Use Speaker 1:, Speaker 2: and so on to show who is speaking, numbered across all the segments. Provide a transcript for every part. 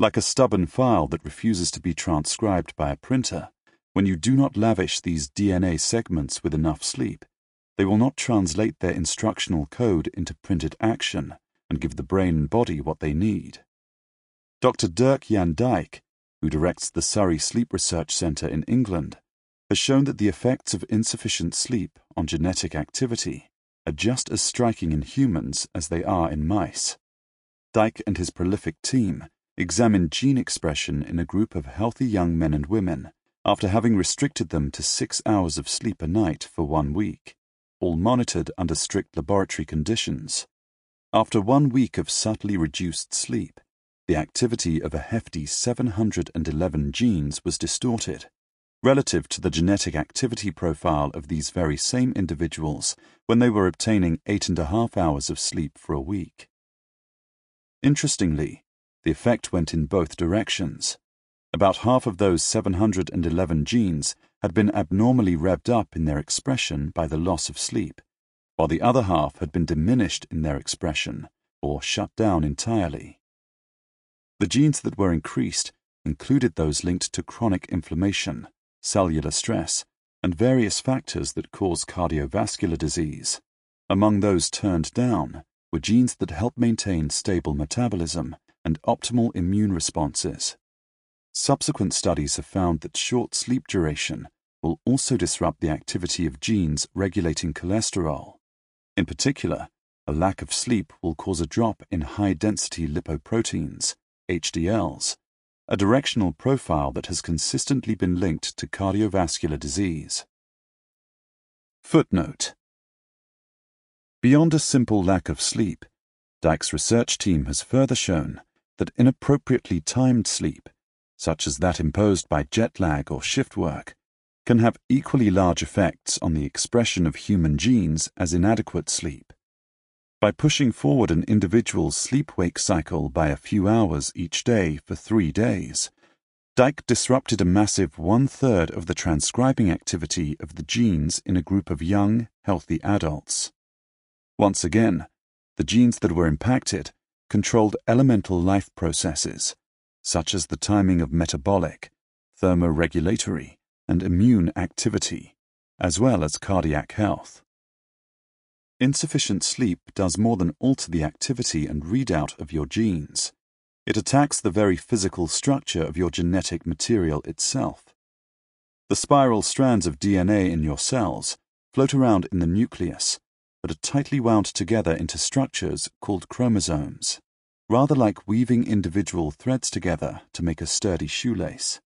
Speaker 1: Like a stubborn file that refuses to be transcribed by a printer, when you do not lavish these DNA segments with enough sleep, they will not translate their instructional code into printed action and give the brain and body what they need. Dr. Derk-Jan Dijk, who directs the Surrey Sleep Research Centre in England, has shown that the effects of insufficient sleep on genetic activity are just as striking in humans as they are in mice. Dijk and his prolific team examined gene expression in a group of healthy young men and women after having restricted them to six hours of sleep a night for one week, all monitored under strict laboratory conditions. After one week of subtly reduced sleep, the activity of a hefty 711 genes was distorted, relative to the genetic activity profile of these very same individuals when they were obtaining eight and a half hours of sleep for a week. Interestingly, the effect went in both directions. About half of those 711 genes had been abnormally revved up in their expression by the loss of sleep, while the other half had been diminished in their expression or shut down entirely. The genes that were increased included those linked to chronic inflammation, cellular stress, and various factors that cause cardiovascular disease. Among those turned down were genes that help maintain stable metabolism and optimal immune responses. Subsequent studies have found that short sleep duration will also disrupt the activity of genes regulating cholesterol. In particular, a lack of sleep will cause a drop in high density lipoproteins, HDLs, a directional profile that has consistently been linked to cardiovascular disease. Footnote Beyond a simple lack of sleep, Dijk's research team has further shown that inappropriately timed sleep, such as that imposed by jet lag or shift work, can have equally large effects on the expression of human genes as inadequate sleep. By pushing forward an individual's sleep wake cycle by a few hours each day for three days, Dijk disrupted a massive one third of the transcribing activity of the genes in a group of young, healthy adults. Once again, the genes that were impacted controlled elemental life processes, such as the timing of metabolic, thermoregulatory, and immune activity, as well as cardiac health. Insufficient sleep does more than alter the activity and readout of your genes. It attacks the very physical structure of your genetic material itself. The spiral strands of DNA in your cells float around in the nucleus, but are tightly wound together into structures called chromosomes, rather like weaving individual threads together to make a sturdy shoelace.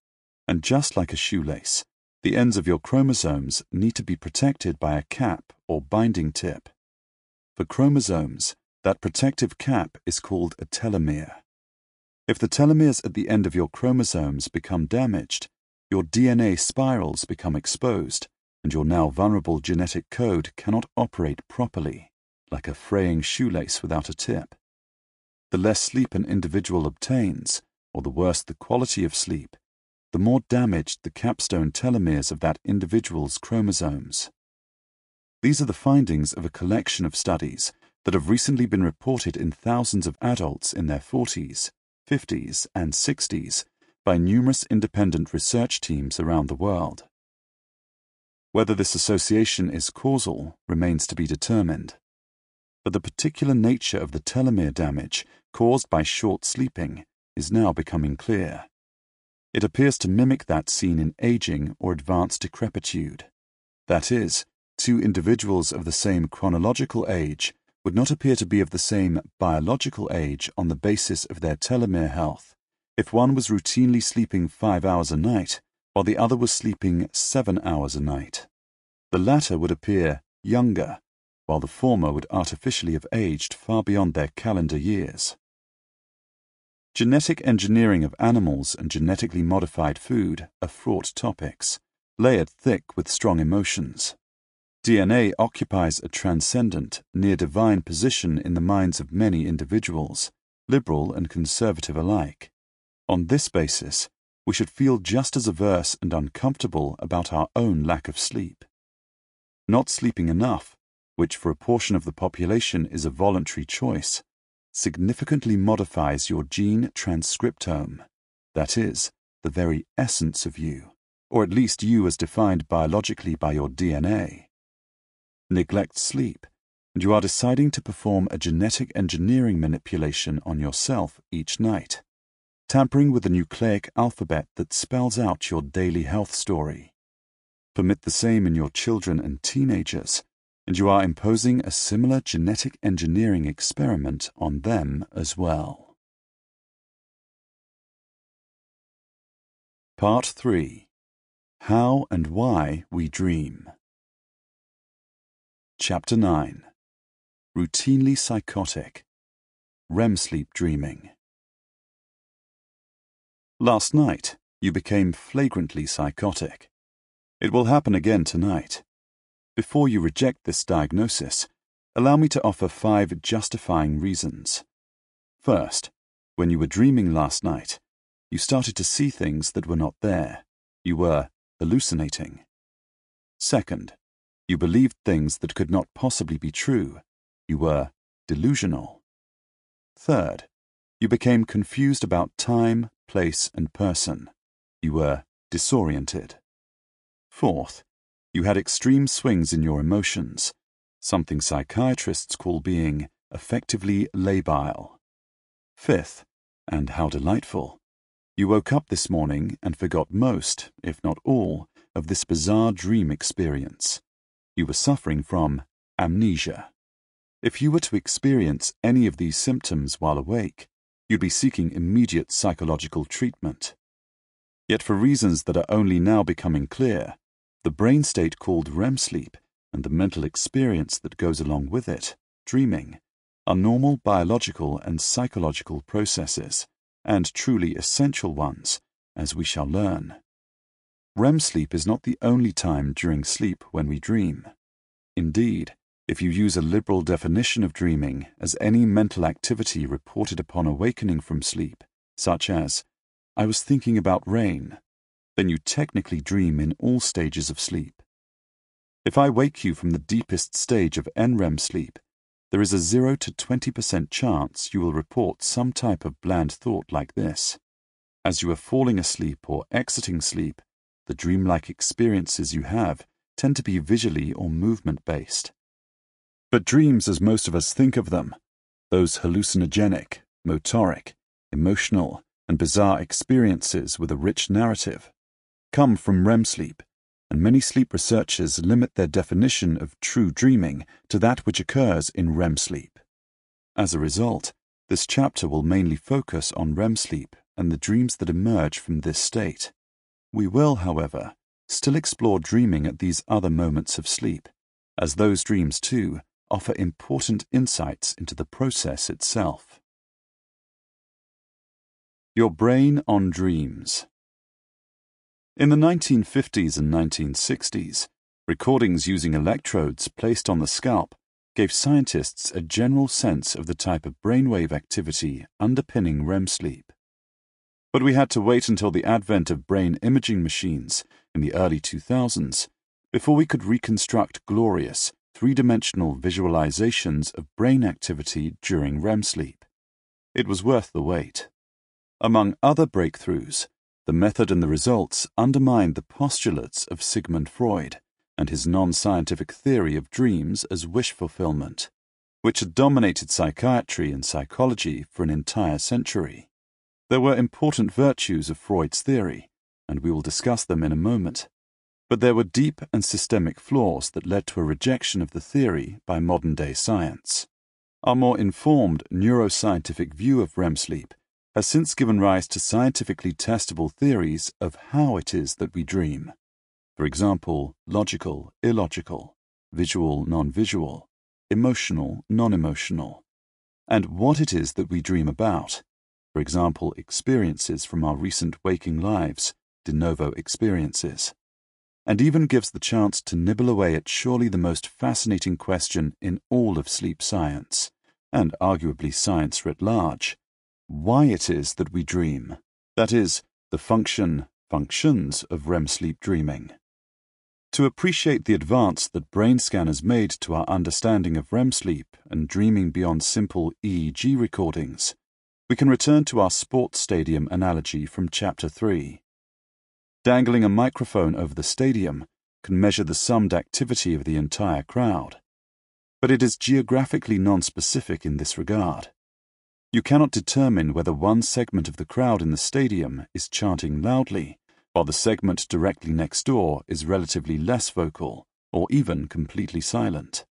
Speaker 1: And just like a shoelace, the ends of your chromosomes need to be protected by a cap or binding tip. For chromosomes, that protective cap is called a telomere. If the telomeres at the end of your chromosomes become damaged, your DNA spirals become exposed, and your now vulnerable genetic code cannot operate properly, like a fraying shoelace without a tip. The less sleep an individual obtains, or the worse the quality of sleep, the more damaged the capstone telomeres of that individual's chromosomes. These are the findings of a collection of studies that have recently been reported in thousands of adults in their 40s, 50s, and 60s by numerous independent research teams around the world. Whether this association is causal remains to be determined, but the particular nature of the telomere damage caused by short sleeping is now becoming clear. It appears to mimic that seen in aging or advanced decrepitude. That is, two individuals of the same chronological age would not appear to be of the same biological age on the basis of their telomere health if one was routinely sleeping five hours a night while the other was sleeping seven hours a night. The latter would appear younger, while the former would artificially have aged far beyond their calendar years. Genetic engineering of animals and genetically modified food are fraught topics, layered thick with strong emotions. DNA occupies a transcendent, near divine position in the minds of many individuals, liberal and conservative alike. On this basis, we should feel just as averse and uncomfortable about our own lack of sleep. Not sleeping enough, which for a portion of the population is a voluntary choice, significantly modifies your gene transcriptome, that is, the very essence of you, or at least you as defined biologically by your DNA. Neglect sleep, and you are deciding to perform a genetic engineering manipulation on yourself each night, tampering with the nucleic alphabet that spells out your daily health story. Permit the same in your children and teenagers, and you are imposing a similar genetic engineering experiment on them as well. Part 3 How and Why We Dream. Chapter 9 Routinely Psychotic REM Sleep Dreaming. Last night, you became flagrantly psychotic. It will happen again tonight. Before you reject this diagnosis, allow me to offer five justifying reasons. First, when you were dreaming last night, you started to see things that were not there. You were hallucinating. Second, you believed things that could not possibly be true. You were delusional. Third, you became confused about time, place, and person. You were disoriented. Fourth, you had extreme swings in your emotions, something psychiatrists call being affectively labile. Fifth, and how delightful, you woke up this morning and forgot most, if not all, of this bizarre dream experience. You were suffering from amnesia. If you were to experience any of these symptoms while awake, you'd be seeking immediate psychological treatment. Yet for reasons that are only now becoming clear, the brain state called REM sleep and the mental experience that goes along with it, dreaming, are normal biological and psychological processes, and truly essential ones, as we shall learn. REM sleep is not the only time during sleep when we dream. Indeed, if you use a liberal definition of dreaming as any mental activity reported upon awakening from sleep, such as, I was thinking about rain, then you technically dream in all stages of sleep. If I wake you from the deepest stage of NREM sleep, there is a 0 to 20% chance you will report some type of bland thought like this. As you are falling asleep or exiting sleep, the dreamlike experiences you have tend to be visually or movement based. But dreams, as most of us think of them, those hallucinogenic, motoric, emotional, and bizarre experiences with a rich narrative, come from REM sleep, and many sleep researchers limit their definition of true dreaming to that which occurs in REM sleep. As a result, this chapter will mainly focus on REM sleep and the dreams that emerge from this state. We will, however, still explore dreaming at these other moments of sleep, as those dreams, too, offer important insights into the process itself. Your Brain on Dreams in the 1950s and 1960s, recordings using electrodes placed on the scalp gave scientists a general sense of the type of brainwave activity underpinning REM sleep. But we had to wait until the advent of brain imaging machines in the early 2000s before we could reconstruct glorious, three dimensional visualizations of brain activity during REM sleep. It was worth the wait. Among other breakthroughs, the method and the results undermined the postulates of Sigmund Freud and his non scientific theory of dreams as wish fulfillment, which had dominated psychiatry and psychology for an entire century. There were important virtues of Freud's theory, and we will discuss them in a moment. But there were deep and systemic flaws that led to a rejection of the theory by modern day science. Our more informed neuroscientific view of REM sleep has since given rise to scientifically testable theories of how it is that we dream. For example, logical, illogical, visual, non visual, emotional, non emotional, and what it is that we dream about. For example, experiences from our recent waking lives, de novo experiences. And even gives the chance to nibble away at surely the most fascinating question in all of sleep science, and arguably science writ large why it is that we dream, that is, the function, functions of REM sleep dreaming. To appreciate the advance that brain scanners made to our understanding of REM sleep and dreaming beyond simple EEG recordings, we can return to our sports stadium analogy from Chapter 3. Dangling a microphone over the stadium can measure the summed activity of the entire crowd. But it is geographically non-specific in this regard. You cannot determine whether one segment of the crowd in the stadium is chanting loudly, while the segment directly next door is relatively less vocal, or even completely silent.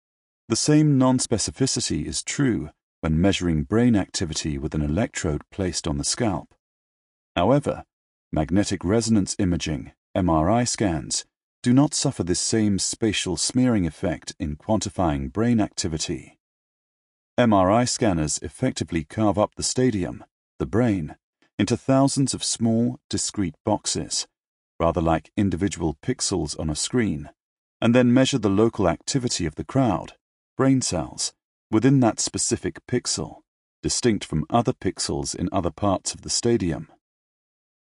Speaker 1: The same non-specificity is true when measuring brain activity with an electrode placed on the scalp. However, magnetic resonance imaging, MRI scans, do not suffer this same spatial smearing effect in quantifying brain activity. MRI scanners effectively carve up the stadium, the brain, into thousands of small, discrete boxes, rather like individual pixels on a screen, and then measure the local activity of the crowd, brain cells, within that specific pixel, distinct from other pixels in other parts of the stadium.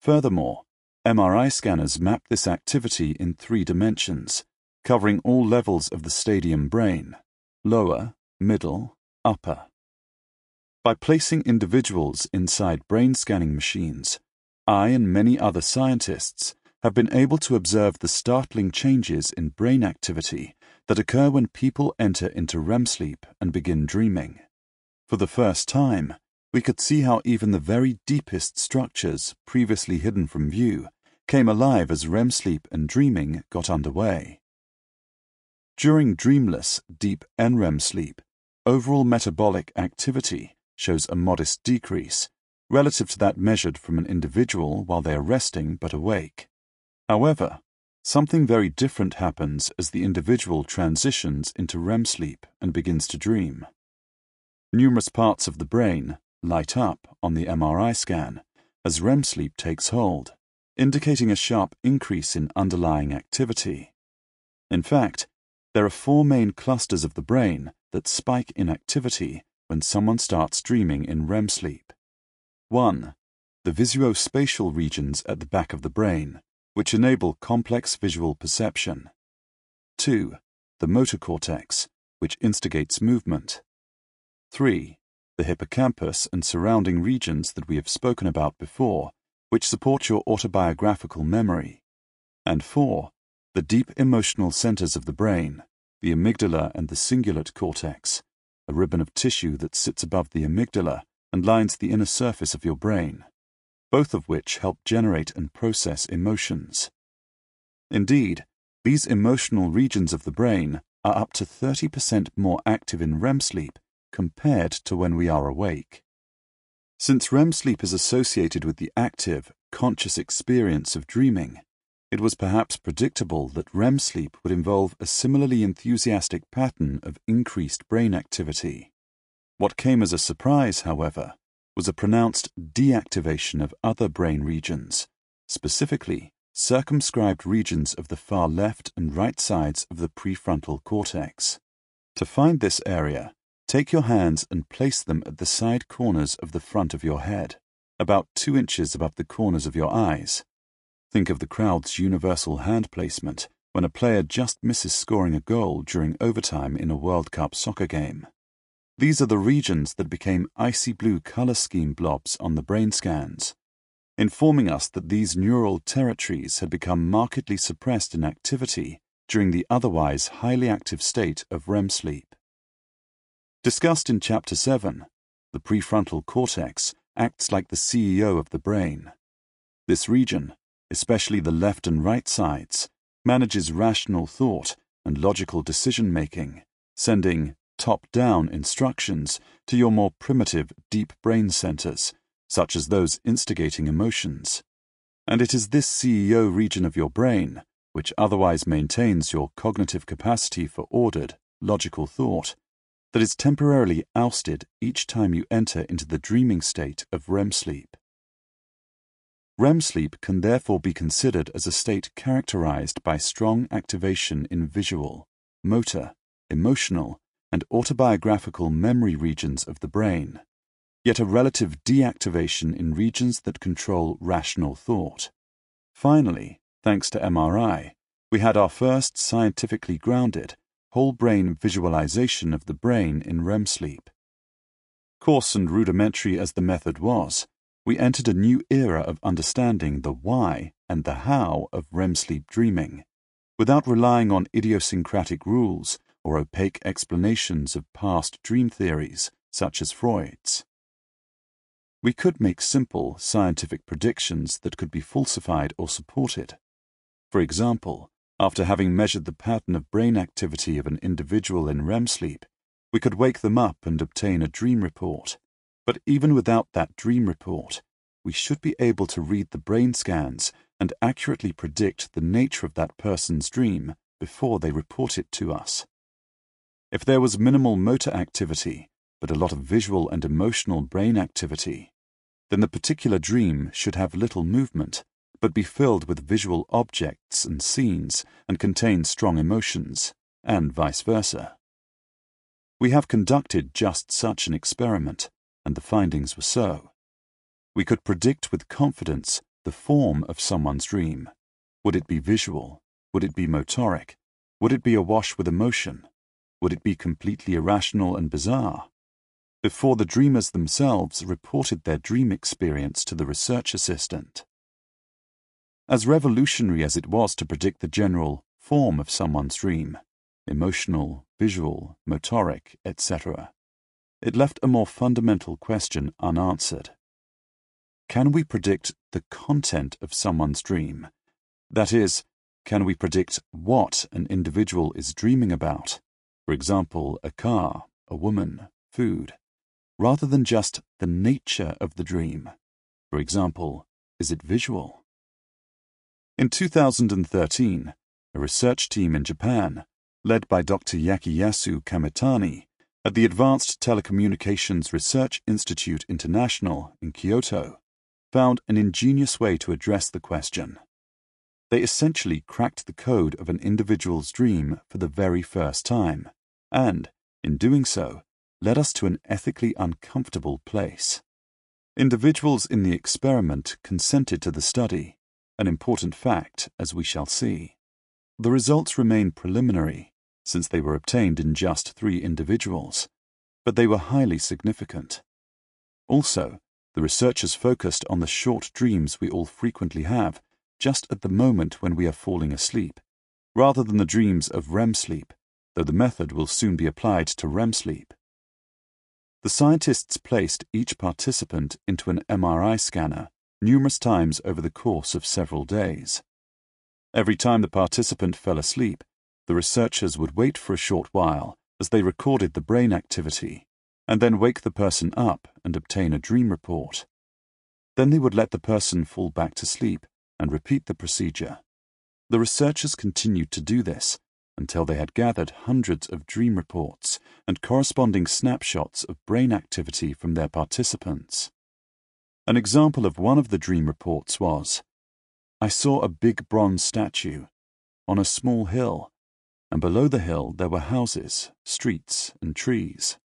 Speaker 1: Furthermore, MRI scanners map this activity in three dimensions, covering all levels of the stadium brain lower, middle, upper. By placing individuals inside brain scanning machines, I and many other scientists have been able to observe the startling changes in brain activity that occur when people enter into REM sleep and begin dreaming. For the first time, we could see how even the very deepest structures previously hidden from view came alive as REM sleep and dreaming got underway. During dreamless, deep NREM sleep, overall metabolic activity shows a modest decrease relative to that measured from an individual while they are resting but awake. However, something very different happens as the individual transitions into REM sleep and begins to dream. Numerous parts of the brain light up on the MRI scan as REM sleep takes hold, indicating a sharp increase in underlying activity. In fact, there are four main clusters of the brain that spike in activity when someone starts dreaming in REM sleep. 1. The visuospatial regions at the back of the brain, which enable complex visual perception. 2. The motor cortex, which instigates movement. 3 the hippocampus and surrounding regions that we have spoken about before, which support your autobiographical memory. And four, the deep emotional centers of the brain, the amygdala and the cingulate cortex, a ribbon of tissue that sits above the amygdala and lines the inner surface of your brain, both of which help generate and process emotions. Indeed, these emotional regions of the brain are up to 30% more active in REM sleep compared to when we are awake. Since REM sleep is associated with the active, conscious experience of dreaming, it was perhaps predictable that REM sleep would involve a similarly enthusiastic pattern of increased brain activity. What came as a surprise, however, was a pronounced deactivation of other brain regions, specifically circumscribed regions of the far left and right sides of the prefrontal cortex. To find this area, Take your hands and place them at the side corners of the front of your head, about two inches above the corners of your eyes. Think of the crowd's universal hand placement when a player just misses scoring a goal during overtime in a World Cup soccer game. These are the regions that became icy blue color scheme blobs on the brain scans, informing us that these neural territories had become markedly suppressed in activity during the otherwise highly active state of REM sleep. Discussed in Chapter 7, the prefrontal cortex acts like the CEO of the brain. This region, especially the left and right sides, manages rational thought and logical decision making, sending top down instructions to your more primitive deep brain centers, such as those instigating emotions. And it is this CEO region of your brain, which otherwise maintains your cognitive capacity for ordered, logical thought, that is temporarily ousted each time you enter into the dreaming state of REM sleep. REM sleep can therefore be considered as a state characterized by strong activation in visual, motor, emotional, and autobiographical memory regions of the brain, yet a relative deactivation in regions that control rational thought. Finally, thanks to MRI, we had our first scientifically grounded, whole brain visualization of the brain in REM sleep. Coarse and rudimentary as the method was, we entered a new era of understanding the why and the how of REM sleep dreaming, without relying on idiosyncratic rules or opaque explanations of past dream theories, such as Freud's. We could make simple scientific predictions that could be falsified or supported. For example, after having measured the pattern of brain activity of an individual in REM sleep, we could wake them up and obtain a dream report. But even without that dream report, we should be able to read the brain scans and accurately predict the nature of that person's dream before they report it to us. If there was minimal motor activity, but a lot of visual and emotional brain activity, then the particular dream should have little movement, but be filled with visual objects and scenes and contain strong emotions, and vice versa. We have conducted just such an experiment, and the findings were so. We could predict with confidence the form of someone's dream. Would it be visual? Would it be motoric? Would it be awash with emotion? Would it be completely irrational and bizarre? Before the dreamers themselves reported their dream experience to the research assistant. As revolutionary as it was to predict the general form of someone's dream, emotional, visual, motoric, etc., it left a more fundamental question unanswered. Can we predict the content of someone's dream? That is, can we predict what an individual is dreaming about? For example, a car, a woman, food, rather than just the nature of the dream. For example, is it visual? In 2013, a research team in Japan, led by Dr. Yukiyasu Kamitani, at the Advanced Telecommunications Research Institute International in Kyoto, found an ingenious way to address the question. They essentially cracked the code of an individual's dream for the very first time, and, in doing so, led us to an ethically uncomfortable place. Individuals in the experiment consented to the study, an important fact, as we shall see. The results remain preliminary, since they were obtained in just three individuals, but they were highly significant. Also, the researchers focused on the short dreams we all frequently have just at the moment when we are falling asleep, rather than the dreams of REM sleep, though the method will soon be applied to REM sleep. The scientists placed each participant into an MRI scanner numerous times over the course of several days. Every time the participant fell asleep, the researchers would wait for a short while as they recorded the brain activity, and then wake the person up and obtain a dream report. Then they would let the person fall back to sleep and repeat the procedure. The researchers continued to do this until they had gathered hundreds of dream reports and corresponding snapshots of brain activity from their participants. An example of one of the dream reports was I saw a big bronze statue on a small hill and below the hill there were houses, streets, and trees.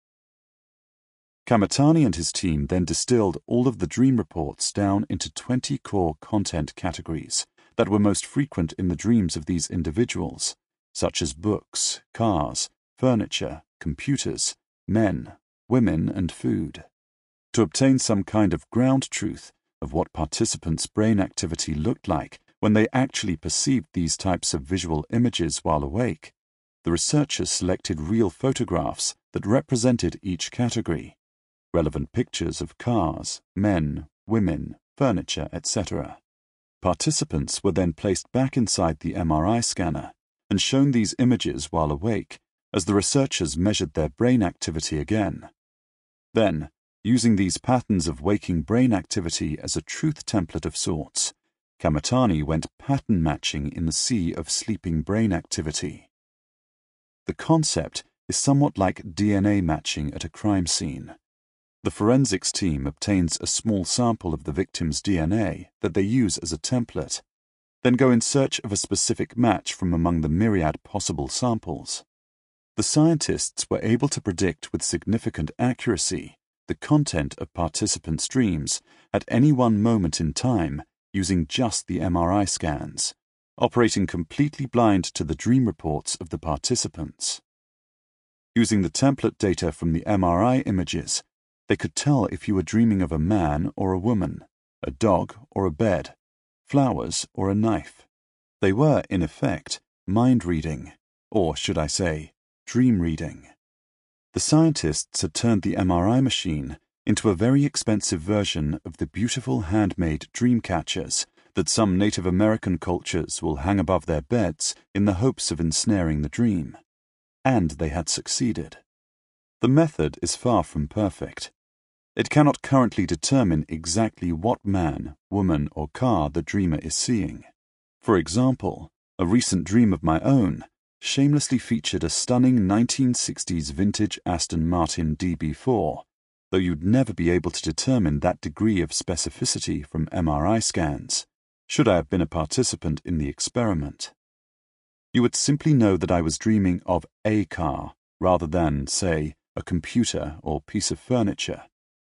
Speaker 1: Kamitani and his team then distilled all of the dream reports down into 20 core content categories that were most frequent in the dreams of these individuals, such as books, cars, furniture, computers, men, women, and food. To obtain some kind of ground truth of what participants' brain activity looked like when they actually perceived these types of visual images while awake, the researchers selected real photographs that represented each category relevant pictures of cars, men, women, furniture, etc. Participants were then placed back inside the MRI scanner and shown these images while awake as the researchers measured their brain activity again. Then, using these patterns of waking brain activity as a truth template of sorts, Kamitani went pattern matching in the sea of sleeping brain activity. The concept is somewhat like DNA matching at a crime scene. The forensics team obtains a small sample of the victim's DNA that they use as a template, then go in search of a specific match from among the myriad possible samples. The scientists were able to predict with significant accuracy the content of participants' dreams at any one moment in time using just the MRI scans, operating completely blind to the dream reports of the participants. Using the template data from the MRI images, they could tell if you were dreaming of a man or a woman, a dog or a bed, flowers or a knife. They were, in effect, mind reading, or should I say, dream reading. The scientists had turned the MRI machine into a very expensive version of the beautiful handmade dream catchers that some Native American cultures will hang above their beds in the hopes of ensnaring the dream. And they had succeeded. The method is far from perfect. It cannot currently determine exactly what man, woman, or car the dreamer is seeing. For example, a recent dream of my own shamelessly featured a stunning 1960s vintage Aston Martin DB4, though you'd never be able to determine that degree of specificity from MRI scans, should I have been a participant in the experiment. You would simply know that I was dreaming of a car rather than, say, a computer or piece of furniture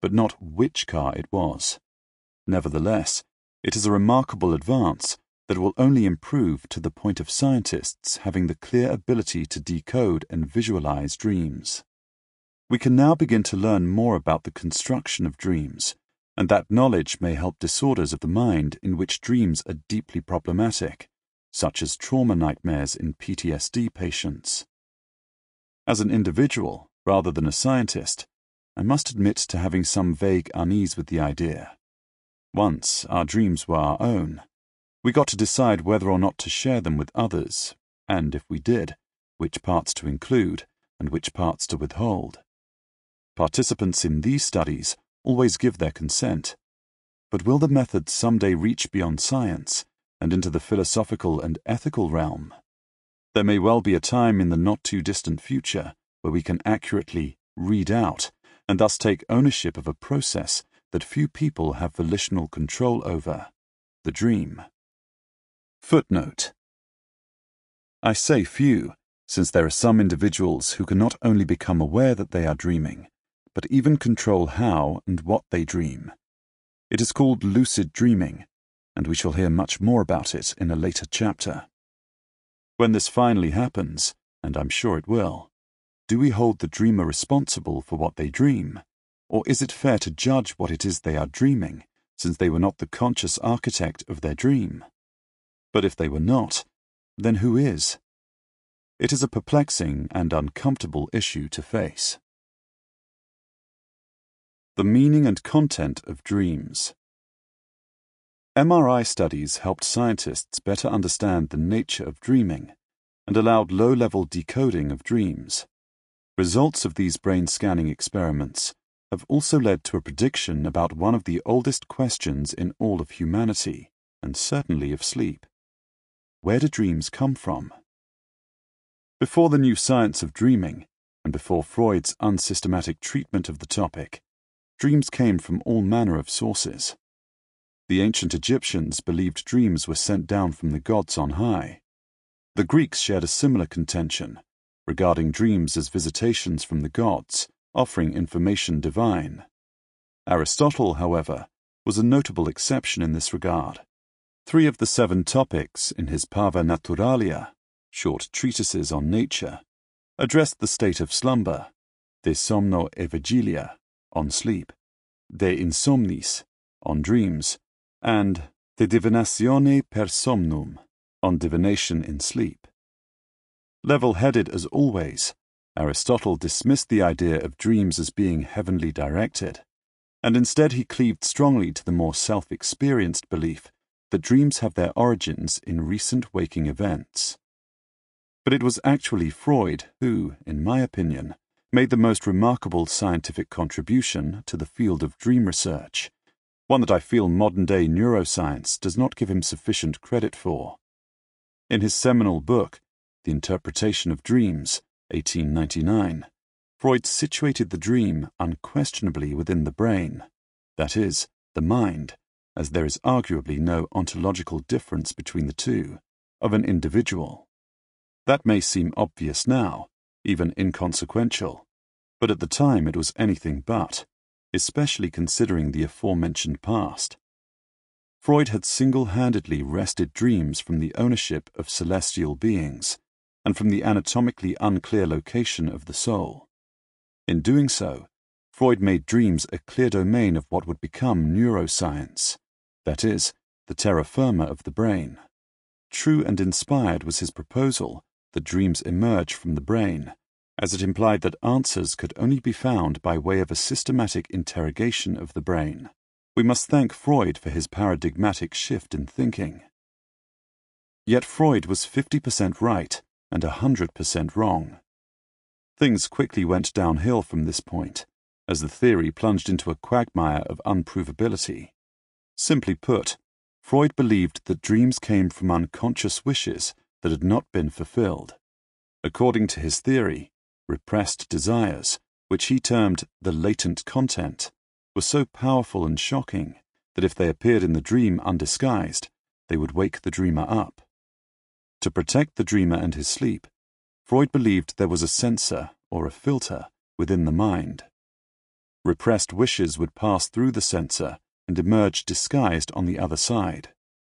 Speaker 1: but not which car it was. Nevertheless, it is a remarkable advance that will only improve to the point of scientists having the clear ability to decode and visualize dreams. We can now begin to learn more about the construction of dreams, and that knowledge may help disorders of the mind in which dreams are deeply problematic, such as trauma nightmares in PTSD patients. As an individual, rather than a scientist, I must admit to having some vague unease with the idea. Once our dreams were our own. We got to decide whether or not to share them with others, and if we did, which parts to include and which parts to withhold. Participants in these studies always give their consent. But will the method someday reach beyond science and into the philosophical and ethical realm? There may well be a time in the not too distant future where we can accurately read out and thus take ownership of a process that few people have volitional control over the dream. Footnote I say few, since there are some individuals who can not only become aware that they are dreaming, but even control how and what they dream. It is called lucid dreaming, and we shall hear much more about it in a later chapter. When this finally happens, and I'm sure it will, do we hold the dreamer responsible for what they dream? Or is it fair to judge what it is they are dreaming, since they were not the conscious architect of their dream? But if they were not, then who is? It is a perplexing and uncomfortable issue to face. The meaning and content of dreams. MRI studies helped scientists better understand the nature of dreaming and allowed low level decoding of dreams. Results of these brain scanning experiments have also led to a prediction about one of the oldest questions in all of humanity, and certainly of sleep. Where do dreams come from? Before the new science of dreaming, and before Freud's unsystematic treatment of the topic, dreams came from all manner of sources. The ancient Egyptians believed dreams were sent down from the gods on high. The Greeks shared a similar contention regarding dreams as visitations from the gods, offering information divine. Aristotle, however, was a notable exception in this regard. Three of the seven topics in his Parva Naturalia, short treatises on nature, addressed the state of slumber, de somno e vigilia, on sleep, de insomnis, on dreams, and de divinatione per somnum, on divination in sleep. Level headed as always, Aristotle dismissed the idea of dreams as being heavenly directed, and instead he cleaved strongly to the more self experienced belief that dreams have their origins in recent waking events. But it was actually Freud who, in my opinion, made the most remarkable scientific contribution to the field of dream research, one that I feel modern day neuroscience does not give him sufficient credit for. In his seminal book, the Interpretation of Dreams, 1899, Freud situated the dream unquestionably within the brain, that is, the mind, as there is arguably no ontological difference between the two, of an individual. That may seem obvious now, even inconsequential, but at the time it was anything but, especially considering the aforementioned past. Freud had single-handedly wrested dreams from the ownership of celestial beings and from the anatomically unclear location of the soul. In doing so, Freud made dreams a clear domain of what would become neuroscience, that is, the terra firma of the brain. True and inspired was his proposal that dreams emerge from the brain, as it implied that answers could only be found by way of a systematic interrogation of the brain. We must thank Freud for his paradigmatic shift in thinking. Yet Freud was 50% right and 100% wrong. Things quickly went downhill from this point, as the theory plunged into a quagmire of unprovability. Simply put, Freud believed that dreams came from unconscious wishes that had not been fulfilled. According to his theory, repressed desires, which he termed the latent content, were so powerful and shocking that if they appeared in the dream undisguised, they would wake the dreamer up. To protect the dreamer and his sleep, Freud believed there was a censor, or a filter, within the mind. Repressed wishes would pass through the censor and emerge disguised on the other side.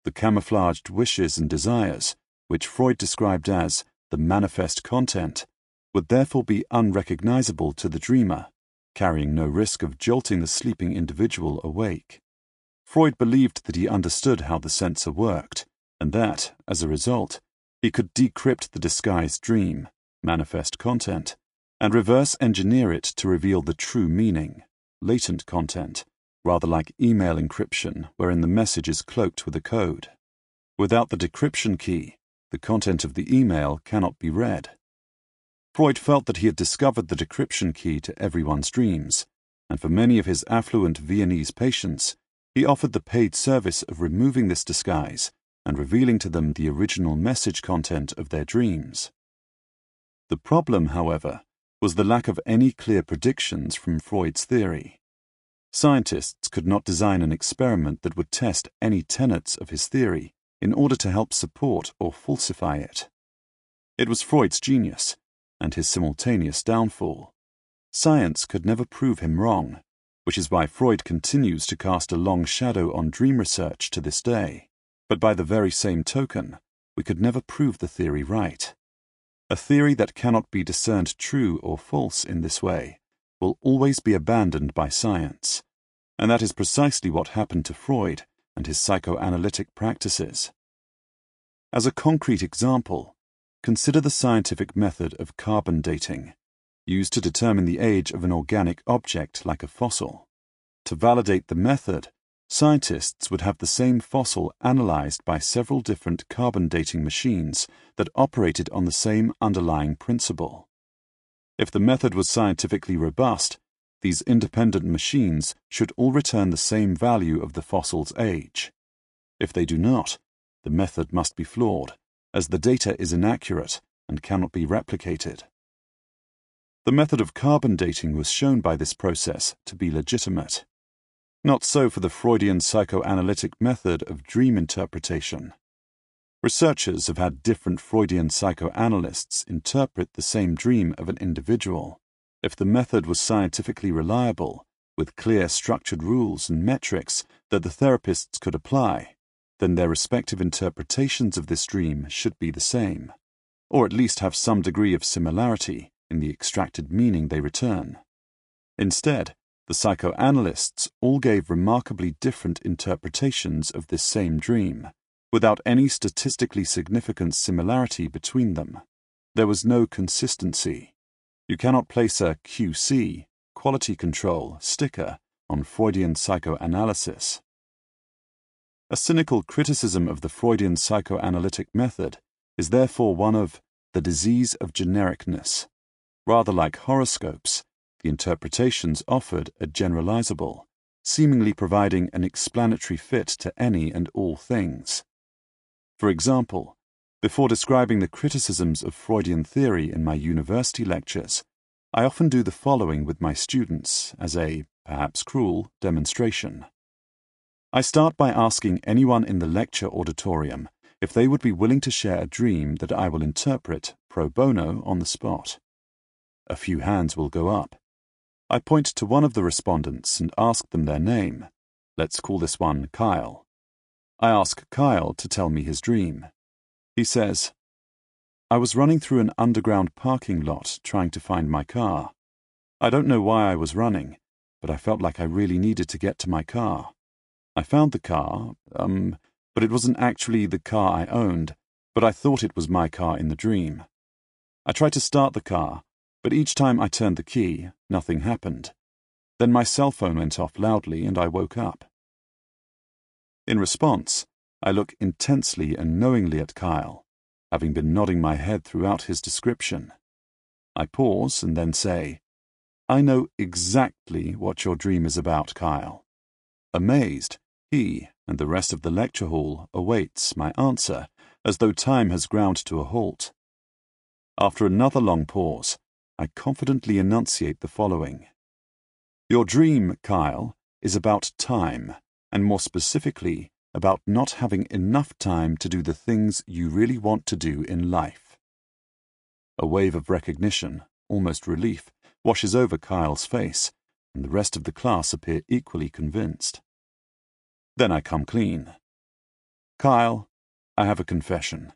Speaker 1: The camouflaged wishes and desires, which Freud described as the manifest content, would therefore be unrecognizable to the dreamer, carrying no risk of jolting the sleeping individual awake. Freud believed that he understood how the censor worked, and that, as a result, he could decrypt the disguised dream, manifest content, and reverse engineer it to reveal the true meaning, latent content, rather like email encryption, wherein the message is cloaked with a code. Without the decryption key, the content of the email cannot be read. Freud felt that he had discovered the decryption key to everyone's dreams, and for many of his affluent Viennese patients, he offered the paid service of removing this disguise and revealing to them the original message content of their dreams. The problem, however, was the lack of any clear predictions from Freud's theory. Scientists could not design an experiment that would test any tenets of his theory in order to help support or falsify it. It was Freud's genius and his simultaneous downfall. Science could never prove him wrong, which is why Freud continues to cast a long shadow on dream research to this day. But by the very same token, we could never prove the theory right. A theory that cannot be discerned true or false in this way will always be abandoned by science, and that is precisely what happened to Freud and his psychoanalytic practices. As a concrete example, consider the scientific method of carbon dating, used to determine the age of an organic object like a fossil. To validate the method, scientists would have the same fossil analyzed by several different carbon dating machines that operated on the same underlying principle. If the method was scientifically robust, these independent machines should all return the same value of the fossil's age. If they do not, the method must be flawed, as the data is inaccurate and cannot be replicated. The method of carbon dating was shown by this process to be legitimate. Not so for the Freudian psychoanalytic method of dream interpretation. Researchers have had different Freudian psychoanalysts interpret the same dream of an individual. If the method was scientifically reliable, with clear structured rules and metrics that the therapists could apply, then their respective interpretations of this dream should be the same, or at least have some degree of similarity in the extracted meaning they return. Instead, the psychoanalysts all gave remarkably different interpretations of this same dream, without any statistically significant similarity between them. There was no consistency. You cannot place a QC, quality control, sticker on Freudian psychoanalysis. A cynical criticism of the Freudian psychoanalytic method is therefore one of the disease of genericness. Rather like horoscopes, the interpretations offered are generalizable, seemingly providing an explanatory fit to any and all things. For example, before describing the criticisms of Freudian theory in my university lectures, I often do the following with my students as a, perhaps cruel, demonstration. I start by asking anyone in the lecture auditorium if they would be willing to share a dream that I will interpret pro bono on the spot. A few hands will go up. I point to one of the respondents and ask them their name. Let's call this one Kyle. I ask Kyle to tell me his dream. He says, I was running through an underground parking lot trying to find my car. I don't know why I was running, but I felt like I really needed to get to my car. I found the car, um, but it wasn't actually the car I owned, but I thought it was my car in the dream. I tried to start the car, but each time I turned the key, nothing happened. Then my cell phone went off loudly and I woke up. In response, I look intensely and knowingly at Kyle, having been nodding my head throughout his description. I pause and then say, I know exactly what your dream is about, Kyle. Amazed, he and the rest of the lecture hall awaits my answer as though time has ground to a halt. After another long pause, I confidently enunciate the following. Your dream, Kyle, is about time, and more specifically, about not having enough time to do the things you really want to do in life. A wave of recognition, almost relief, washes over Kyle's face, and the rest of the class appear equally convinced. Then I come clean. Kyle, I have a confession.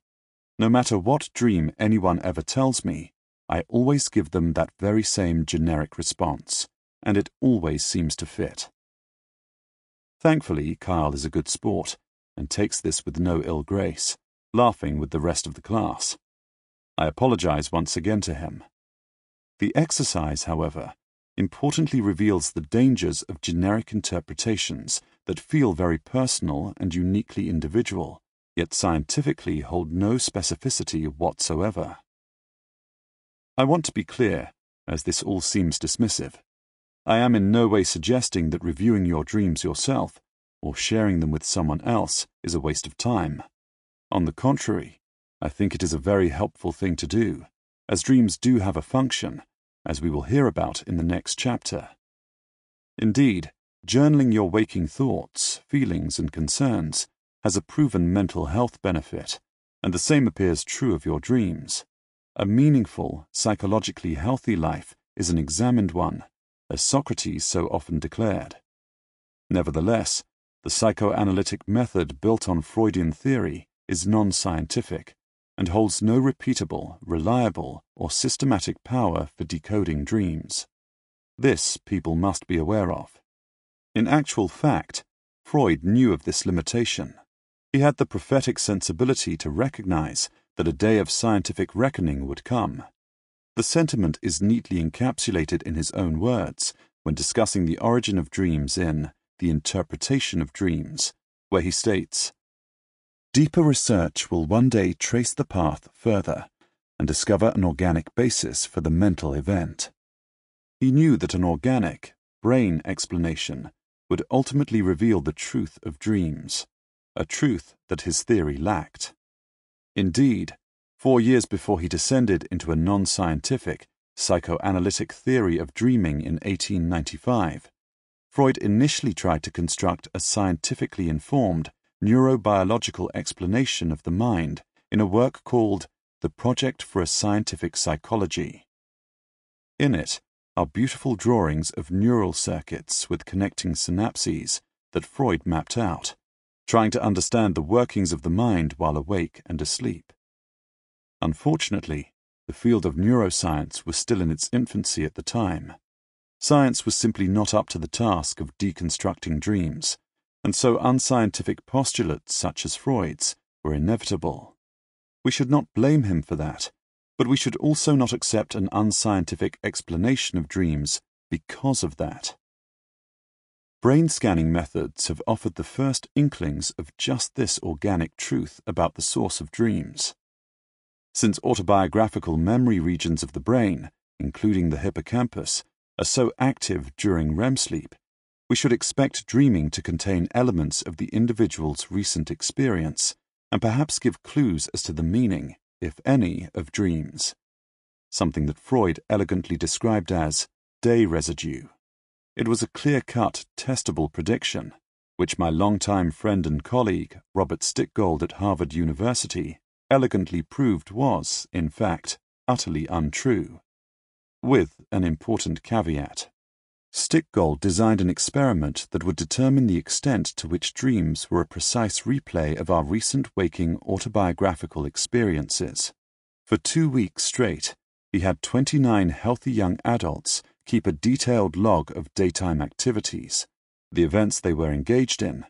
Speaker 1: No matter what dream anyone ever tells me, I always give them that very same generic response and it always seems to fit. Thankfully, Kyle is a good sport and takes this with no ill grace, laughing with the rest of the class. I apologize once again to him. The exercise, however, importantly reveals the dangers of generic interpretations that feel very personal and uniquely individual, yet scientifically hold no specificity whatsoever. I want to be clear, as this all seems dismissive. I am in no way suggesting that reviewing your dreams yourself or sharing them with someone else is a waste of time. On the contrary, I think it is a very helpful thing to do, as dreams do have a function, as we will hear about in the next chapter. Indeed, journaling your waking thoughts, feelings, and concerns has a proven mental health benefit, and the same appears true of your dreams. A meaningful, psychologically healthy life is an examined one as Socrates so often declared. Nevertheless, the psychoanalytic method built on Freudian theory is non scientific and holds no repeatable, reliable, or systematic power for decoding dreams. This people must be aware of. In actual fact, Freud knew of this limitation. He had the prophetic sensibility to recognize that a day of scientific reckoning would come. The sentiment is neatly encapsulated in his own words when discussing the origin of dreams in The Interpretation of Dreams, where he states Deeper research will one day trace the path further and discover an organic basis for the mental event. He knew that an organic, brain explanation would ultimately reveal the truth of dreams, a truth that his theory lacked. Indeed, Four years before he descended into a non scientific, psychoanalytic theory of dreaming in 1895, Freud initially tried to construct a scientifically informed neurobiological explanation of the mind in a work called The Project for a Scientific Psychology. In it are beautiful drawings of neural circuits with connecting synapses that Freud mapped out, trying to understand the workings of the mind while awake and asleep. Unfortunately, the field of neuroscience was still in its infancy at the time. Science was simply not up to the task of deconstructing dreams, and so unscientific postulates such as Freud's were inevitable. We should not blame him for that, but we should also not accept an unscientific explanation of dreams because of that. Brain scanning methods have offered the first inklings of just this organic truth about the source of dreams. Since autobiographical memory regions of the brain, including the hippocampus, are so active during REM sleep, we should expect dreaming to contain elements of the individual's recent experience and perhaps give clues as to the meaning, if any, of dreams. Something that Freud elegantly described as day residue. It was a clear cut, testable prediction, which my longtime friend and colleague, Robert Stickgold at Harvard University, elegantly proved was, in fact, utterly untrue. With an important caveat. Stickgold designed an experiment that would determine the extent to which dreams were a precise replay of our recent waking autobiographical experiences. For two weeks straight, he had 29 healthy young adults keep a detailed log of daytime activities, the events they were engaged in,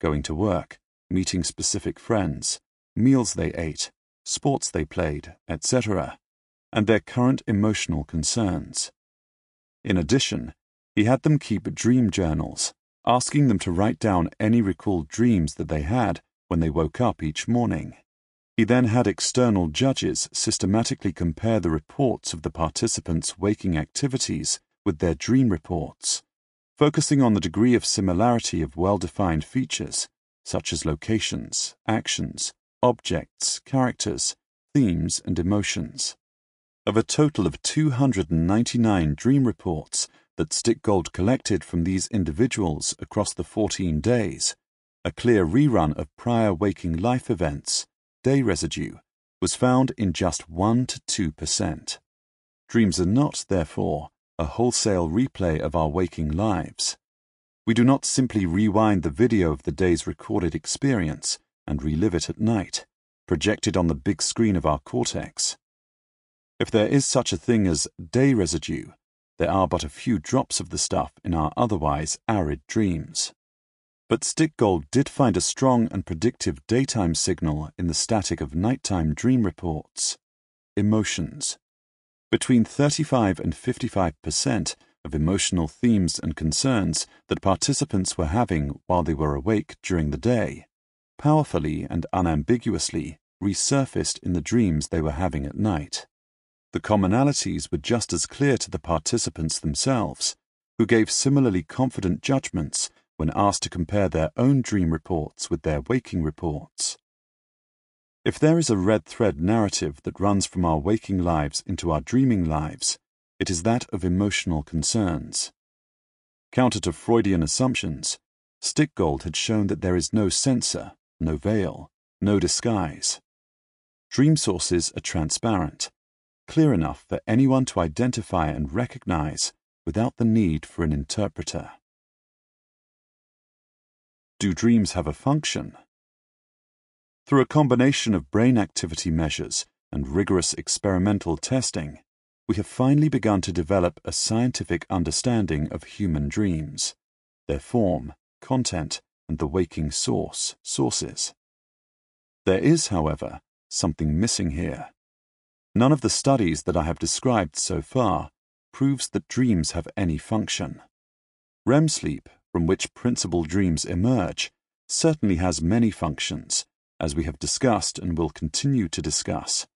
Speaker 1: going to work, meeting specific friends, meals they ate, sports they played, etc., and their current emotional concerns. In addition, he had them keep dream journals, asking them to write down any recalled dreams that they had when they woke up each morning. He then had external judges systematically compare the reports of the participants' waking activities with their dream reports, focusing on the degree of similarity of well defined features, such as locations, actions, objects, characters, themes, and emotions. Of a total of 299 dream reports that Stickgold collected from these individuals across the 14 days, a clear rerun of prior waking life events day residue was found in just 1 to 2%. Dreams are not, therefore, a wholesale replay of our waking lives. We do not simply rewind the video of the day's recorded experience and relive it at night, projected on the big screen of our cortex. If there is such a thing as day residue, there are but a few drops of the stuff in our otherwise arid dreams. But Stickgold did find a strong and predictive daytime signal in the static of nighttime dream reports. Emotions. Between 35 and 55 percent of emotional themes and concerns that participants were having while they were awake during the day, powerfully and unambiguously resurfaced in the dreams they were having at night. The commonalities were just as clear to the participants themselves, who gave similarly confident judgments when asked to compare their own dream reports with their waking reports. If there is a red thread narrative that runs from our waking lives into our dreaming lives, it is that of emotional concerns. Counter to Freudian assumptions, Stickgold had shown that there is no censor, no veil, no disguise. Dream sources are transparent, clear enough for anyone to identify and recognize without the need for an interpreter. Do dreams have a function? Through a combination of brain activity measures and rigorous experimental testing, we have finally begun to develop a scientific understanding of human dreams, their form, content, and the waking source, sources. There is, however, something missing here. None of the studies that I have described so far proves that dreams have any function. REM sleep from which principal dreams emerge, certainly has many functions, as we have discussed and will continue to discuss.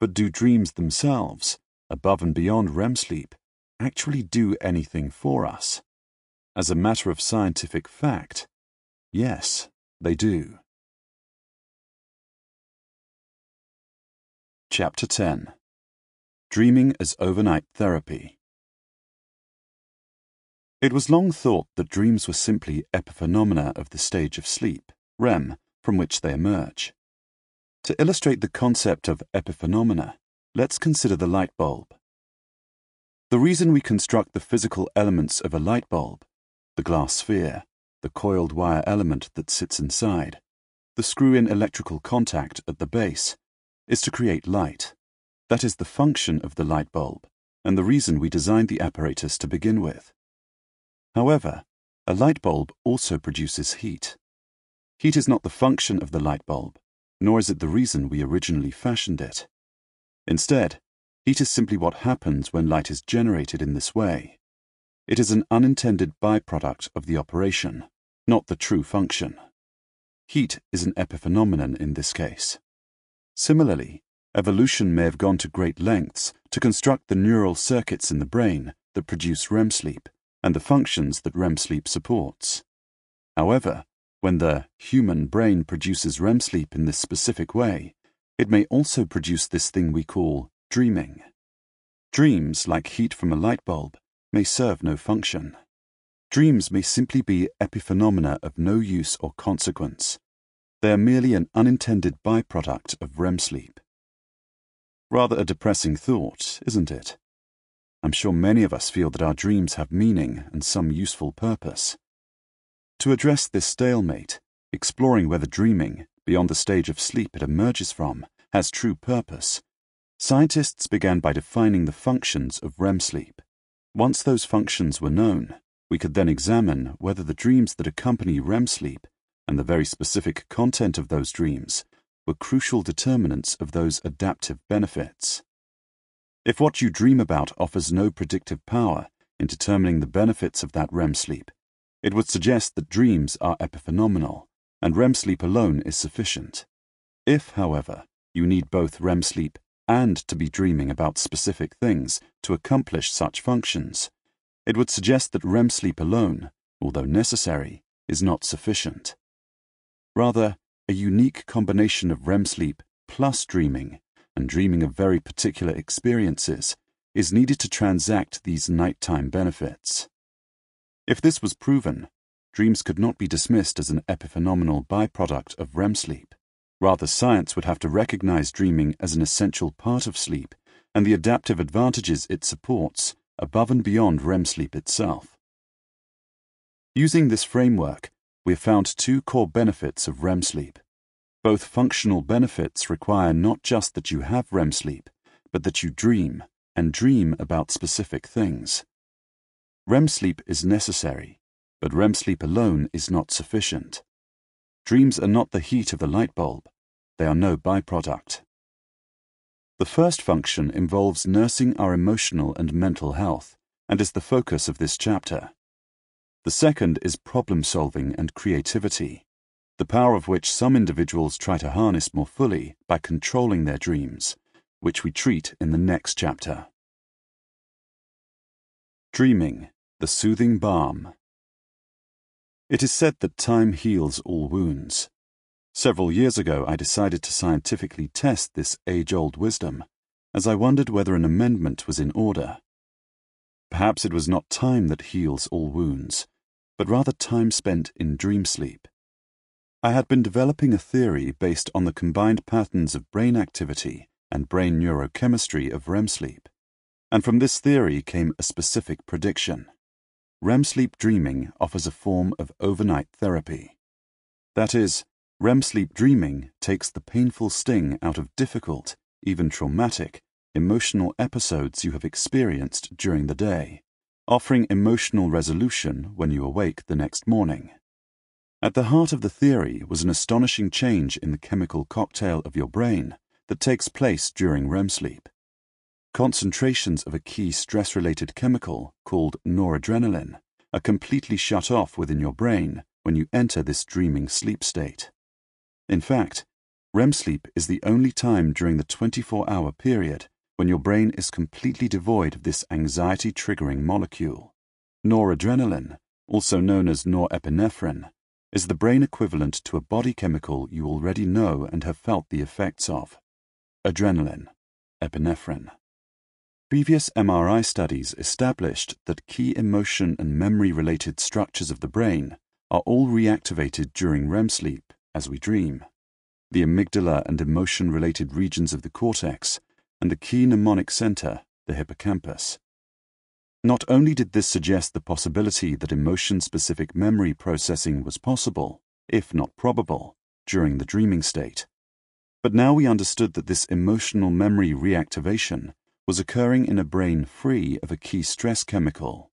Speaker 1: But do dreams themselves, above and beyond REM sleep, actually do anything for us? As a matter of scientific fact, yes, they do. Chapter 10 Dreaming as Overnight Therapy it was long thought that dreams were simply epiphenomena of the stage of sleep, REM, from which they emerge. To illustrate the concept of epiphenomena, let's consider the light bulb. The reason we construct the physical elements of a light bulb, the glass sphere, the coiled wire element that sits inside, the screw-in electrical contact at the base, is to create light. That is the function of the light bulb, and the reason we designed the apparatus to begin with. However, a light bulb also produces heat. Heat is not the function of the light bulb, nor is it the reason we originally fashioned it. Instead, heat is simply what happens when light is generated in this way. It is an unintended byproduct of the operation, not the true function. Heat is an epiphenomenon in this case. Similarly, evolution may have gone to great lengths to construct the neural circuits in the brain that produce REM sleep and the functions that REM sleep supports. However, when the human brain produces REM sleep in this specific way, it may also produce this thing we call dreaming. Dreams, like heat from a light bulb, may serve no function. Dreams may simply be epiphenomena of no use or consequence. They are merely an unintended byproduct of REM sleep. Rather a depressing thought, isn't it? I'm sure many of us feel that our dreams have meaning and some useful purpose. To address this stalemate, exploring whether dreaming, beyond the stage of sleep it emerges from, has true purpose, scientists began by defining the functions of REM sleep. Once those functions were known, we could then examine whether the dreams that accompany REM sleep and the very specific content of those dreams were crucial determinants of those adaptive benefits. If what you dream about offers no predictive power in determining the benefits of that REM sleep, it would suggest that dreams are epiphenomenal and REM sleep alone is sufficient. If, however, you need both REM sleep and to be dreaming about specific things to accomplish such functions, it would suggest that REM sleep alone, although necessary, is not sufficient. Rather, a unique combination of REM sleep plus dreaming and dreaming of very particular experiences is needed to transact these nighttime benefits. If this was proven, dreams could not be dismissed as an epiphenomenal byproduct of REM sleep. Rather, science would have to recognize dreaming as an essential part of sleep and the adaptive advantages it supports above and beyond REM sleep itself. Using this framework, we have found two core benefits of REM sleep. Both functional benefits require not just that you have REM sleep, but that you dream, and dream about specific things. REM sleep is necessary, but REM sleep alone is not sufficient. Dreams are not the heat of the light bulb, they are no byproduct. The first function involves nursing our emotional and mental health, and is the focus of this chapter. The second is problem solving and creativity, the power of which some individuals try to harness more fully by controlling their dreams, which we treat in the next chapter. Dreaming, the soothing balm. It is said that time heals all wounds. Several years ago, I decided to scientifically test this age old wisdom, as I wondered whether an amendment was in order. Perhaps it was not time that heals all wounds, but rather time spent in dream sleep. I had been developing a theory based on the combined patterns of brain activity and brain neurochemistry of REM sleep, and from this theory came a specific prediction. REM sleep dreaming offers a form of overnight therapy. That is, REM sleep dreaming takes the painful sting out of difficult, even traumatic, emotional episodes you have experienced during the day offering emotional resolution when you awake the next morning. At the heart of the theory was an astonishing change in the chemical cocktail of your brain that takes place during REM sleep. Concentrations of a key stress related chemical called noradrenaline are completely shut off within your brain when you enter this dreaming sleep state. In fact, REM sleep is the only time during the 24 hour period when your brain is completely devoid of this anxiety triggering molecule. Noradrenaline, also known as norepinephrine, is the brain equivalent to a body chemical you already know and have felt the effects of adrenaline, epinephrine. Previous MRI studies established that key emotion and memory related structures of the brain are all reactivated during REM sleep as we dream. The amygdala and emotion related regions of the cortex and the key mnemonic center, the hippocampus. Not only did this suggest the possibility that emotion specific memory processing was possible, if not probable, during the dreaming state, but now we understood that this emotional memory reactivation was occurring in a brain free of a key stress chemical.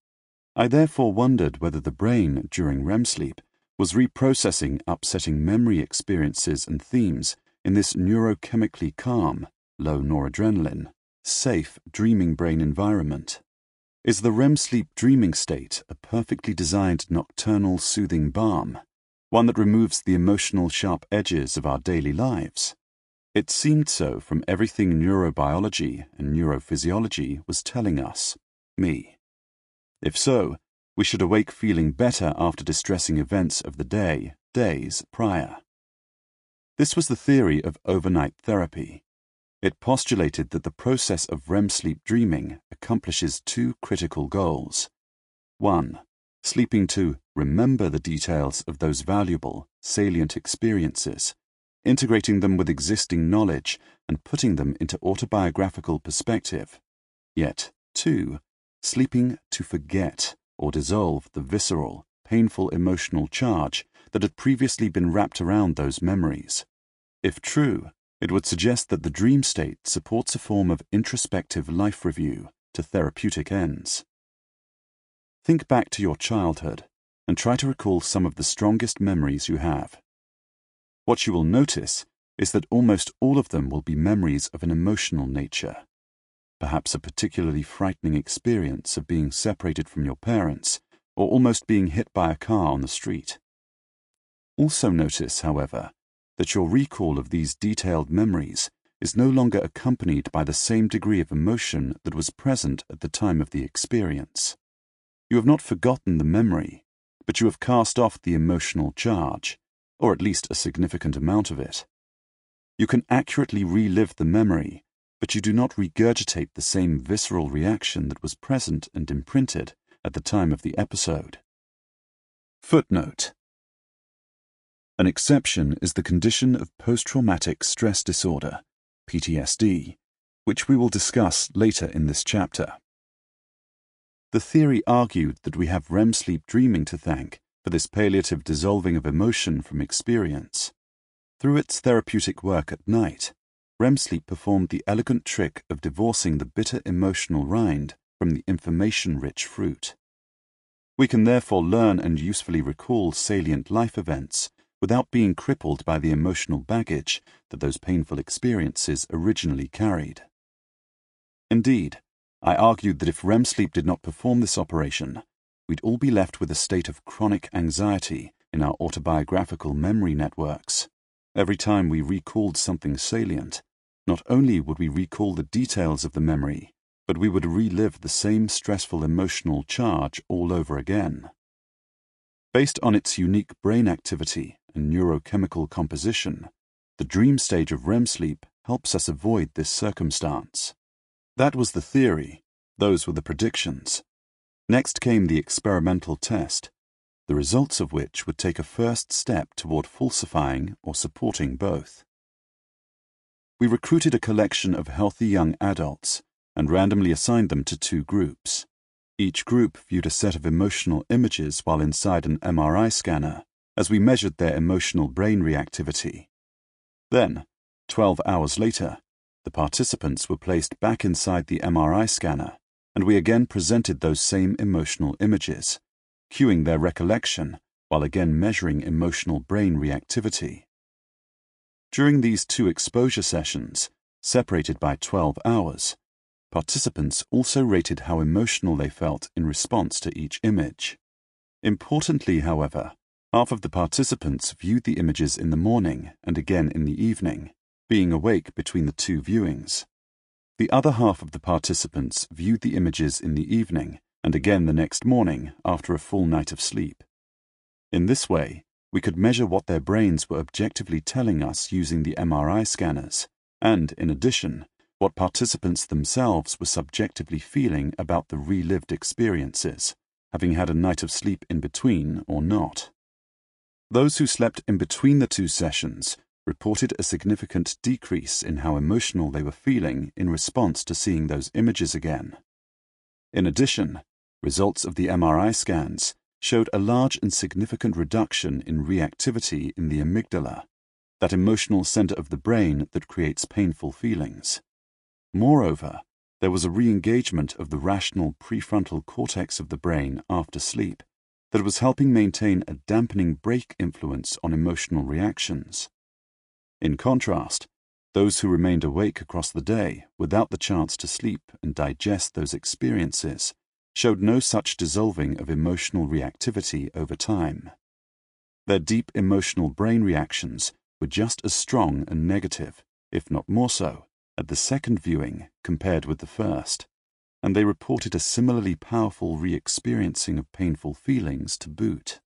Speaker 1: I therefore wondered whether the brain, during REM sleep, was reprocessing upsetting memory experiences and themes in this neurochemically calm, low noradrenaline, safe dreaming brain environment? Is the REM sleep dreaming state a perfectly designed nocturnal soothing balm, one that removes the emotional sharp edges of our daily lives? It seemed so from everything neurobiology and neurophysiology was telling us, me. If so, we should awake feeling better after distressing events of the day, days prior. This was the theory of overnight therapy. It postulated that the process of REM sleep dreaming accomplishes two critical goals. 1. Sleeping to remember the details of those valuable, salient experiences, integrating them with existing knowledge and putting them into autobiographical perspective. Yet, 2. sleeping to forget or dissolve the visceral, painful emotional charge that had previously been wrapped around those memories. If true, it would suggest that the dream state supports a form of introspective life review to therapeutic ends. Think back to your childhood and try to recall some of the strongest memories you have. What you will notice is that almost all of them will be memories of an emotional nature. Perhaps a particularly frightening experience of being separated from your parents or almost being hit by a car on the street. Also notice, however, that your recall of these detailed memories is no longer accompanied by the same degree of emotion that was present at the time of the experience. You have not forgotten the memory, but you have cast off the emotional charge, or at least a significant amount of it. You can accurately relive the memory, but you do not regurgitate the same visceral reaction that was present and imprinted at the time of the episode. Footnote An exception is the condition of post traumatic stress disorder, PTSD, which we will discuss later in this chapter. The theory argued that we have REM sleep dreaming to thank for this palliative dissolving of emotion from experience. Through its therapeutic work at night, REM sleep performed the elegant trick of divorcing the bitter emotional rind from the information rich fruit. We can therefore learn and usefully recall salient life events without being crippled by the emotional baggage that those painful experiences originally carried. Indeed, I argued that if REM sleep did not perform this operation, we'd all be left with a state of chronic anxiety in our autobiographical memory networks. Every time we recalled something salient, not only would we recall the details of the memory, but we would relive the same stressful emotional charge all over again. Based on its unique brain activity and neurochemical composition, the dream stage of REM sleep helps us avoid this circumstance. That was the theory, those were the predictions. Next came the experimental test, the results of which would take a first step toward falsifying or supporting both. We recruited a collection of healthy young adults and randomly assigned them to two groups. Each group viewed a set of emotional images while inside an MRI scanner as we measured their emotional brain reactivity. Then, 12 hours later, the participants were placed back inside the MRI scanner, and we again presented those same emotional images, cueing their recollection while again measuring emotional brain reactivity. During these two exposure sessions, separated by 12 hours, participants also rated how emotional they felt in response to each image. Importantly, however, half of the participants viewed the images in the morning and again in the evening, being awake between the two viewings. The other half of the participants viewed the images in the evening and again the next morning after a full night of sleep. In this way, we could measure what their brains were objectively telling us using the MRI scanners, and, in addition, what participants themselves were subjectively feeling about the relived experiences, having had a night of sleep in between or not. Those who slept in between the two sessions reported a significant decrease in how emotional they were feeling in response to seeing those images again. In addition, results of the MRI scans showed a large and significant reduction in reactivity in the amygdala, that emotional center of the brain that creates painful feelings. Moreover, there was a re engagement of the rational prefrontal cortex of the brain after sleep that was helping maintain a dampening brake influence on emotional reactions. In contrast, those who remained awake across the day without the chance to sleep and digest those experiences showed no such dissolving of emotional reactivity over time. Their deep emotional brain reactions were just as strong and negative, if not more so, at the second viewing compared with the first, and they reported a similarly powerful re experiencing of painful feelings to boot.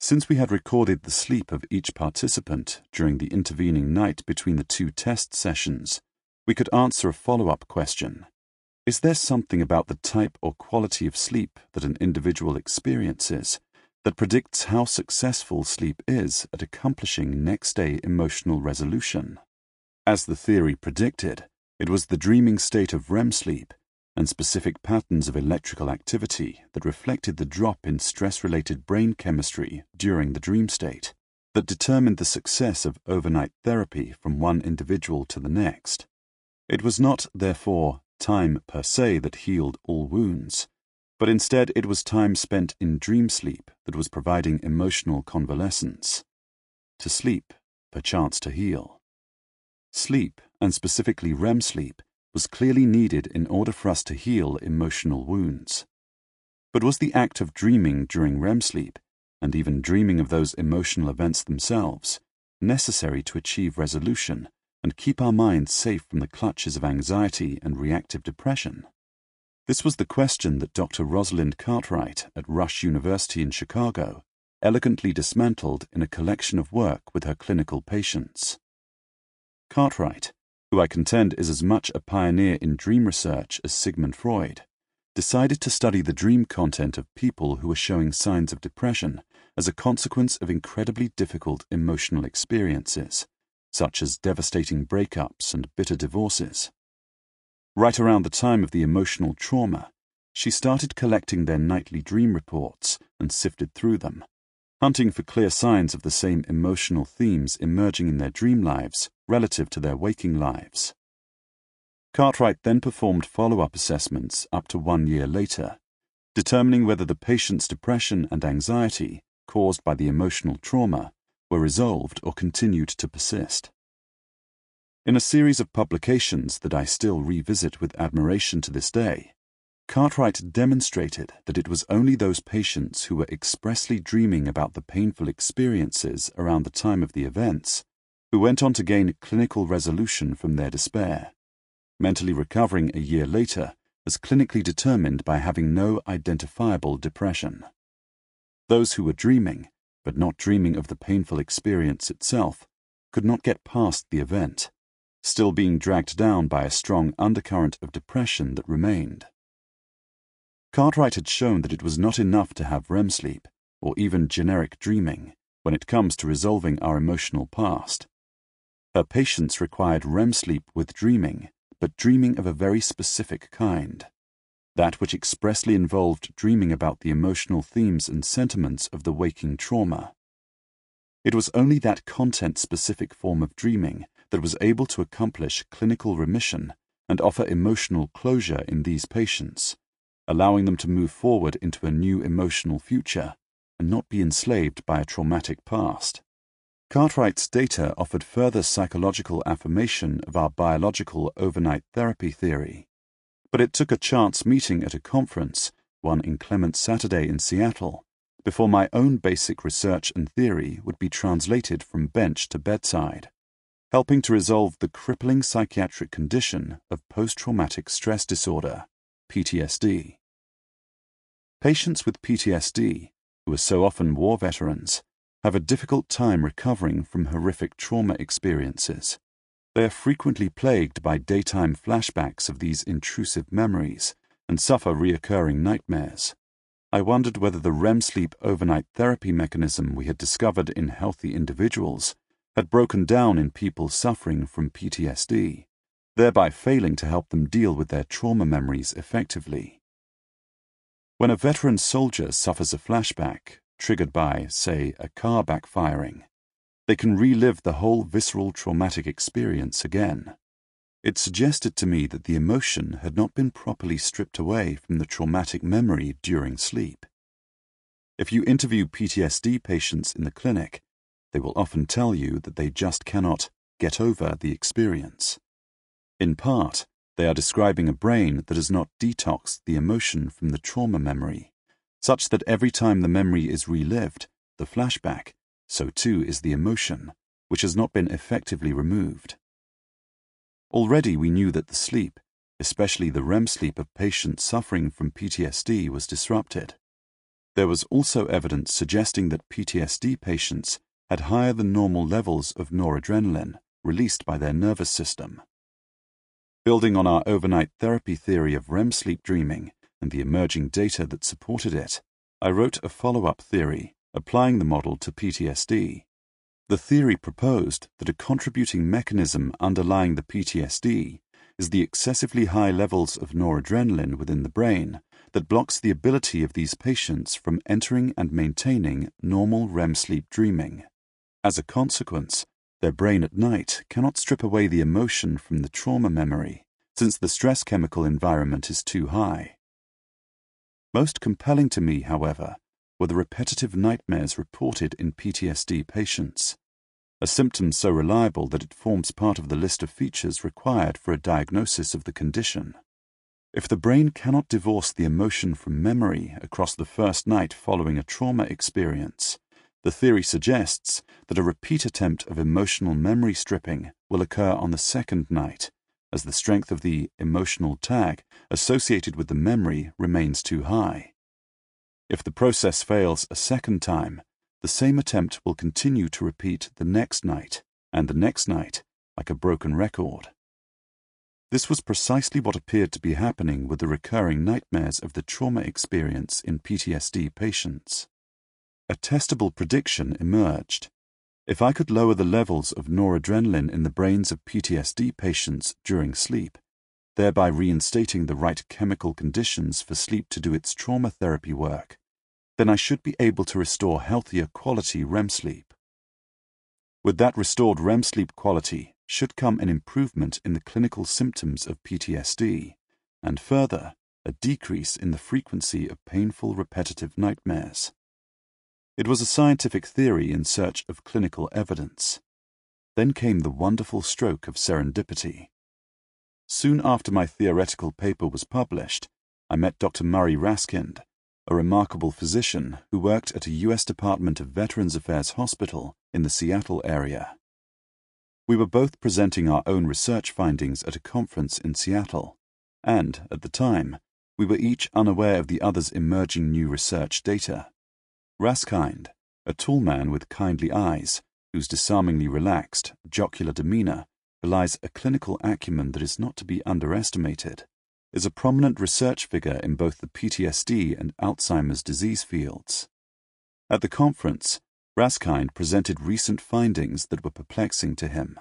Speaker 1: Since we had recorded the sleep of each participant during the intervening night between the two test sessions, we could answer a follow up question. Is there something about the type or quality of sleep that an individual experiences that predicts how successful sleep is at accomplishing next day emotional resolution? As the theory predicted, it was the dreaming state of REM sleep and specific patterns of electrical activity that reflected the drop in stress related brain chemistry during the dream state that determined the success of overnight therapy from one individual to the next. It was not, therefore, time per se that healed all wounds, but instead it was time spent in dream sleep that was providing emotional convalescence. To sleep, perchance to heal. Sleep, and specifically REM sleep, was clearly needed in order for us to heal emotional wounds. But was the act of dreaming during REM sleep, and even dreaming of those emotional events themselves, necessary to achieve resolution and keep our minds safe from the clutches of anxiety and reactive depression? This was the question that Dr. Rosalind Cartwright at Rush University in Chicago elegantly dismantled in a collection of work with her clinical patients. Cartwright, who I contend is as much a pioneer in dream research as Sigmund Freud, decided to study the dream content of people who were showing signs of depression as a consequence of incredibly difficult emotional experiences, such as devastating breakups and bitter divorces. Right around the time of the emotional trauma, she started collecting their nightly dream reports and sifted through them, hunting for clear signs of the same emotional themes emerging in their dream lives relative to their waking lives. Cartwright then performed follow up assessments up to one year later, determining whether the patient's depression and anxiety caused by the emotional trauma were resolved or continued to persist. In a series of publications that I still revisit with admiration to this day, Cartwright demonstrated that it was only those patients who were expressly dreaming about the painful experiences around the time of the events who went on to gain clinical resolution from their despair, mentally recovering a year later as clinically determined by having no identifiable depression. Those who were dreaming, but not dreaming of the painful experience itself, could not get past the event, still being dragged down by a strong undercurrent of depression that remained. Cartwright had shown that it was not enough to have REM sleep, or even generic dreaming, when it comes to resolving our emotional past. Her patients required REM sleep with dreaming, but dreaming of a very specific kind. That which expressly involved dreaming about the emotional themes and sentiments of the waking trauma. It was only that content specific form of dreaming that was able to accomplish clinical remission and offer emotional closure in these patients allowing them to move forward into a new emotional future and not be enslaved by a traumatic past. Cartwright's data offered further psychological affirmation of our biological overnight therapy theory. But it took a chance meeting at a conference, one inclement Saturday in Seattle, before my own basic research and theory would be translated from bench to bedside, helping to resolve the crippling psychiatric condition of post traumatic stress disorder, PTSD. Patients with PTSD, who are so often war veterans, have a difficult time recovering from horrific trauma experiences. They are frequently plagued by daytime flashbacks of these intrusive memories and suffer reoccurring nightmares. I wondered whether the REM sleep overnight therapy mechanism we had discovered in healthy individuals had broken down in people suffering from PTSD, thereby failing to help them deal with their trauma memories effectively. When a veteran soldier suffers a flashback, triggered by, say, a car backfiring, they can relive the whole visceral traumatic experience again. It suggested to me that the emotion had not been properly stripped away from the traumatic memory during sleep. If you interview PTSD patients in the clinic, they will often tell you that they just cannot get over the experience. In part, they are describing a brain that has not detoxed the emotion from the trauma memory, such that every time the memory is relived, the flashback, so too is the emotion, which has not been effectively removed. Already we knew that the sleep, especially the REM sleep of patients suffering from PTSD, was disrupted. There was also evidence suggesting that PTSD patients had higher than normal levels of noradrenaline released by their nervous system. Building on our overnight therapy theory of REM sleep dreaming and the emerging data that supported it, I wrote a follow up theory applying the model to PTSD. The theory proposed that a contributing mechanism underlying the PTSD is the excessively high levels of noradrenaline within the brain that blocks the ability of these patients from entering and maintaining normal REM sleep dreaming. As a consequence, their brain at night cannot strip away the emotion from the trauma memory since the stress chemical environment is too high. Most compelling to me, however, were the repetitive nightmares reported in PTSD patients, a symptom so reliable that it forms part of the list of features required for a diagnosis of the condition. If the brain cannot divorce the emotion from memory across the first night following a trauma experience, the theory suggests that a repeat attempt of emotional memory stripping will occur on the second night, as the strength of the emotional tag associated with the memory remains too high. If the process fails a second time, the same attempt will continue to repeat the next night and the next night like a broken record. This was precisely what appeared to be happening with the recurring nightmares of the trauma experience in PTSD patients. A testable prediction emerged. If I could lower the levels of noradrenaline in the brains of PTSD patients during sleep, thereby reinstating the right chemical conditions for sleep to do its trauma therapy work, then I should be able to restore healthier quality REM sleep. With that restored REM sleep quality, should come an improvement in the clinical symptoms of PTSD, and further, a decrease in the frequency of painful repetitive nightmares. It was a scientific theory in search of clinical evidence. Then came the wonderful stroke of serendipity. Soon after my theoretical paper was published, I met Dr. Murray Raskind, a remarkable physician who worked at a U.S. Department of Veterans Affairs hospital in the Seattle area. We were both presenting our own research findings at a conference in Seattle, and, at the time, we were each unaware of the other's emerging new research data. Raskind, a tall man with kindly eyes, whose disarmingly relaxed, jocular demeanor belies a clinical acumen that is not to be underestimated, is a prominent research figure in both the PTSD and Alzheimer's disease fields. At the conference, Raskind presented recent findings that were perplexing to him.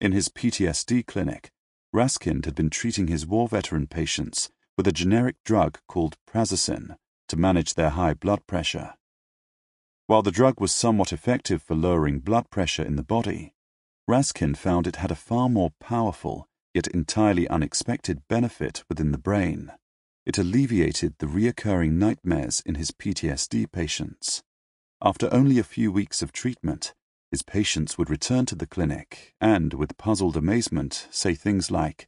Speaker 1: In his PTSD clinic, Raskind had been treating his war veteran patients with a generic drug called prazosin to manage their high blood pressure. While the drug was somewhat effective for lowering blood pressure in the body, Raskind found it had a far more powerful, yet entirely unexpected benefit within the brain. It alleviated the reoccurring nightmares in his PTSD patients. After only a few weeks of treatment, his patients would return to the clinic and, with puzzled amazement, say things like,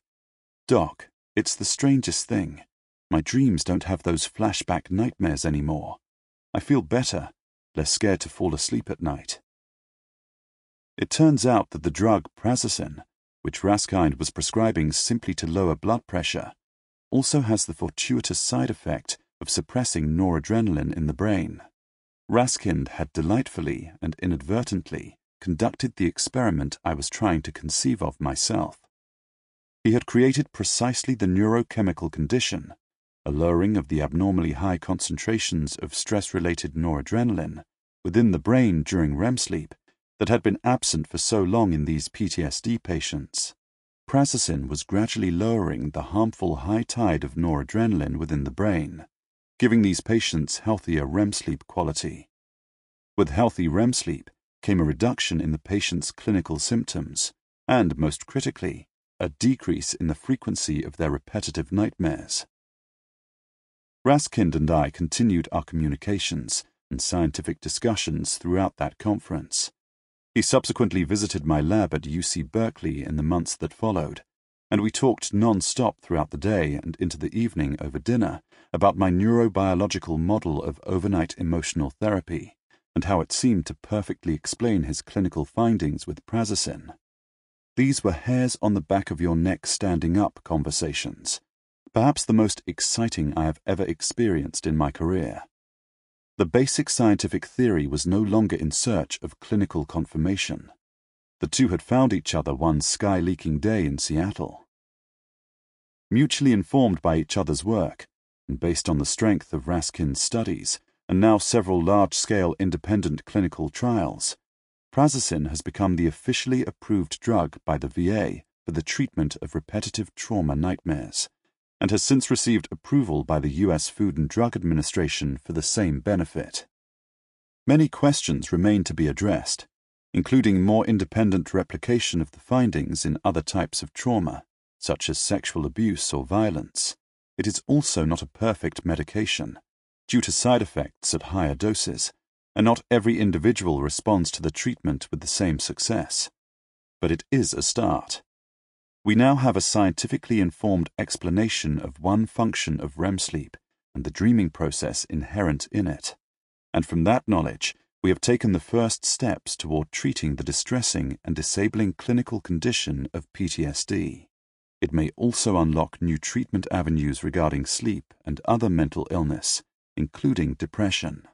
Speaker 1: Doc, it's the strangest thing. My dreams don't have those flashback nightmares anymore. I feel better, less scared to fall asleep at night. It turns out that the drug prazosin, which Raskind was prescribing simply to lower blood pressure, also has the fortuitous side effect of suppressing noradrenaline in the brain. Raskind had delightfully and inadvertently conducted the experiment I was trying to conceive of myself. He had created precisely the neurochemical condition, a lowering of the abnormally high concentrations of stress-related noradrenaline within the brain during REM sleep that had been absent for so long in these PTSD patients. Prazosin was gradually lowering the harmful high tide of noradrenaline within the brain, giving these patients healthier REM sleep quality. With healthy REM sleep came a reduction in the patient's clinical symptoms and, most critically, a decrease in the frequency of their repetitive nightmares. Raskind and I continued our communications and scientific discussions throughout that conference. He subsequently visited my lab at UC Berkeley in the months that followed, and we talked non-stop throughout the day and into the evening over dinner about my neurobiological model of overnight emotional therapy and how it seemed to perfectly explain his clinical findings with prazosin. These were hairs on the back of your neck standing up conversations, perhaps the most exciting I have ever experienced in my career. The basic scientific theory was no longer in search of clinical confirmation. The two had found each other one sky-leaking day in Seattle. Mutually informed by each other's work, and based on the strength of Raskind's studies, and now several large-scale independent clinical trials, prazosin has become the officially approved drug by the VA for the treatment of repetitive trauma nightmares and has since received approval by the U.S. Food and Drug Administration for the same benefit. Many questions remain to be addressed, including more independent replication of the findings in other types of trauma, such as sexual abuse or violence. It is also not a perfect medication, due to side effects at higher doses, and not every individual responds to the treatment with the same success. But it is a start. We now have a scientifically informed explanation of one function of REM sleep and the dreaming process inherent in it. And from that knowledge, we have taken the first steps toward treating the distressing and disabling clinical condition of PTSD. It may also unlock new treatment avenues regarding sleep and other mental illness, including depression.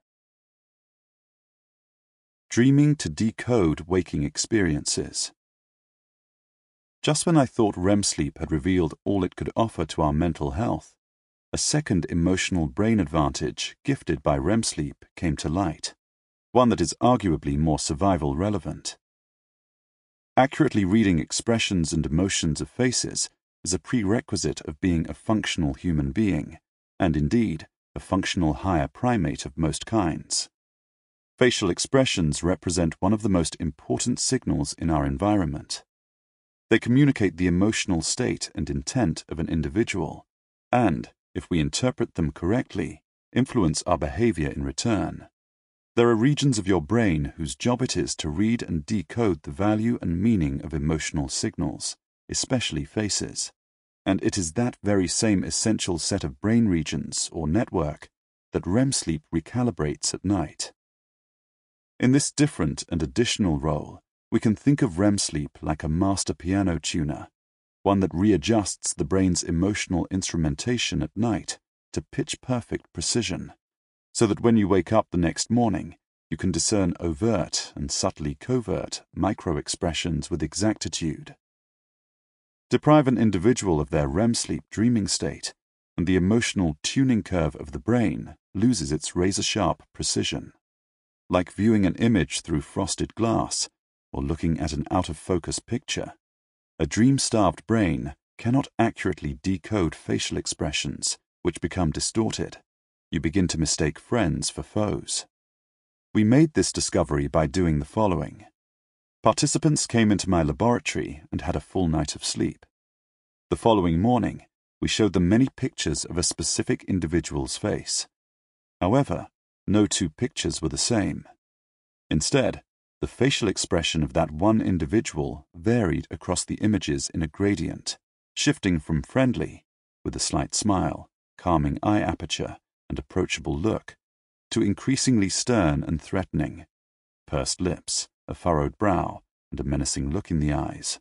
Speaker 1: Dreaming to decode waking experiences. Just when I thought REM sleep had revealed all it could offer to our mental health, a second emotional brain advantage gifted by REM sleep came to light, one that is arguably more survival relevant. Accurately reading expressions and emotions of faces is a prerequisite of being a functional human being, and indeed, a functional higher primate of most kinds. Facial expressions represent one of the most important signals in our environment. They communicate the emotional state and intent of an individual, and, if we interpret them correctly, influence our behavior in return. There are regions of your brain whose job it is to read and decode the value and meaning of emotional signals, especially faces. And it is that very same essential set of brain regions, or network, that REM sleep recalibrates at night. In this different and additional role, we can think of REM sleep like a master piano tuner, one that readjusts the brain's emotional instrumentation at night to pitch perfect precision, so that when you wake up the next morning, you can discern overt and subtly covert micro-expressions with exactitude. Deprive an individual of their REM sleep dreaming state, and the emotional tuning curve of the brain loses its razor-sharp precision. Like viewing an image through frosted glass, or looking at an out-of-focus picture, a dream-starved brain cannot accurately decode facial expressions, which become distorted. You begin to mistake friends for foes. We made this discovery by doing the following. Participants came into my laboratory and had a full night of sleep. The following morning, we showed them many pictures of a specific individual's face. However, no two pictures were the same. Instead, the facial expression of that one individual varied across the images in a gradient, shifting from friendly, with a slight smile, calming eye aperture, and approachable look, to increasingly stern and threatening, pursed lips, a furrowed brow, and a menacing look in the eyes.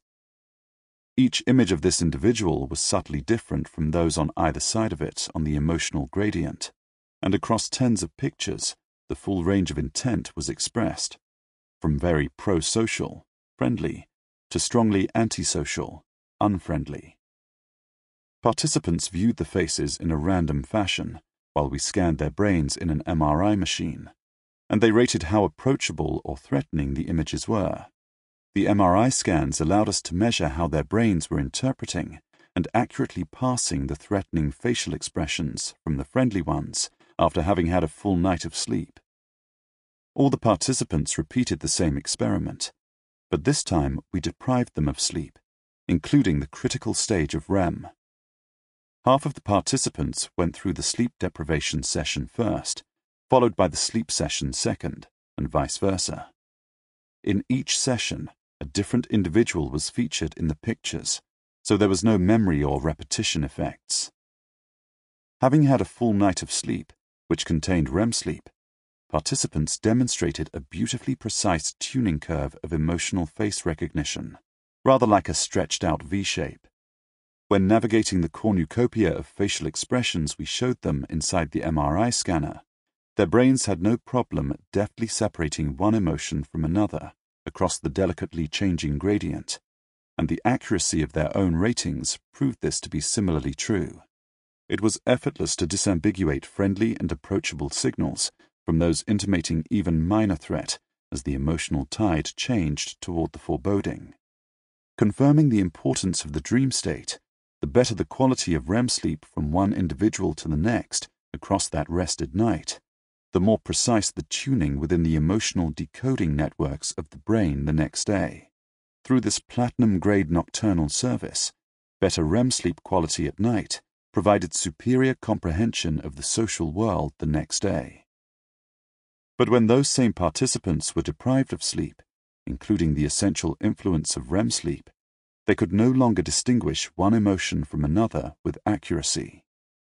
Speaker 1: Each image of this individual was subtly different from those on either side of it on the emotional gradient, and across tens of pictures, the full range of intent was expressed from very pro-social, friendly, to strongly antisocial, unfriendly. Participants viewed the faces in a random fashion while we scanned their brains in an MRI machine, and they rated how approachable or threatening the images were. The MRI scans allowed us to measure how their brains were interpreting and accurately parsing the threatening facial expressions from the friendly ones after having had a full night of sleep. All the participants repeated the same experiment, but this time we deprived them of sleep, including the critical stage of REM. Half of the participants went through the sleep deprivation session first, followed by the sleep session second, and vice versa. In each session, a different individual was featured in the pictures, so there was no memory or repetition effects. Having had a full night of sleep, which contained REM sleep, participants demonstrated a beautifully precise tuning curve of emotional face recognition, rather like a stretched out V shape. When navigating the cornucopia of facial expressions we showed them inside the MRI scanner, their brains had no problem deftly separating one emotion from another across the delicately changing gradient, and the accuracy of their own ratings proved this to be similarly true. It was effortless to disambiguate friendly and approachable signals from those intimating even minor threat as the emotional tide changed toward the foreboding. confirming the importance of the dream state, the better the quality of REM sleep from one individual to the next across that rested night, the more precise the tuning within the emotional decoding networks of the brain the next day. Through this platinum grade nocturnal service, better REM sleep quality at night provided superior comprehension of the social world the next day. But when those same participants were deprived of sleep, including the essential influence of REM sleep, they could no longer distinguish one emotion from another with accuracy.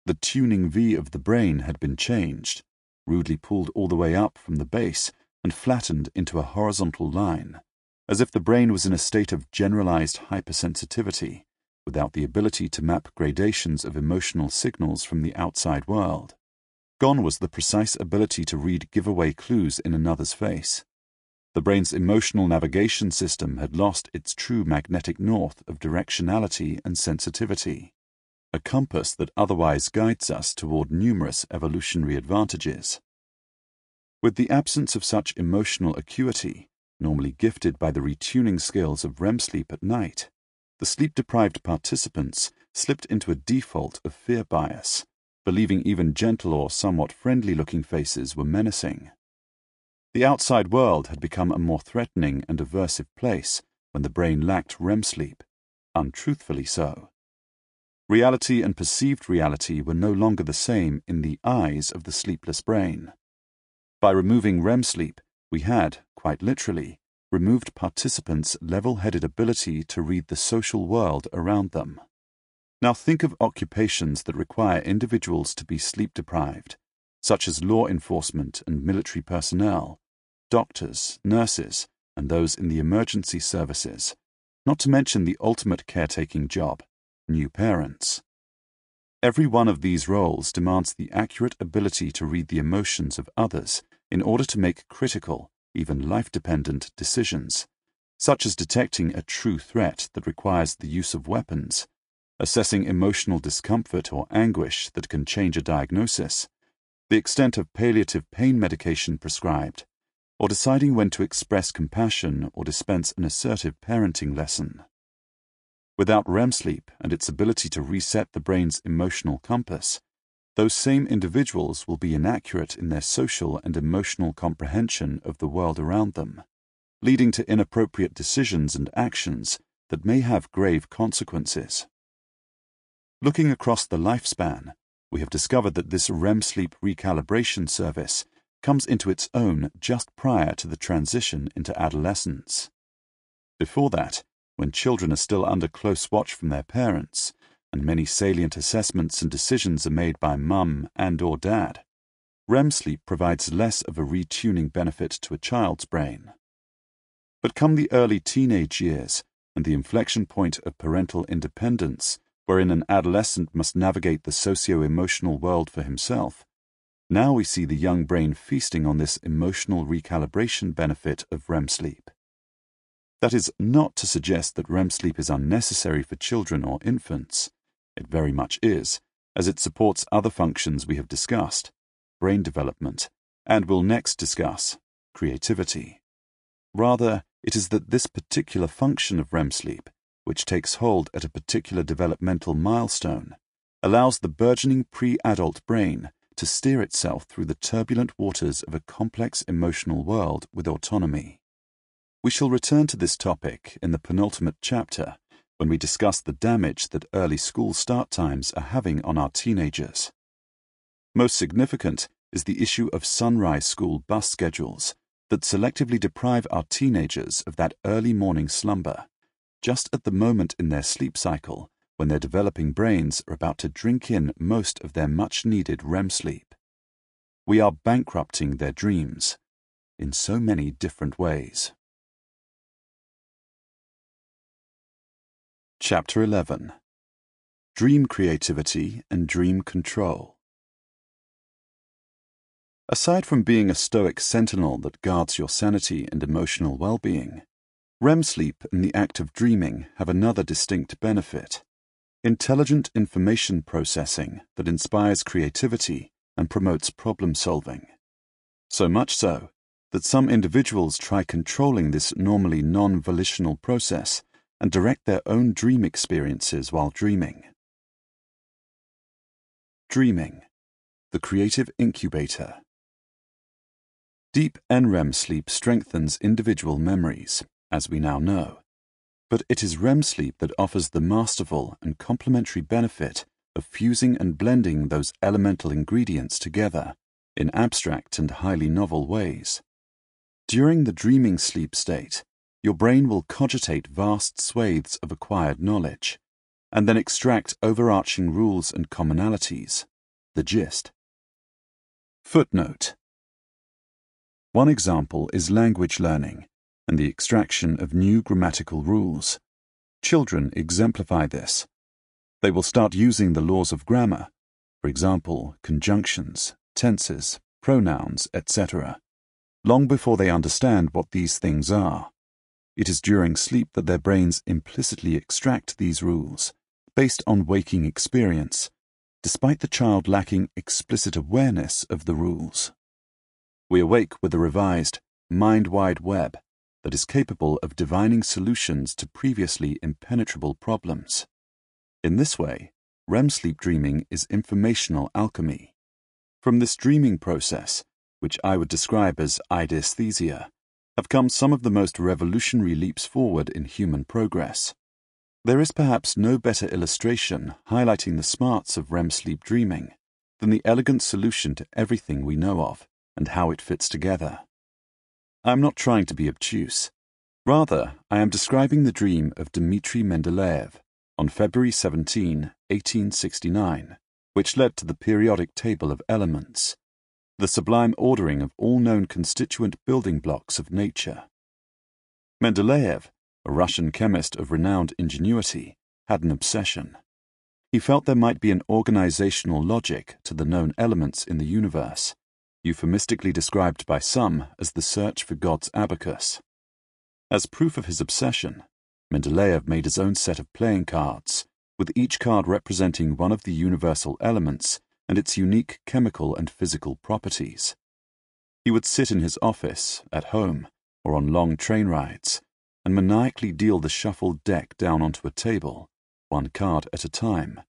Speaker 1: The tuning V of the brain had been changed, rudely pulled all the way up from the base and flattened into a horizontal line, as if the brain was in a state of generalized hypersensitivity, without the ability to map gradations of emotional signals from the outside world. Gone was the precise ability to read giveaway clues in another's face. The brain's emotional navigation system had lost its true magnetic north of directionality and sensitivity, a compass that otherwise guides us toward numerous evolutionary advantages. With the absence of such emotional acuity, normally gifted by the retuning skills of REM sleep at night, the sleep deprived participants slipped into a default of fear bias, believing even gentle or somewhat friendly looking faces were menacing. The outside world had become a more threatening and aversive place when the brain lacked REM sleep, untruthfully so. Reality and perceived reality were no longer the same in the eyes of the sleepless brain. By removing REM sleep, we had, quite literally, removed participants' level headed ability to read the social world around them. Now think of occupations that require individuals to be sleep deprived, such as law enforcement and military personnel, doctors, nurses, and those in the emergency services, not to mention the ultimate caretaking job, new parents. Every one of these roles demands the accurate ability to read the emotions of others in order to make critical, even life dependent decisions, such as detecting a true threat that requires the use of weapons, assessing emotional discomfort or anguish that can change a diagnosis, the extent of palliative pain medication prescribed, or deciding when to express compassion or dispense an assertive parenting lesson. Without REM sleep and its ability to reset the brain's emotional compass, those same individuals will be inaccurate in their social and emotional comprehension of the world around them, leading to inappropriate decisions and actions that may have grave consequences. Looking across the lifespan, we have discovered that this REM sleep recalibration service comes into its own just prior to the transition into adolescence. Before that, when children are still under close watch from their parents, and many salient assessments and decisions are made by mum and or dad, REM sleep provides less of a retuning benefit to a child's brain. But come the early teenage years and the inflection point of parental independence, wherein an adolescent must navigate the socio-emotional world for himself, now we see the young brain feasting on this emotional recalibration benefit of REM sleep. That is not to suggest that REM sleep is unnecessary for children or infants. It very much is, as it supports other functions we have discussed brain development, and will next discuss creativity. Rather, it is that this particular function of REM sleep, which takes hold at a particular developmental milestone, allows the burgeoning pre adult brain to steer itself through the turbulent waters of a complex emotional world with autonomy. We shall return to this topic in the penultimate chapter when we discuss the damage that early school start times are having on our teenagers. Most significant is the issue of sunrise school bus schedules that selectively deprive our teenagers of that early morning slumber, just at the moment in their sleep cycle when their developing brains are about to drink in most of their much needed REM sleep. We are bankrupting their dreams in so many different ways. Chapter 11 Dream Creativity and Dream Control. Aside from being a stoic sentinel that guards your sanity and emotional well being, REM sleep and the act of dreaming have another distinct benefit intelligent information processing that inspires creativity and promotes problem solving. So much so that some individuals try controlling this normally non volitional process and direct their own dream experiences while dreaming. Dreaming, the creative incubator. Deep NREM sleep strengthens individual memories, as we now know. But it is REM sleep that offers the masterful and complementary benefit of fusing and blending those elemental ingredients together in abstract and highly novel ways. During the dreaming sleep state, your brain will cogitate vast swathes of acquired knowledge, and then extract overarching rules and commonalities, the gist. Footnote One example is language learning and the extraction of new grammatical rules. Children exemplify this. They will start using the laws of grammar, for example, conjunctions, tenses, pronouns, etc., long before they understand what these things are. It is during sleep that their brains implicitly extract these rules, based on waking experience, despite the child lacking explicit awareness of the rules. We awake with a revised, mind wide web that is capable of divining solutions to previously impenetrable problems. In this way, REM sleep dreaming is informational alchemy. From this dreaming process, which I would describe as ideasthesia, have come some of the most revolutionary leaps forward in human progress. There is perhaps no better illustration highlighting the smarts of REM sleep dreaming than the elegant solution to everything we know of and how it fits together. I am not trying to be obtuse. Rather, I am describing the dream of Dmitri Mendeleev on February 17, 1869, which led to the periodic table of elements, the sublime ordering of all known constituent building blocks of nature. Mendeleev, a Russian chemist of renowned ingenuity, had an obsession. He felt there might be an organizational logic to the known elements in the universe euphemistically described by some as the search for God's abacus. As proof of his obsession, Mendeleev made his own set of playing cards, with each card representing one of the universal elements and its unique chemical and physical properties. He would sit in his office, at home, or on long train rides, and maniacally deal the shuffled deck down onto a table, one card at a time,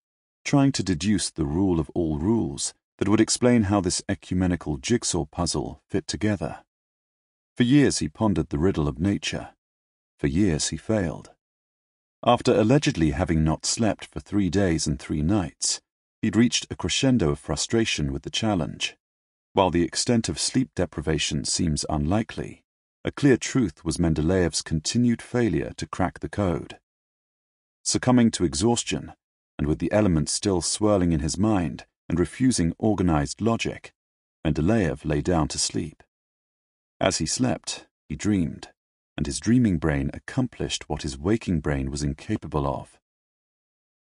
Speaker 1: trying to deduce the rule of all rules that would explain how this ecumenical jigsaw puzzle fit together. For years he pondered the riddle of nature. For years he failed. After allegedly having not slept for three days and three nights, he'd reached a crescendo of frustration with the challenge. While the extent of sleep deprivation seems unlikely, a clear truth was Mendeleev's continued failure to crack the code. Succumbing to exhaustion, and with the elements still swirling in his mind, and refusing organized logic, Mendeleev lay down to sleep. As he slept, he dreamed, and his dreaming brain accomplished what his waking brain was incapable of.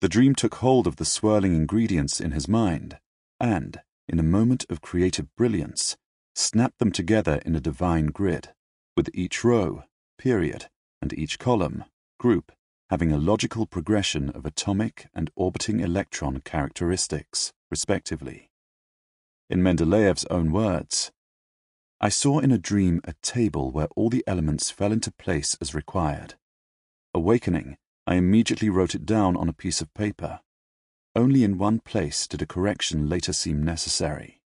Speaker 1: The dream took hold of the swirling ingredients in his mind and, in a moment of creative brilliance, snapped them together in a divine grid, with each row, period, and each column, group, having a logical progression of atomic and orbiting electron characteristics respectively. In Mendeleev's own words, I saw in a dream a table where all the elements fell into place as required. Awakening, I immediately wrote it down on a piece of paper. Only in one place did a correction later seem necessary.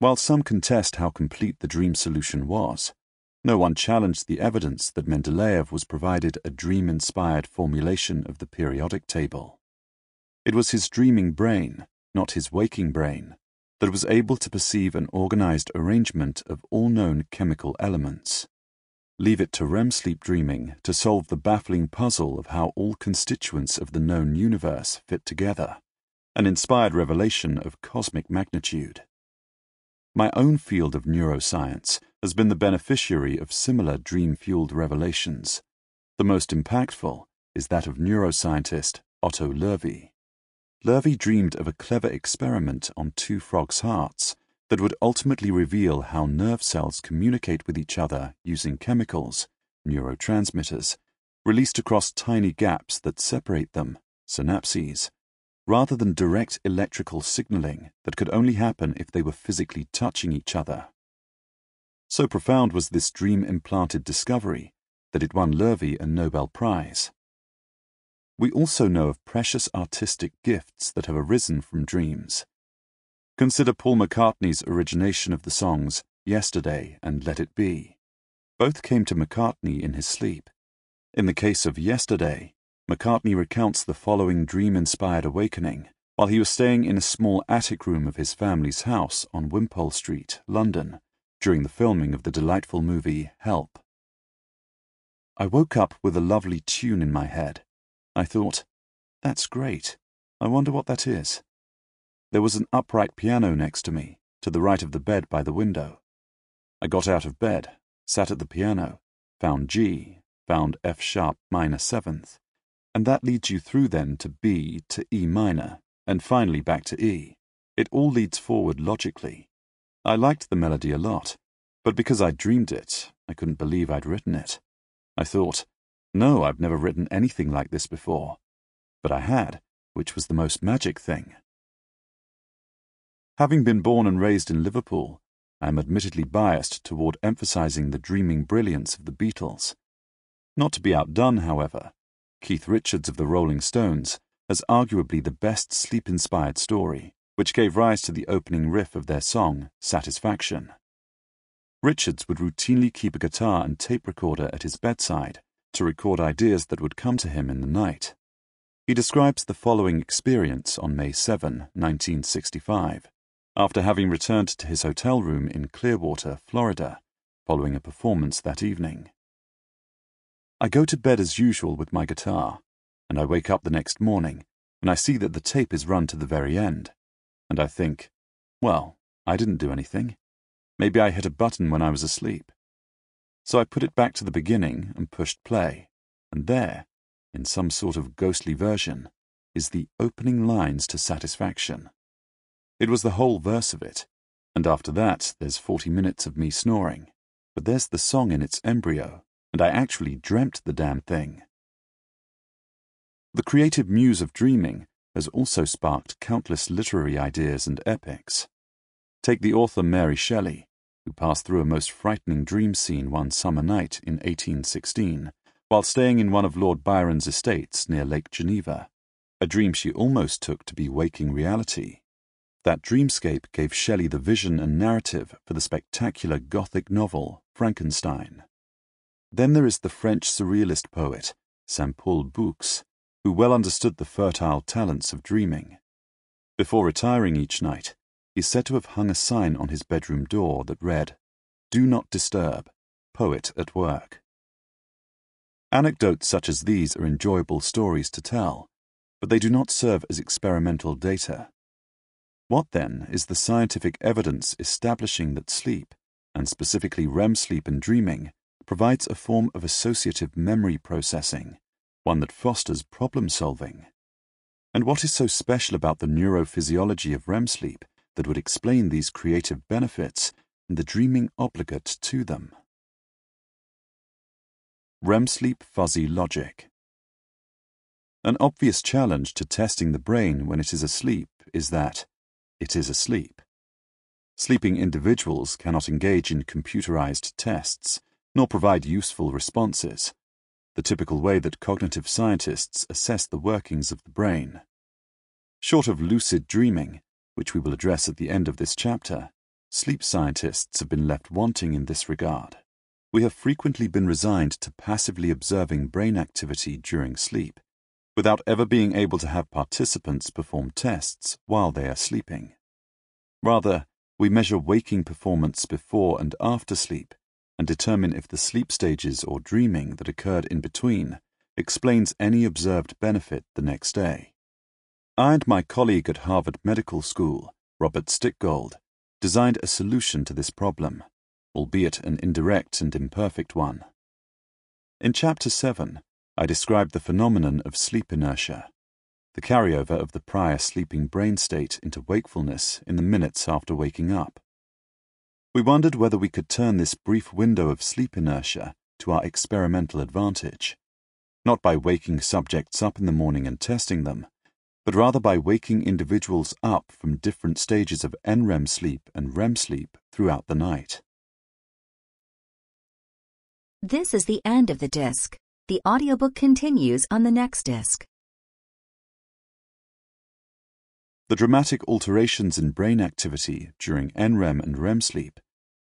Speaker 1: While some contest how complete the dream solution was, no one challenged the evidence that Mendeleev was provided a dream inspired formulation of the periodic table. It was his dreaming brain, not his waking brain, that was able to perceive an organized arrangement of all known chemical elements. Leave it to REM sleep dreaming to solve the baffling puzzle of how all constituents of the known universe fit together, an inspired revelation of cosmic magnitude. My own field of neuroscience has been the beneficiary of similar dream fueled revelations. The most impactful is that of neuroscientist Otto Loewi. Loewi dreamed of a clever experiment on two frogs' hearts that would ultimately reveal how nerve cells communicate with each other using chemicals, neurotransmitters, released across tiny gaps that separate them, synapses, rather than direct electrical signaling that could only happen if they were physically touching each other. So profound was this dream implanted discovery that it won Loewi a Nobel Prize. We also know of precious artistic gifts that have arisen from dreams. Consider Paul McCartney's origination of the songs Yesterday and Let It Be. Both came to McCartney in his sleep. In the case of Yesterday, McCartney recounts the following dream inspired awakening while he was staying in a small attic room of his family's house on Wimpole Street, London, during the filming of the delightful movie Help. I woke up with a lovely tune in my head. I thought, that's great. I wonder what that is. There was an upright piano next to me, to the right of the bed by the window. I got out of bed, sat at the piano, found G, found F sharp minor seventh, and that leads you through then to B to E minor, and finally back to E. It all leads forward logically. I liked the melody a lot, but because I'd dreamed it, I couldn't believe I'd written it. I thought, no, I've never written anything like this before. But I had, which was the most magic thing. Having been born and raised in Liverpool, I am admittedly biased toward emphasizing the dreaming brilliance of the Beatles. Not to be outdone, however, Keith Richards of the Rolling Stones has arguably the best sleep inspired story, which gave rise to the opening riff of their song, Satisfaction. Richards would routinely keep a guitar and tape recorder at his bedside to record ideas that would come to him in the night. He describes the following experience on May 7, 1965, after having returned to his hotel room in Clearwater, Florida, following a performance that evening. I go to bed as usual with my guitar and I wake up the next morning and I see that the tape is run to the very end. And I think, well, I didn't do anything. Maybe I hit a button when I was asleep. So I put it back to the beginning and pushed play, and there, in some sort of ghostly version, is the opening lines to Satisfaction. It was the whole verse of it, and after that there's 40 minutes of me snoring. But there's the song in its embryo, and I actually dreamt the damn thing. The creative muse of dreaming has also sparked countless literary ideas and epics. Take the author Mary Shelley, who passed through a most frightening dream scene one summer night in 1816 while staying in one of Lord Byron's estates near Lake Geneva, a dream she almost took to be waking reality. That dreamscape gave Shelley the vision and narrative for the spectacular Gothic novel Frankenstein. Then there is the French surrealist poet Saint-Pol-Roux, who well understood the fertile talents of dreaming. Before retiring each night, is said to have hung a sign on his bedroom door that read, Do not disturb, poet at work. Anecdotes such as these are enjoyable stories to tell, but they do not serve as experimental data. What then is the scientific evidence establishing that sleep, and specifically REM sleep and dreaming, provides a form of associative memory processing one that fosters problem solving. And what is so special about the neurophysiology of REM sleep that would explain these creative benefits and the dreaming obligate to them? REM sleep fuzzy logic. An obvious challenge to testing the brain when it is asleep is that it is asleep. Sleeping individuals cannot engage in computerized tests nor provide useful responses the typical way that cognitive scientists assess the workings of the brain. Short of lucid dreaming, which we will address at the end of this chapter, sleep scientists have been left wanting in this regard. We have frequently been resigned to passively observing brain activity during sleep, without ever being able to have participants perform tests while they are sleeping. Rather, we measure waking performance before and after sleep and determine if the sleep stages or dreaming that occurred in between explains any observed benefit the next day. I and my colleague at Harvard Medical School, Robert Stickgold, designed a solution to this problem, albeit an indirect and imperfect one. In Chapter 7, I described the phenomenon of sleep inertia, the carryover of the prior sleeping brain state into wakefulness in the minutes after waking up. We wondered whether we could turn this brief window of sleep inertia to our experimental advantage, not by waking subjects up in the morning and testing them, but rather by waking individuals up from different stages of NREM sleep and REM sleep throughout the night.
Speaker 2: This is the end of the disc. The audiobook continues on the next disc.
Speaker 1: The dramatic alterations in brain activity during NREM and REM sleep,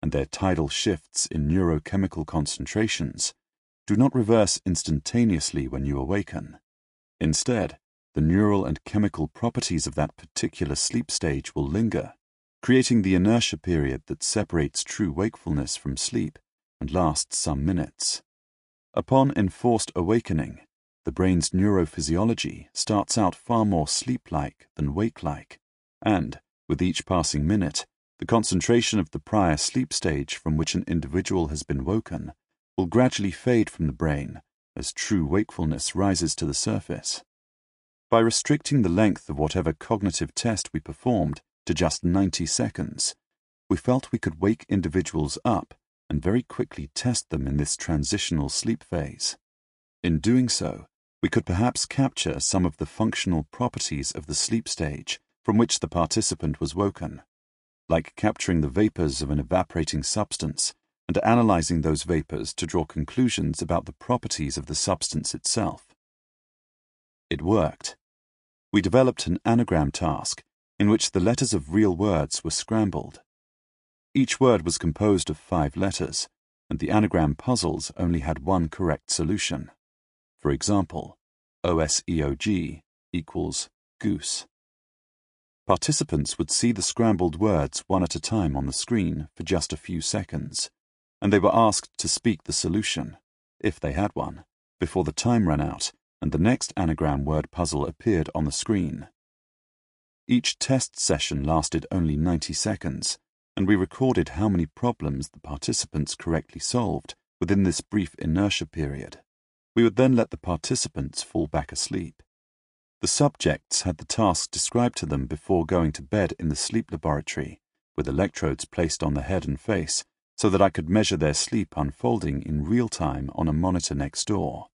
Speaker 1: and their tidal shifts in neurochemical concentrations, do not reverse instantaneously when you awaken. Instead, the neural and chemical properties of that particular sleep stage will linger, creating the inertia period that separates true wakefulness from sleep and lasts some minutes. Upon enforced awakening, the brain's neurophysiology starts out far more sleep-like than wake-like, and, with each passing minute, the concentration of the prior sleep stage from which an individual has been woken will gradually fade from the brain as true wakefulness rises to the surface. By restricting the length of whatever cognitive test we performed to just 90 seconds, we felt we could wake individuals up and very quickly test them in this transitional sleep phase. In doing so, we could perhaps capture some of the functional properties of the sleep stage from which the participant was woken, like capturing the vapors of an evaporating substance and analyzing those vapors to draw conclusions about the properties of the substance itself. It worked. We developed an anagram task in which the letters of real words were scrambled. Each word was composed of five letters, and the anagram puzzles only had one correct solution. For example, OSEOG equals goose. Participants would see the scrambled words one at a time on the screen for just a few seconds, and they were asked to speak the solution, if they had one, before the time ran out and the next anagram word puzzle appeared on the screen. Each test session lasted only 90 seconds, and we recorded how many problems the participants correctly solved within this brief inertia period. We would then let the participants fall back asleep. The subjects had the task described to them before going to bed in the sleep laboratory, with electrodes placed on the head and face, so that I could measure their sleep unfolding in real time on a monitor next door.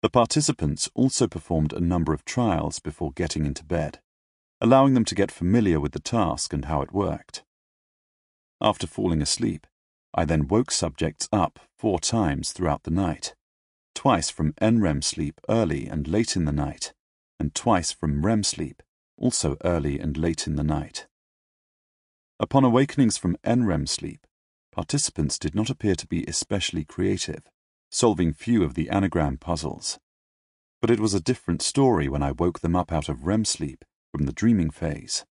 Speaker 1: The participants also performed a number of trials before getting into bed, allowing them to get familiar with the task and how it worked. After falling asleep, I then woke subjects up four times throughout the night, twice from NREM sleep early and late in the night, and twice from REM sleep, also early and late in the night. Upon awakenings from NREM sleep, participants did not appear to be especially creative, solving few of the anagram puzzles. But it was a different story when I woke them up out of REM sleep from the dreaming phase.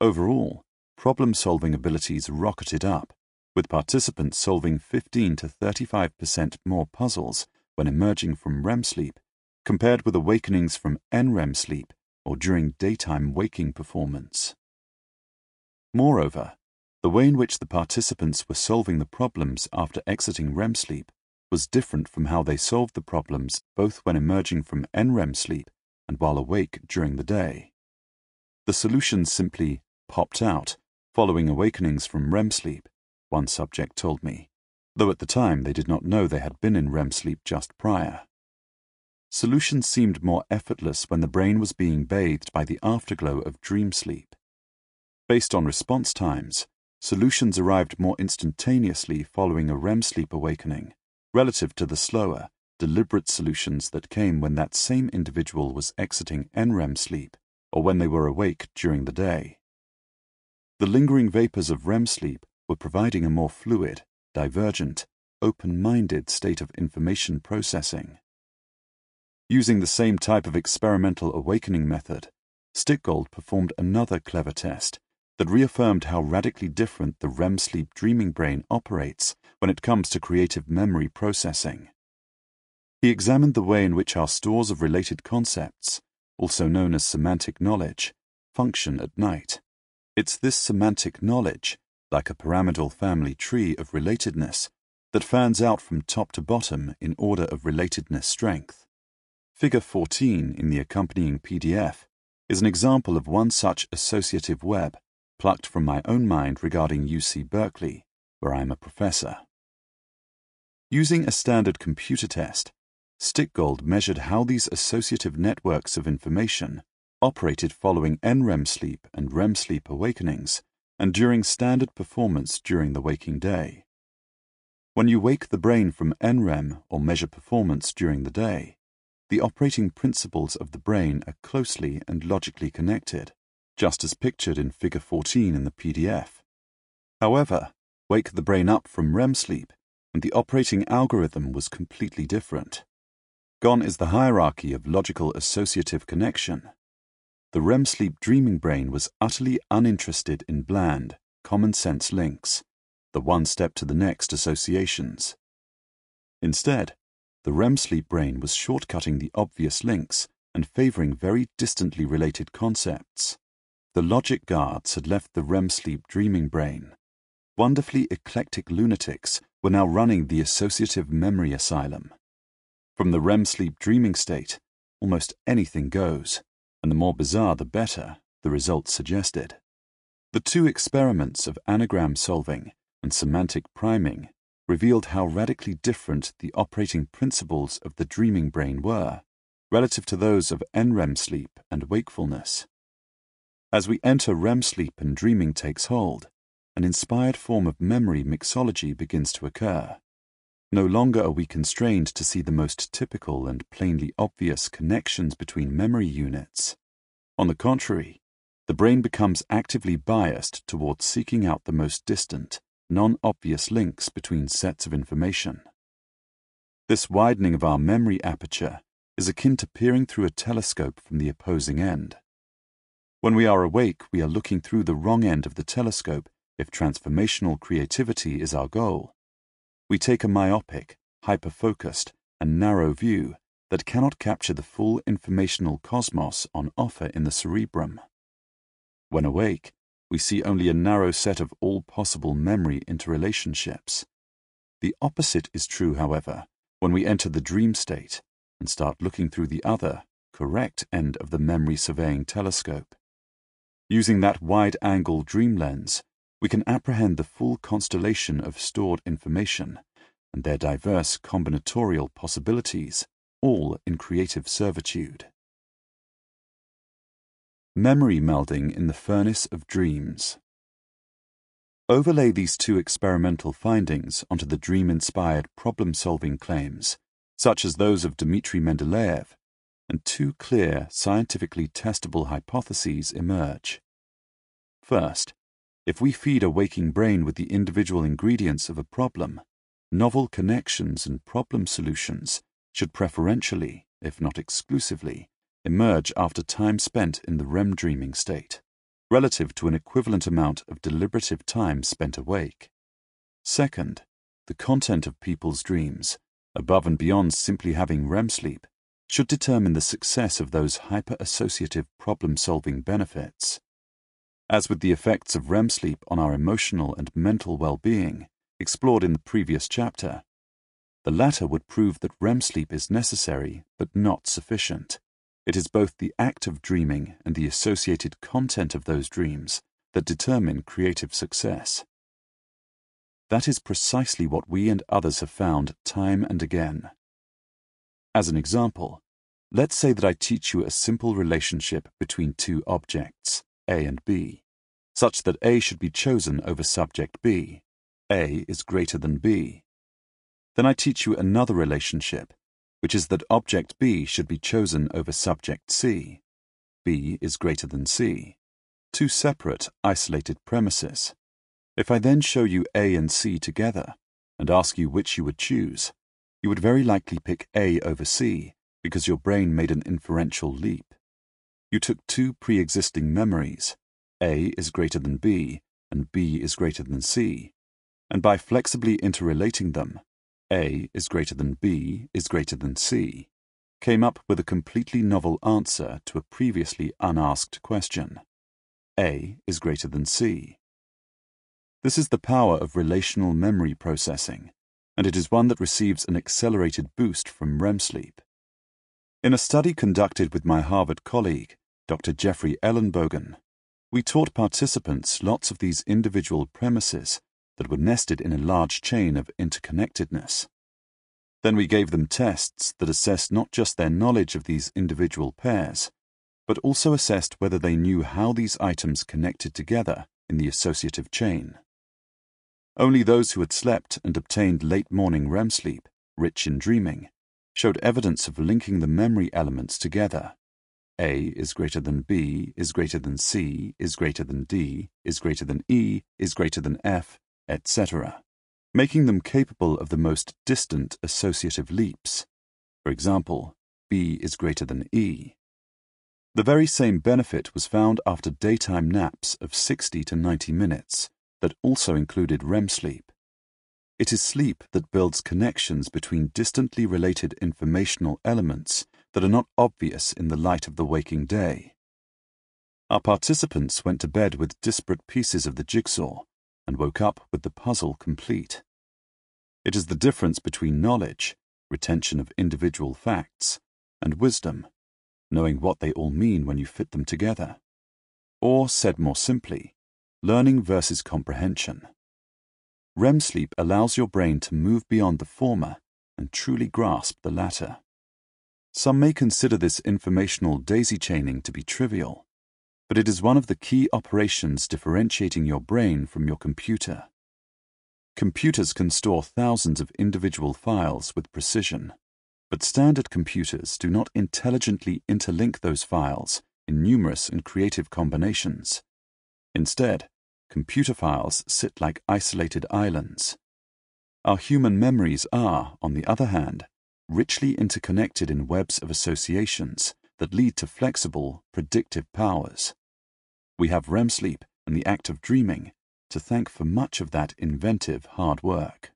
Speaker 1: Overall, problem-solving abilities rocketed up, with participants solving 15 to 35% more puzzles when emerging from REM sleep compared with awakenings from NREM sleep or during daytime waking performance. Moreover, the way in which the participants were solving the problems after exiting REM sleep was different from how they solved the problems both when emerging from NREM sleep and while awake during the day. The solutions simply popped out following awakenings from REM sleep, one subject told me, though at the time they did not know they had been in REM sleep just prior. Solutions seemed more effortless when the brain was being bathed by the afterglow of dream sleep. Based on response times, solutions arrived more instantaneously following a REM sleep awakening, relative to the slower, deliberate solutions that came when that same individual was exiting NREM sleep or when they were awake during the day. The lingering vapors of REM sleep were providing a more fluid, divergent, open-minded state of information processing. Using the same type of experimental awakening method, Stickgold performed another clever test that reaffirmed how radically different the REM sleep dreaming brain operates when it comes to creative memory processing. He examined the way in which our stores of related concepts, also known as semantic knowledge, function at night. It's this semantic knowledge, like a pyramidal family tree of relatedness, that fans out from top to bottom in order of relatedness strength. Figure 14 in the accompanying PDF is an example of one such associative web plucked from my own mind regarding UC Berkeley, where I am a professor. Using a standard computer test, Stickgold measured how these associative networks of information operated following NREM sleep and REM sleep awakenings, and during standard performance during the waking day. When you wake the brain from NREM or measure performance during the day, the operating principles of the brain are closely and logically connected, just as pictured in Figure 14 in the PDF. However, wake the brain up from REM sleep, and the operating algorithm was completely different. Gone is the hierarchy of logical associative connection. The REM sleep dreaming brain was utterly uninterested in bland, common sense links, the one step to the next associations. Instead, the REM sleep brain was shortcutting the obvious links and favoring very distantly related concepts. The logic guards had left the REM sleep dreaming brain. Wonderfully eclectic lunatics were now running the associative memory asylum. From the REM sleep dreaming state, almost anything goes, and the more bizarre the better, the results suggested. The two experiments of anagram solving and semantic priming revealed how radically different the operating principles of the dreaming brain were, relative to those of NREM sleep and wakefulness. As we enter REM sleep and dreaming takes hold, an inspired form of memory mixology begins to occur. No longer are we constrained to see the most typical and plainly obvious connections between memory units. On the contrary, the brain becomes actively biased towards seeking out the most distant, non-obvious links between sets of information. This widening of our memory aperture is akin to peering through a telescope from the opposing end. When we are awake, we are looking through the wrong end of the telescope if transformational creativity is our goal. We take a myopic, hyper-focused, and narrow view that cannot capture the full informational cosmos on offer in the cerebrum. When awake, we see only a narrow set of all possible memory interrelationships. The opposite is true, however, when we enter the dream state and start looking through the other, correct end of the memory surveying telescope. Using that wide-angle dream lens, we can apprehend the full constellation of stored information and their diverse combinatorial possibilities, all in creative servitude. Memory melding in the furnace of dreams. Overlay these two experimental findings onto the dream-inspired problem-solving claims, such as those of Dmitry Mendeleev, and two clear, scientifically testable hypotheses emerge. First, if we feed a waking brain with the individual ingredients of a problem, novel connections and problem solutions should preferentially, if not exclusively, emerge after time spent in the REM dreaming state, relative to an equivalent amount of deliberative time spent awake. Second, the content of people's dreams, above and beyond simply having REM sleep, should determine the success of those hyper-associative problem-solving benefits. As with the effects of REM sleep on our emotional and mental well-being, explored in the previous chapter, the latter would prove that REM sleep is necessary but not sufficient. It is both the act of dreaming and the associated content of those dreams that determine creative success. That is precisely what we and others have found time and again. As an example, let's say that I teach you a simple relationship between two objects. A and B, such that A should be chosen over subject B. A is greater than B. Then I teach you another relationship, which is that object B should be chosen over subject C. B is greater than C. Two separate, isolated premises. If I then show you A and C together, and ask you which you would choose, you would very likely pick A over C because your brain made an inferential leap. You took two pre-existing memories, A is greater than B and B is greater than C, and by flexibly interrelating them, A is greater than B is greater than C, came up with a completely novel answer to a previously unasked question. A is greater than C. This is the power of relational memory processing, and it is one that receives an accelerated boost from REM sleep. In a study conducted with my Harvard colleague, Dr. Jeffrey Ellenbogen, we taught participants lots of these individual premises that were nested in a large chain of interconnectedness. Then we gave them tests that assessed not just their knowledge of these individual pairs, but also assessed whether they knew how these items connected together in the associative chain. Only those who had slept and obtained late morning REM sleep, rich in dreaming, showed evidence of linking the memory elements together. A is greater than B, is greater than C, is greater than D, is greater than E, is greater than F, etc., making them capable of the most distant associative leaps. For example, B is greater than E. The very same benefit was found after daytime naps of 60 to 90 minutes that also included REM sleep. It is sleep that builds connections between distantly related informational elements that are not obvious in the light of the waking day. Our participants went to bed with disparate pieces of the jigsaw and woke up with the puzzle complete. It is the difference between knowledge, retention of individual facts, and wisdom, knowing what they all mean when you fit them together. Or, said more simply, learning versus comprehension. REM sleep allows your brain to move beyond the former and truly grasp the latter. Some may consider this informational daisy chaining to be trivial, but it is one of the key operations differentiating your brain from your computer. Computers can store thousands of individual files with precision, but standard computers do not intelligently interlink those files in numerous and creative combinations. Instead, computer files sit like isolated islands. Our human memories are, on the other hand, richly interconnected in webs of associations that lead to flexible, predictive powers. We have REM sleep and the act of dreaming to thank for much of that inventive hard work.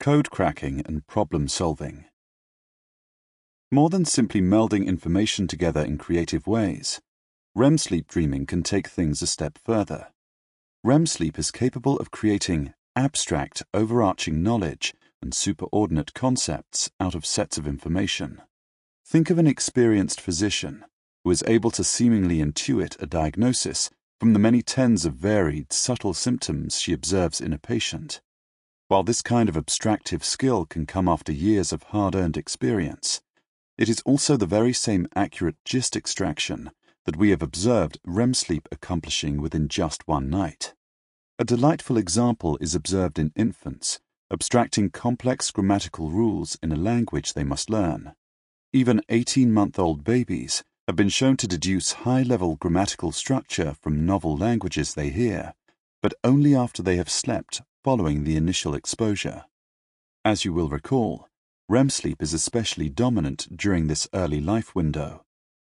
Speaker 1: Code cracking and problem solving. More than simply melding information together in creative ways, REM sleep dreaming can take things a step further. REM sleep is capable of creating abstract, overarching knowledge and superordinate concepts out of sets of information. Think of an experienced physician who is able to seemingly intuit a diagnosis from the many tens of varied, subtle symptoms she observes in a patient. While this kind of abstractive skill can come after years of hard earned experience, it is also the very same accurate gist extraction that we have observed REM sleep accomplishing within just one night. A delightful example is observed in infants, abstracting complex grammatical rules in a language they must learn. Even 18 month old babies have been shown to deduce high level grammatical structure from novel languages they hear, but only after they have slept following the initial exposure. As you will recall, REM sleep is especially dominant during this early life window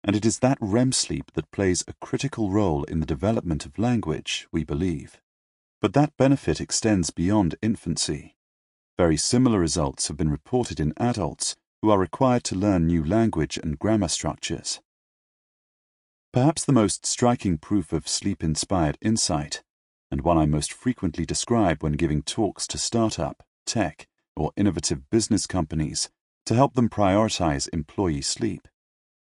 Speaker 1: and it is that REM sleep that plays a critical role in the development of language, we believe. But that benefit extends beyond infancy. Very similar results have been reported in adults who are required to learn new language and grammar structures. Perhaps the most striking proof of sleep inspired insight, and one I most frequently describe when giving talks to startup, tech, or innovative business companies to help them prioritize employee sleep,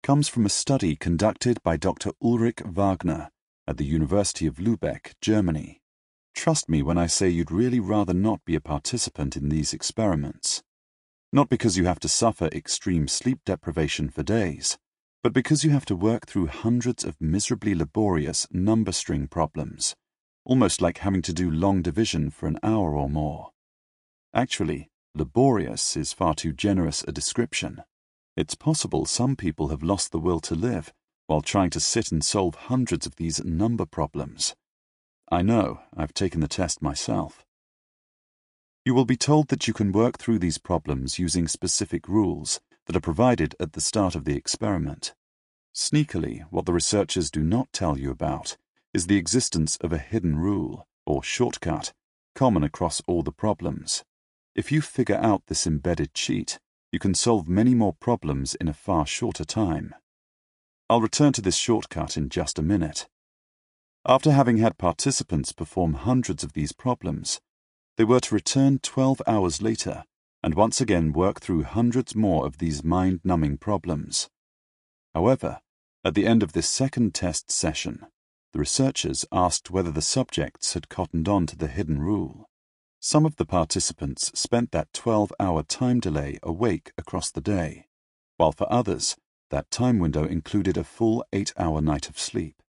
Speaker 1: comes from a study conducted by Dr. Ulrich Wagner at the University of Lübeck, Germany. Trust me when I say you'd really rather not be a participant in these experiments. Not because you have to suffer extreme sleep deprivation for days, but because you have to work through hundreds of miserably laborious number string problems, almost like having to do long division for an hour or more. Actually, laborious is far too generous a description. It's possible some people have lost the will to live while trying to sit and solve hundreds of these number problems. I know, I've taken the test myself. You will be told that you can work through these problems using specific rules that are provided at the start of the experiment. Sneakily, what the researchers do not tell you about is the existence of a hidden rule, or shortcut, common across all the problems. If you figure out this embedded cheat, you can solve many more problems in a far shorter time. I'll return to this shortcut in just a minute. After having had participants perform hundreds of these problems, they were to return 12 hours later and once again work through hundreds more of these mind numbing problems. However, at the end of this second test session, the researchers asked whether the subjects had cottoned on to the hidden rule. Some of the participants spent that 12 hour time delay awake across the day, while for others, that time window included a full 8 hour night of sleep.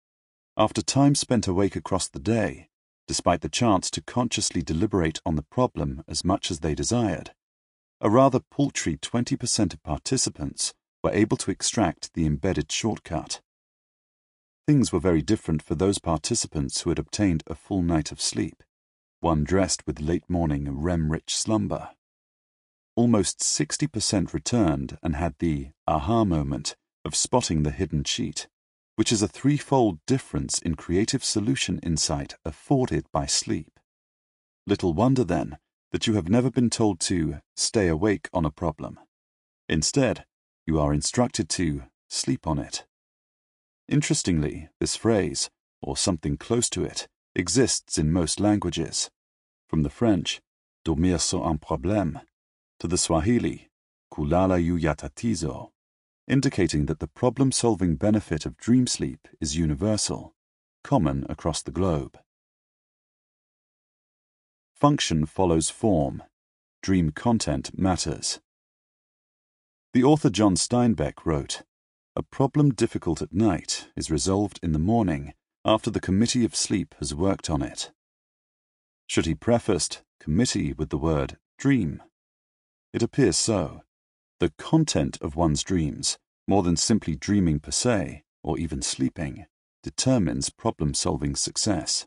Speaker 1: After time spent awake across the day, despite the chance to consciously deliberate on the problem as much as they desired, a rather paltry 20% of participants were able to extract the embedded shortcut. Things were very different for those participants who had obtained a full night of sleep, one dressed with late morning REM rich slumber. Almost 60% returned and had the aha moment of spotting the hidden cheat, which is a threefold difference in creative solution insight afforded by sleep. Little wonder, then, that you have never been told to stay awake on a problem. Instead, you are instructed to sleep on it. Interestingly, this phrase, or something close to it, exists in most languages, from the French, dormir sans un problème, to the Swahili, kulala yu yatatizo, indicating that the problem-solving benefit of dream sleep is universal, common across the globe. Function follows form. Dream content matters. The author John Steinbeck wrote, A problem difficult at night is resolved in the morning after the Committee of Sleep has worked on it. Should he prefaced committee with the word dream? It appears so. The content of one's dreams, more than simply dreaming per se, or even sleeping, determines problem-solving success.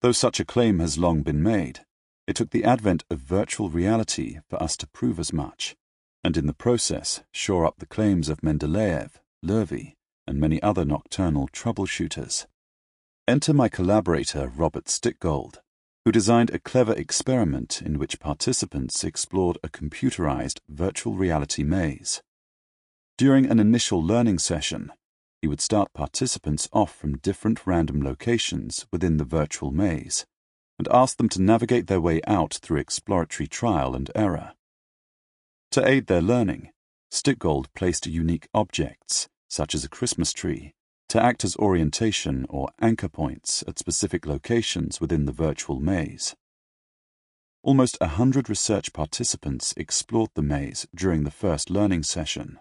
Speaker 1: Though such a claim has long been made, it took the advent of virtual reality for us to prove as much, and in the process shore up the claims of Mendeleev, Loewi, and many other nocturnal troubleshooters. Enter my collaborator Robert Stickgold, who designed a clever experiment in which participants explored a computerized virtual reality maze. During an initial learning session, he would start participants off from different random locations within the virtual maze and ask them to navigate their way out through exploratory trial and error. To aid their learning, Stickgold placed unique objects, such as a Christmas tree, to act as orientation or anchor points at specific locations within the virtual maze. Almost a hundred research participants explored the maze during the first learning session.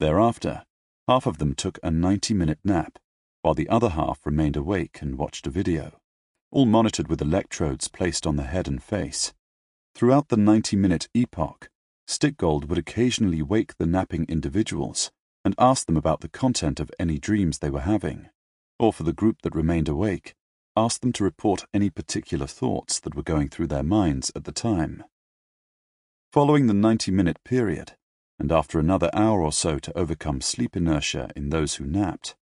Speaker 1: Thereafter, Half of them took a 90 minute nap, while the other half remained awake and watched a video, all monitored with electrodes placed on the head and face. Throughout the 90 minute epoch, Stickgold would occasionally wake the napping individuals and asked them about the content of any dreams they were having, or for the group that remained awake, asked them to report any particular thoughts that were going through their minds at the time. Following the 90 minute period, and after another hour or so to overcome sleep inertia in those who napped,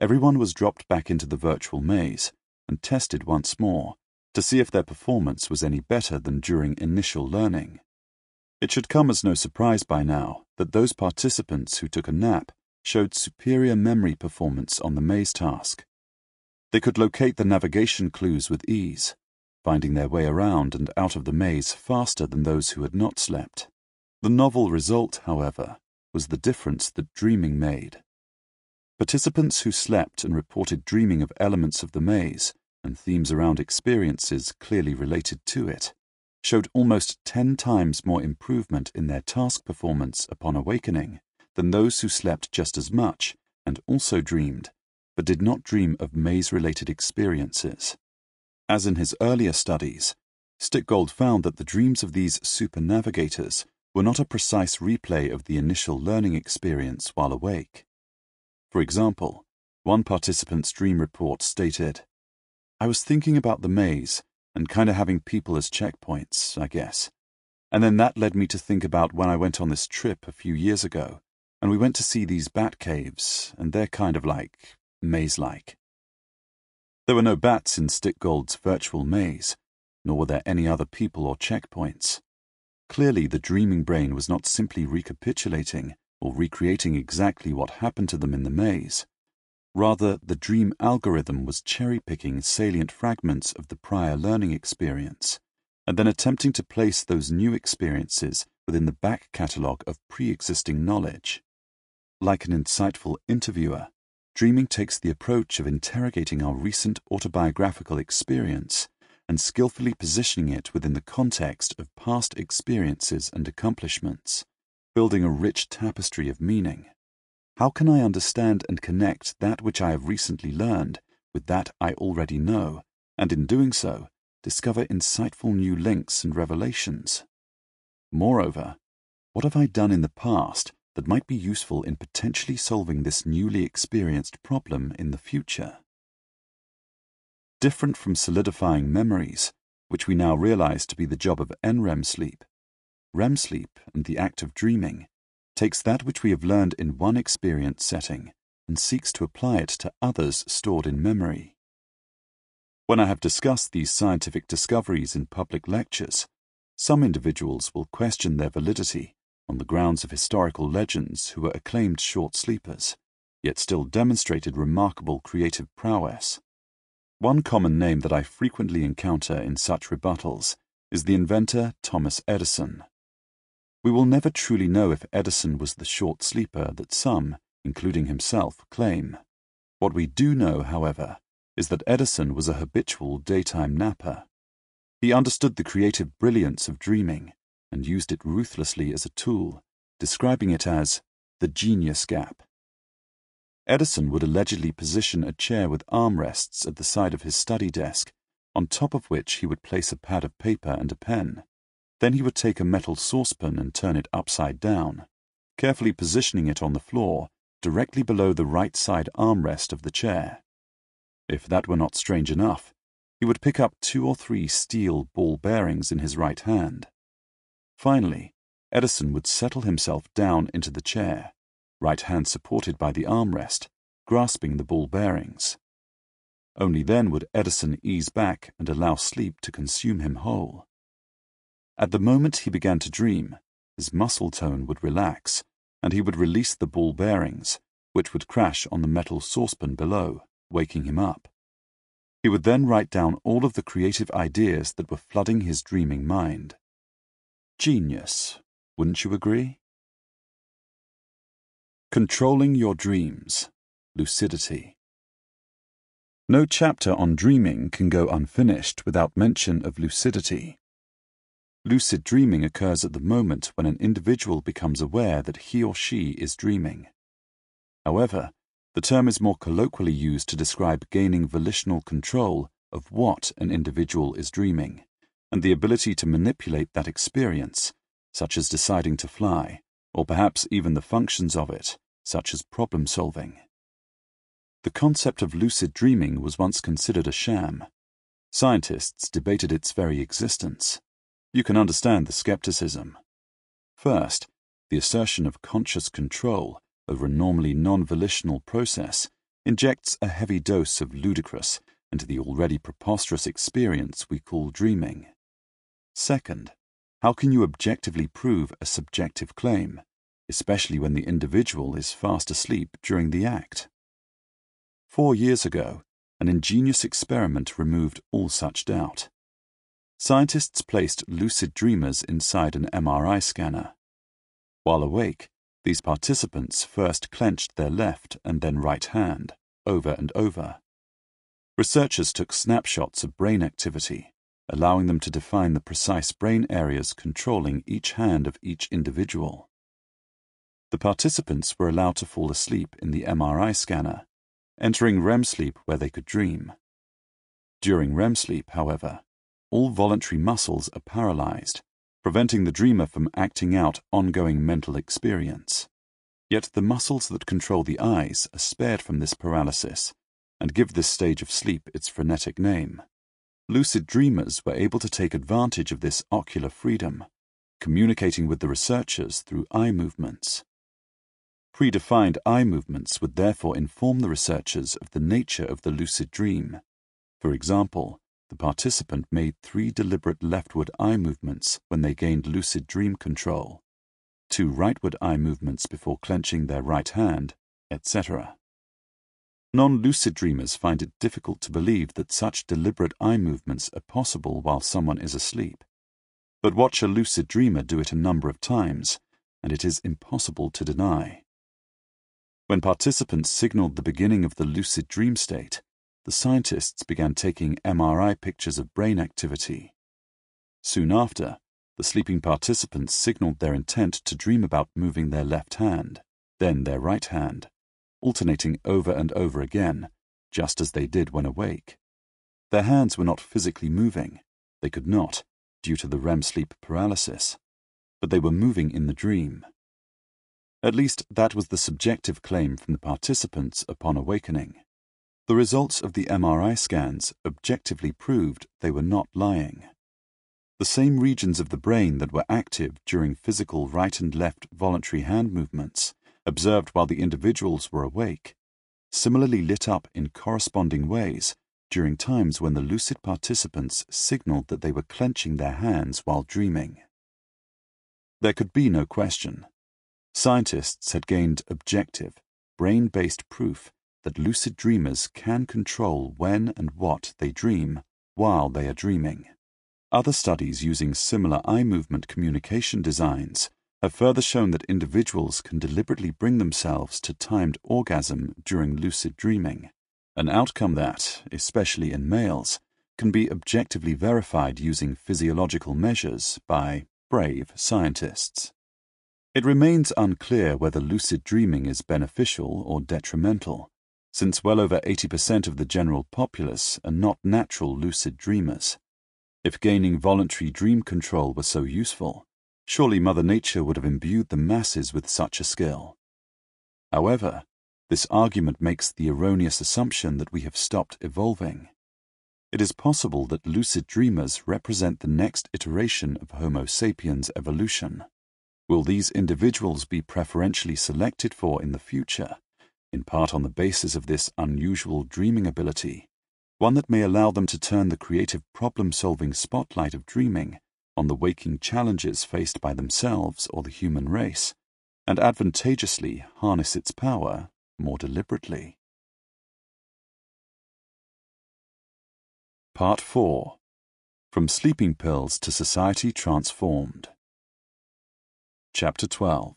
Speaker 1: everyone was dropped back into the virtual maze and tested once more to see if their performance was any better than during initial learning. It should come as no surprise by now that those participants who took a nap showed superior memory performance on the maze task. They could locate the navigation clues with ease, finding their way around and out of the maze faster than those who had not slept. The novel result, however, was the difference that dreaming made. Participants who slept and reported dreaming of elements of the maze and themes around experiences clearly related to it showed almost 10 times more improvement in their task performance upon awakening than those who slept just as much and also dreamed, but did not dream of maze related experiences. As in his earlier studies, Stickgold found that the dreams of these super navigators were not a precise replay of the initial learning experience while awake. For example, one participant's dream report stated, I was thinking about the maze and kind of having people as checkpoints, I guess. And then that led me to think about when I went on this trip a few years ago, and we went to see these bat caves, and they're kind of like maze like. There were no bats in Stickgold's virtual maze, nor were there any other people or checkpoints. Clearly, the dreaming brain was not simply recapitulating or recreating exactly what happened to them in the maze. Rather, the dream algorithm was cherry picking salient fragments of the prior learning experience and then attempting to place those new experiences within the back catalogue of pre existing knowledge. Like an insightful interviewer, dreaming takes the approach of interrogating our recent autobiographical experience and skillfully positioning it within the context of past experiences and accomplishments, building a rich tapestry of meaning. How can I understand and connect that which I have recently learned with that I already know and in doing so, discover insightful new links and revelations. Moreover, what have I done in the past that might be useful in potentially solving this newly experienced problem in the future? Different from solidifying memories, which we now realize to be the job of NREM sleep, REM sleep and the act of dreaming takes that which we have learned in one experience setting and seeks to apply it to others stored in memory. When I have discussed these scientific discoveries in public lectures, some individuals will question their validity on the grounds of historical legends who were acclaimed short sleepers, yet still demonstrated remarkable creative prowess. One common name that I frequently encounter in such rebuttals is the inventor Thomas Edison. We will never truly know if Edison was the short sleeper that some, including himself, claim. What we do know, however, is that Edison was a habitual daytime napper. He understood the creative brilliance of dreaming and used it ruthlessly as a tool, describing it as the genius gap. Edison would allegedly position a chair with armrests at the side of his study desk, on top of which he would place a pad of paper and a pen. Then he would take a metal saucepan and turn it upside down, carefully positioning it on the floor directly below the right side armrest of the chair. If that were not strange enough, he would pick up two or three steel ball bearings in his right hand. Finally, Edison would settle himself down into the chair, right hand supported by the armrest, grasping the ball bearings. Only then would Edison ease back and allow sleep to consume him whole. At the moment he began to dream, his muscle tone would relax, and he would release the ball bearings, which would crash on the metal saucepan below, waking him up. He would then write down all of the creative ideas that were flooding his dreaming mind. Genius, wouldn't you agree? Controlling your dreams. Lucidity. No chapter on dreaming can go unfinished without mention of lucidity. Lucid dreaming occurs at the moment when an individual becomes aware that he or she is dreaming. However, the term is more colloquially used to describe gaining volitional control of what an individual is dreaming, and the ability to manipulate that experience, such as deciding to fly, or perhaps even the functions of it, such as problem solving. The concept of lucid dreaming was once considered a sham. Scientists debated its very existence you can understand the skepticism. First, the assertion of conscious control over a normally non-volitional process injects a heavy dose of ludicrous into the already preposterous experience we call dreaming. Second, how can you objectively prove a subjective claim, especially when the individual is fast asleep during the act? Four years ago, an ingenious experiment removed all such doubt. Scientists placed lucid dreamers inside an MRI scanner. While awake, these participants first clenched their left and then right hand, over and over. Researchers took snapshots of brain activity, allowing them to define the precise brain areas controlling each hand of each individual. The participants were allowed to fall asleep in the MRI scanner, entering REM sleep where they could dream. During REM sleep, however, all voluntary muscles are paralyzed, preventing the dreamer from acting out ongoing mental experience. Yet the muscles that control the eyes are spared from this paralysis and give this stage of sleep its frenetic name. Lucid dreamers were able to take advantage of this ocular freedom, communicating with the researchers through eye movements. Predefined eye movements would therefore inform the researchers of the nature of the lucid dream. For example, the participant made three deliberate leftward eye movements when they gained lucid dream control, two rightward eye movements before clenching their right hand, etc. Non lucid dreamers find it difficult to believe that such deliberate eye movements are possible while someone is asleep. But watch a lucid dreamer do it a number of times, and it is impossible to deny. When participants signaled the beginning of the lucid dream state, the scientists began taking MRI pictures of brain activity. Soon after, the sleeping participants signaled their intent to dream about moving their left hand, then their right hand, alternating over and over again, just as they did when awake. Their hands were not physically moving. They could not, due to the REM sleep paralysis. But they were moving in the dream. At least that was the subjective claim from the participants upon awakening. The results of the MRI scans objectively proved they were not lying. The same regions of the brain that were active during physical right and left voluntary hand movements, observed while the individuals were awake, similarly lit up in corresponding ways during times when the lucid participants signaled that they were clenching their hands while dreaming. There could be no question. Scientists had gained objective, brain based proof that lucid dreamers can control when and what they dream while they are dreaming. Other studies using similar eye movement communication designs have further shown that individuals can deliberately bring themselves to timed orgasm during lucid dreaming, an outcome that, especially in males, can be objectively verified using physiological measures by brave scientists. It remains unclear whether lucid dreaming is beneficial or detrimental, since well over 80% of the general populace are not natural lucid dreamers. If gaining voluntary dream control were so useful, surely Mother Nature would have imbued the masses with such a skill. However, this argument makes the erroneous assumption that we have stopped evolving. It is possible that lucid dreamers represent the next iteration of Homo sapiens evolution. Will these individuals be preferentially selected for in the future? In part on the basis of this unusual dreaming ability, one that may allow them to turn the creative problem solving spotlight of dreaming on the waking challenges faced by themselves or the human race, and advantageously harness its power more deliberately. Part 4 From Sleeping Pills to Society Transformed. Chapter 12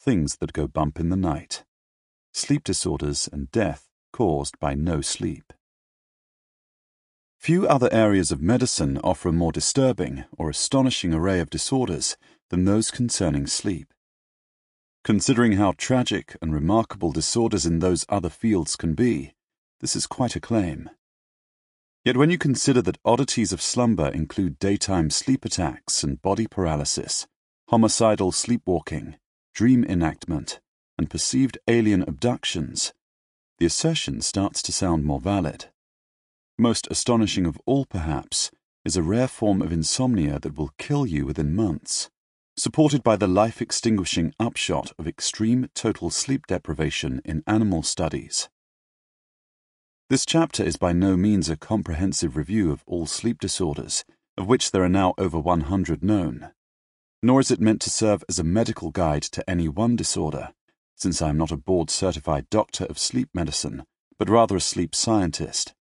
Speaker 1: Things That Go Bump in the Night sleep disorders, and death caused by no sleep. Few other areas of medicine offer a more disturbing or astonishing array of disorders than those concerning sleep. Considering how tragic and remarkable disorders in those other fields can be, this is quite a claim. Yet when you consider that oddities of slumber include daytime sleep attacks and body paralysis, homicidal sleepwalking, dream enactment, and perceived alien abductions, the assertion starts to sound more valid. Most astonishing of all, perhaps, is a rare form of insomnia that will kill you within months, supported by the life extinguishing upshot of extreme total sleep deprivation in animal studies. This chapter is by no means a comprehensive review of all sleep disorders, of which there are now over 100 known. Nor is it meant to serve as a medical guide to any one disorder, since I am not a board certified doctor of sleep medicine, but rather a sleep scientist.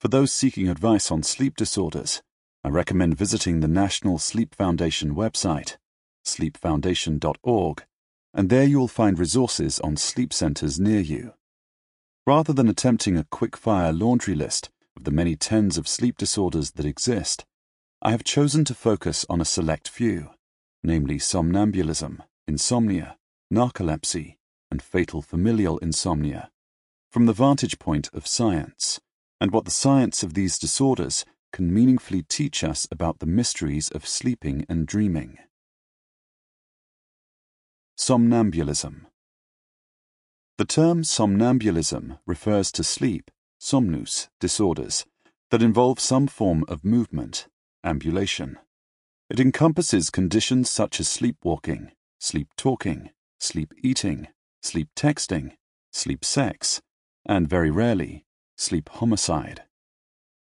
Speaker 1: For those seeking advice on sleep disorders, I recommend visiting the National Sleep Foundation website, sleepfoundation.org, and there you will find resources on sleep centers near you. Rather than attempting a quick fire laundry list of the many tens of sleep disorders that exist, I have chosen to focus on a select few, namely somnambulism, insomnia, narcolepsy, and fatal familial insomnia, from the vantage point of science, and what the science of these disorders can meaningfully teach us about the mysteries of sleeping and dreaming. Somnambulism The term somnambulism refers to sleep, somnus, disorders that involve some form of movement, ambulation. It encompasses conditions such as sleepwalking, sleep talking, sleep eating, sleep texting, sleep sex, and very rarely, sleep homicide.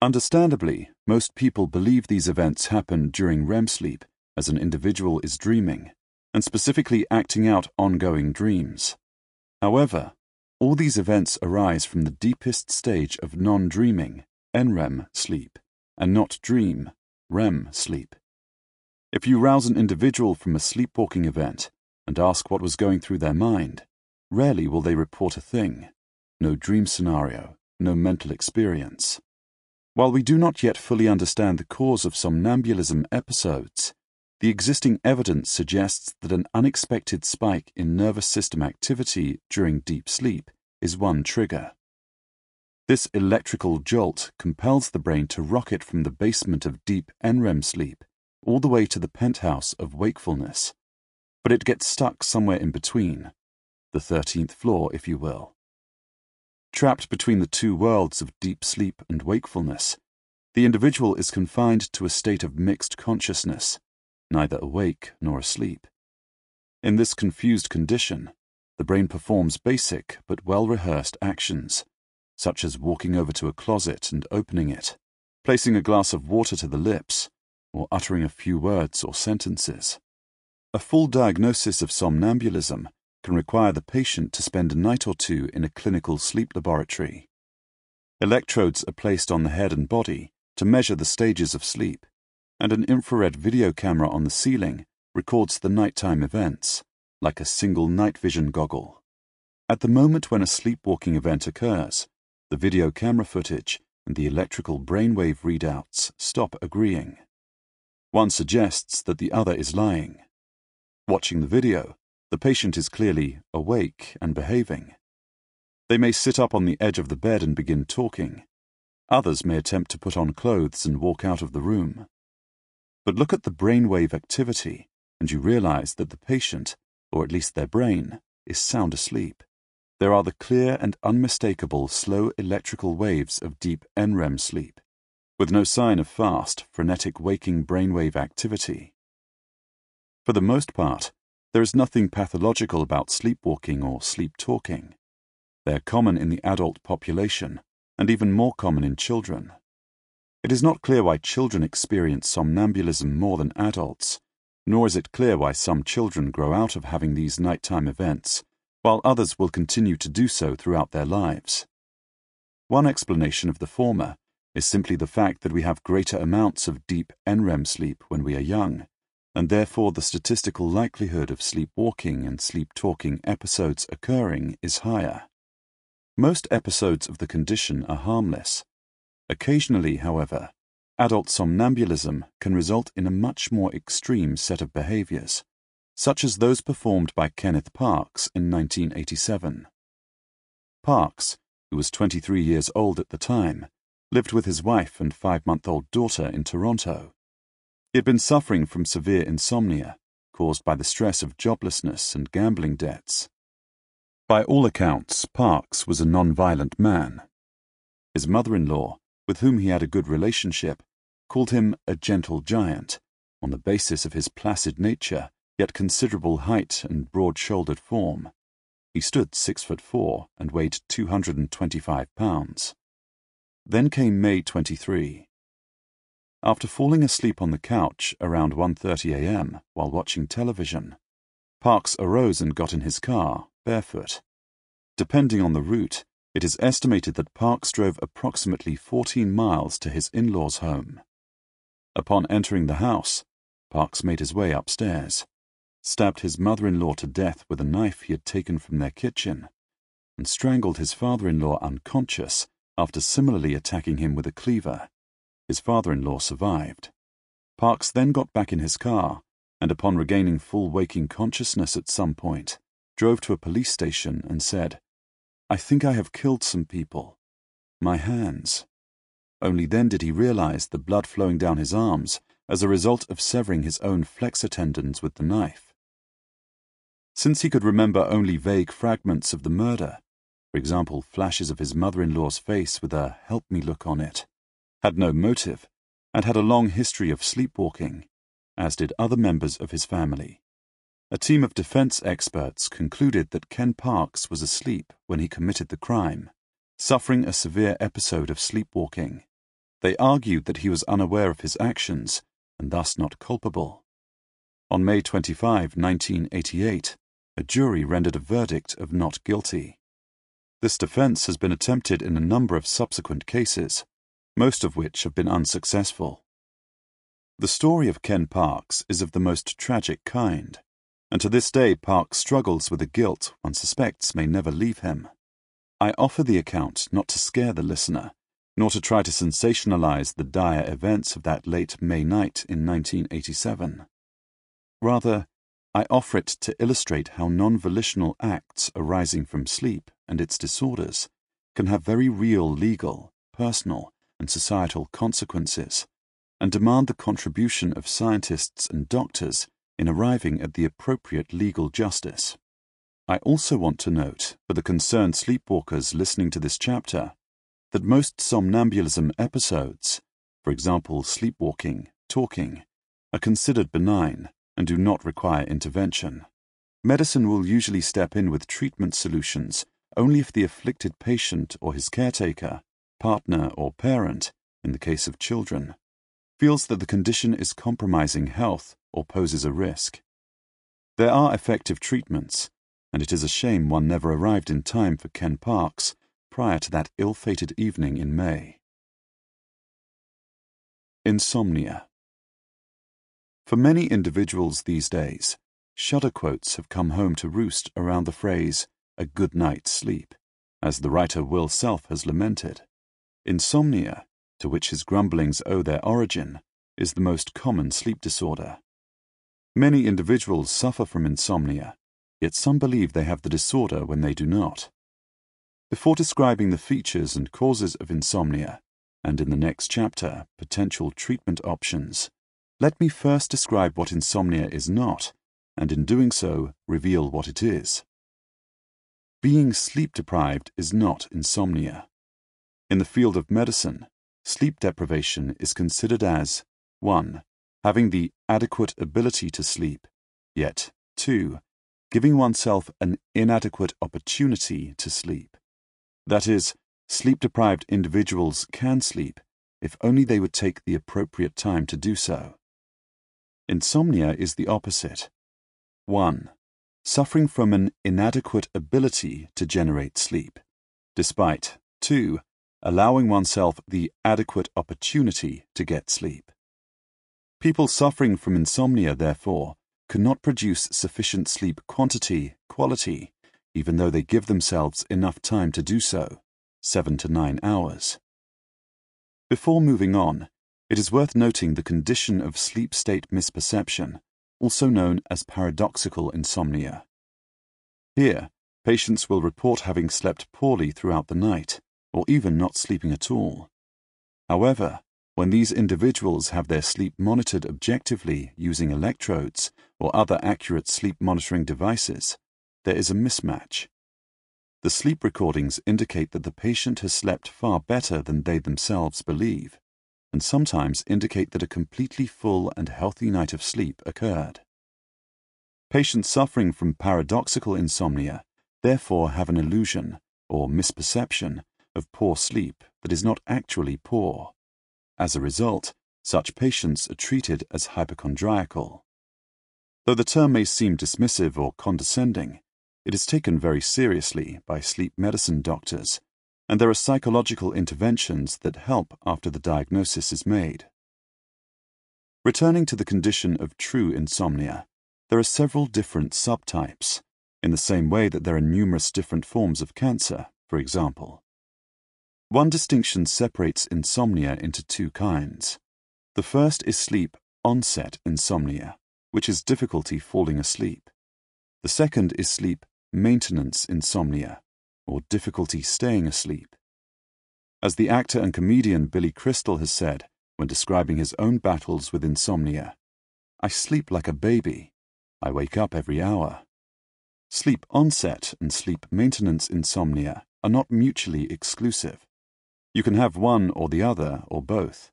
Speaker 1: Understandably, most people believe these events happen during REM sleep as an individual is dreaming, and specifically acting out ongoing dreams. However, all these events arise from the deepest stage of non dreaming, NREM sleep, and not dream, REM sleep. If you rouse an individual from a sleepwalking event and ask what was going through their mind, Rarely will they report a thing. No dream scenario, no mental experience. While we do not yet fully understand the cause of somnambulism episodes, the existing evidence suggests that an unexpected spike in nervous system activity during deep sleep is one trigger. This electrical jolt compels the brain to rocket from the basement of deep NREM sleep all the way to the penthouse of wakefulness. But it gets stuck somewhere in between, the 13th floor, if you will. Trapped between the two worlds of deep sleep and wakefulness, the individual is confined to a state of mixed consciousness, neither awake nor asleep. In this confused condition, the brain performs basic but well rehearsed actions such as walking over to a closet and opening it, placing a glass of water to the lips, or uttering a few words or sentences. A full diagnosis of somnambulism can require the patient to spend a night or two in a clinical sleep laboratory. Electrodes are placed on the head and body to measure the stages of sleep, and an infrared video camera on the ceiling records the nighttime events, like a single night vision goggle. At the moment when a sleepwalking event occurs, the video camera footage and the electrical brainwave readouts stop agreeing. One suggests that the other is lying. Watching the video, the patient is clearly awake and behaving. They may sit up on the edge of the bed and begin talking. Others may attempt to put on clothes and walk out of the room. But look at the brainwave activity, and you realize that the patient, or at least their brain, is sound asleep there are the clear and unmistakable slow electrical waves of deep NREM sleep, with no sign of fast, frenetic waking brainwave activity. For the most part, there is nothing pathological about sleepwalking or sleep talking. They are common in the adult population, and even more common in children. It is not clear why children experience somnambulism more than adults, nor is it clear why some children grow out of having these nighttime events while others will continue to do so throughout their lives. One explanation of the former is simply the fact that we have greater amounts of deep NREM sleep when we are young, and therefore the statistical likelihood of sleepwalking and sleep-talking episodes occurring is higher. Most episodes of the condition are harmless. Occasionally, however, adult somnambulism can result in a much more extreme set of behaviors such as those performed by Kenneth Parks in 1987. Parks, who was 23 years old at the time, lived with his wife and five month old daughter in Toronto. He had been suffering from severe insomnia caused by the stress of joblessness and gambling debts. By all accounts, Parks was a non-violent man. His mother in law, with whom he had a good relationship, called him a gentle giant on the basis of his placid nature yet considerable height and broad-shouldered form. He stood six foot four and weighed 225 pounds. Then came May 23. After falling asleep on the couch around 1.30 a.m. while watching television, Parks arose and got in his car, barefoot. Depending on the route, it is estimated that Parks drove approximately 14 miles to his in-laws' home. Upon entering the house, Parks made his way upstairs stabbed his mother-in-law to death with a knife he had taken from their kitchen, and strangled his father-in-law unconscious after similarly attacking him with a cleaver. His father-in-law survived. Parks then got back in his car, and upon regaining full waking consciousness at some point, drove to a police station and said, I think I have killed some people. My hands. Only then did he realize the blood flowing down his arms as a result of severing his own flexor tendons with the knife. Since he could remember only vague fragments of the murder, for example, flashes of his mother-in-law's face with a help me look on it, had no motive, and had a long history of sleepwalking, as did other members of his family. A team of defense experts concluded that Ken Parks was asleep when he committed the crime, suffering a severe episode of sleepwalking. They argued that he was unaware of his actions and thus not culpable. On May 25, 1988, a jury rendered a verdict of not guilty. This defense has been attempted in a number of subsequent cases, most of which have been unsuccessful. The story of Ken Parks is of the most tragic kind, and to this day Parks struggles with a guilt one suspects may never leave him. I offer the account not to scare the listener, nor to try to sensationalize the dire events of that late May night in 1987. Rather, I offer it to illustrate how non-volitional acts arising from sleep and its disorders can have very real legal, personal, and societal consequences, and demand the contribution of scientists and doctors in arriving at the appropriate legal justice. I also want to note, for the concerned sleepwalkers listening to this chapter, that most somnambulism episodes, for example sleepwalking, talking, are considered benign and do not require intervention. Medicine will usually step in with treatment solutions only if the afflicted patient or his caretaker, partner, or parent, in the case of children, feels that the condition is compromising health or poses a risk. There are effective treatments, and it is a shame one never arrived in time for Ken Parks prior to that ill fated evening in May. Insomnia. For many individuals these days, shudder quotes have come home to roost around the phrase, a good night's sleep, as the writer Will Self has lamented. Insomnia, to which his grumblings owe their origin, is the most common sleep disorder. Many individuals suffer from insomnia, yet some believe they have the disorder when they do not. Before describing the features and causes of insomnia, and in the next chapter, potential treatment options, let me first describe what insomnia is not, and in doing so, reveal what it is. Being sleep deprived is not insomnia. In the field of medicine, sleep deprivation is considered as 1 having the adequate ability to sleep, yet 2. Giving oneself an inadequate opportunity to sleep. That is, sleep deprived individuals can sleep if only they would take the appropriate time to do so. Insomnia is the opposite. 1. Suffering from an inadequate ability to generate sleep, despite 2. Allowing oneself the adequate opportunity to get sleep. People suffering from insomnia, therefore, cannot produce sufficient sleep quantity, quality, even though they give themselves enough time to do so, seven to nine hours. Before moving on, it is worth noting the condition of sleep state misperception, also known as paradoxical insomnia. Here, patients will report having slept poorly throughout the night, or even not sleeping at all. However, when these individuals have their sleep monitored objectively using electrodes or other accurate sleep monitoring devices, there is a mismatch. The sleep recordings indicate that the patient has slept far better than they themselves believe, and sometimes indicate that a completely full and healthy night of sleep occurred. Patients suffering from paradoxical insomnia therefore have an illusion, or misperception, of poor sleep that is not actually poor. As a result, such patients are treated as hypochondriacal. Though the term may seem dismissive or condescending, it is taken very seriously by sleep medicine doctors, and there are psychological interventions that help after the diagnosis is made. Returning to the condition of true insomnia, there are several different subtypes, in the same way that there are numerous different forms of cancer, for example. One distinction separates insomnia into two kinds. The first is sleep onset insomnia, which is difficulty falling asleep. The second is sleep maintenance insomnia, or difficulty staying asleep. As the actor and comedian Billy Crystal has said when describing his own battles with insomnia, I sleep like a baby. I wake up every hour. Sleep onset and sleep maintenance insomnia are not mutually exclusive. You can have one or the other or both.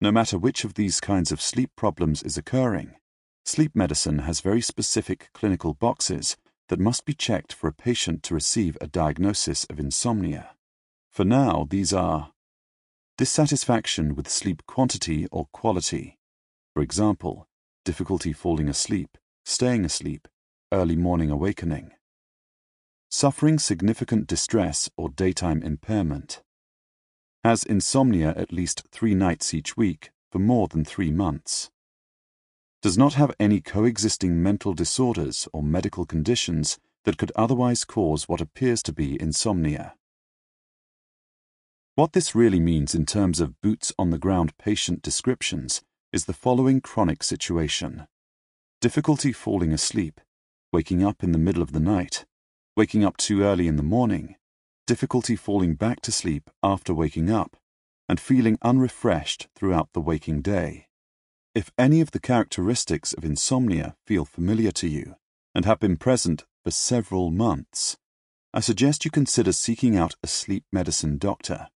Speaker 1: No matter which of these kinds of sleep problems is occurring, sleep medicine has very specific clinical boxes that must be checked for a patient to receive a diagnosis of insomnia. For now, these are dissatisfaction with sleep quantity or quality. For example, difficulty falling asleep, staying asleep, early morning awakening. Suffering significant distress or daytime impairment has insomnia at least three nights each week for more than three months, does not have any coexisting mental disorders or medical conditions that could otherwise cause what appears to be insomnia. What this really means in terms of boots on the ground patient descriptions is the following chronic situation difficulty falling asleep, waking up in the middle of the night, waking up too early in the morning, difficulty falling back to sleep after waking up, and feeling unrefreshed throughout the waking day. If any of the characteristics of insomnia feel familiar to you and have been present for several months, I suggest you consider seeking out a sleep medicine doctor.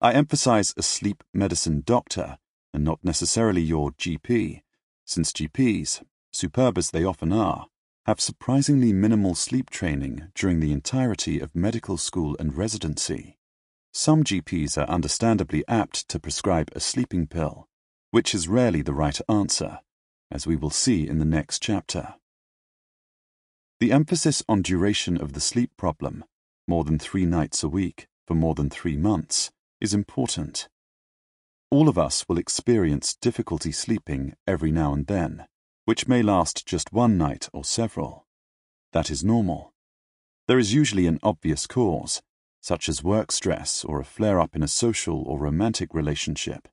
Speaker 1: I emphasize a sleep medicine doctor and not necessarily your GP, since GPs, superb as they often are, have surprisingly minimal sleep training during the entirety of medical school and residency. Some GPs are understandably apt to prescribe a sleeping pill, which is rarely the right answer, as we will see in the next chapter. The emphasis on duration of the sleep problem, more than three nights a week for more than three months, is important. All of us will experience difficulty sleeping every now and then which may last just one night or several. That is normal. There is usually an obvious cause, such as work stress or a flare up in a social or romantic relationship.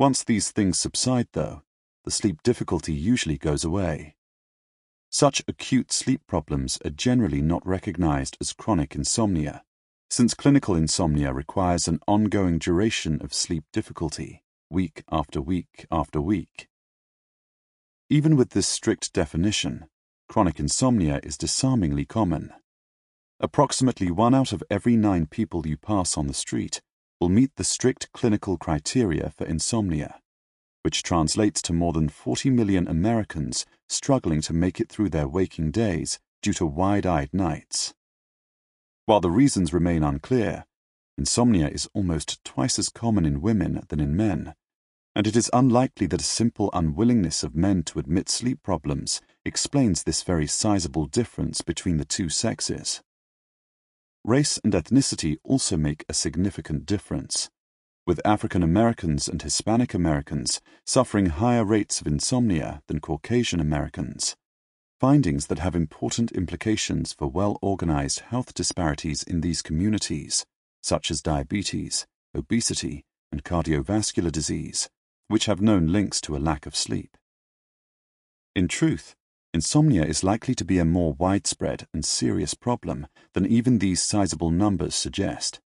Speaker 1: Once these things subside, though, the sleep difficulty usually goes away. Such acute sleep problems are generally not recognized as chronic insomnia, since clinical insomnia requires an ongoing duration of sleep difficulty, week after week after week. Even with this strict definition, chronic insomnia is disarmingly common. Approximately one out of every nine people you pass on the street will meet the strict clinical criteria for insomnia, which translates to more than 40 million Americans struggling to make it through their waking days due to wide eyed nights. While the reasons remain unclear, insomnia is almost twice as common in women than in men and it is unlikely that a simple unwillingness of men to admit sleep problems explains this very sizable difference between the two sexes. Race and ethnicity also make a significant difference, with African Americans and Hispanic Americans suffering higher rates of insomnia than Caucasian Americans, findings that have important implications for well organized health disparities in these communities, such as diabetes, obesity, and cardiovascular disease, which have known links to a lack of sleep. In truth, insomnia is likely to be a more widespread and serious problem than even these sizable numbers suggest.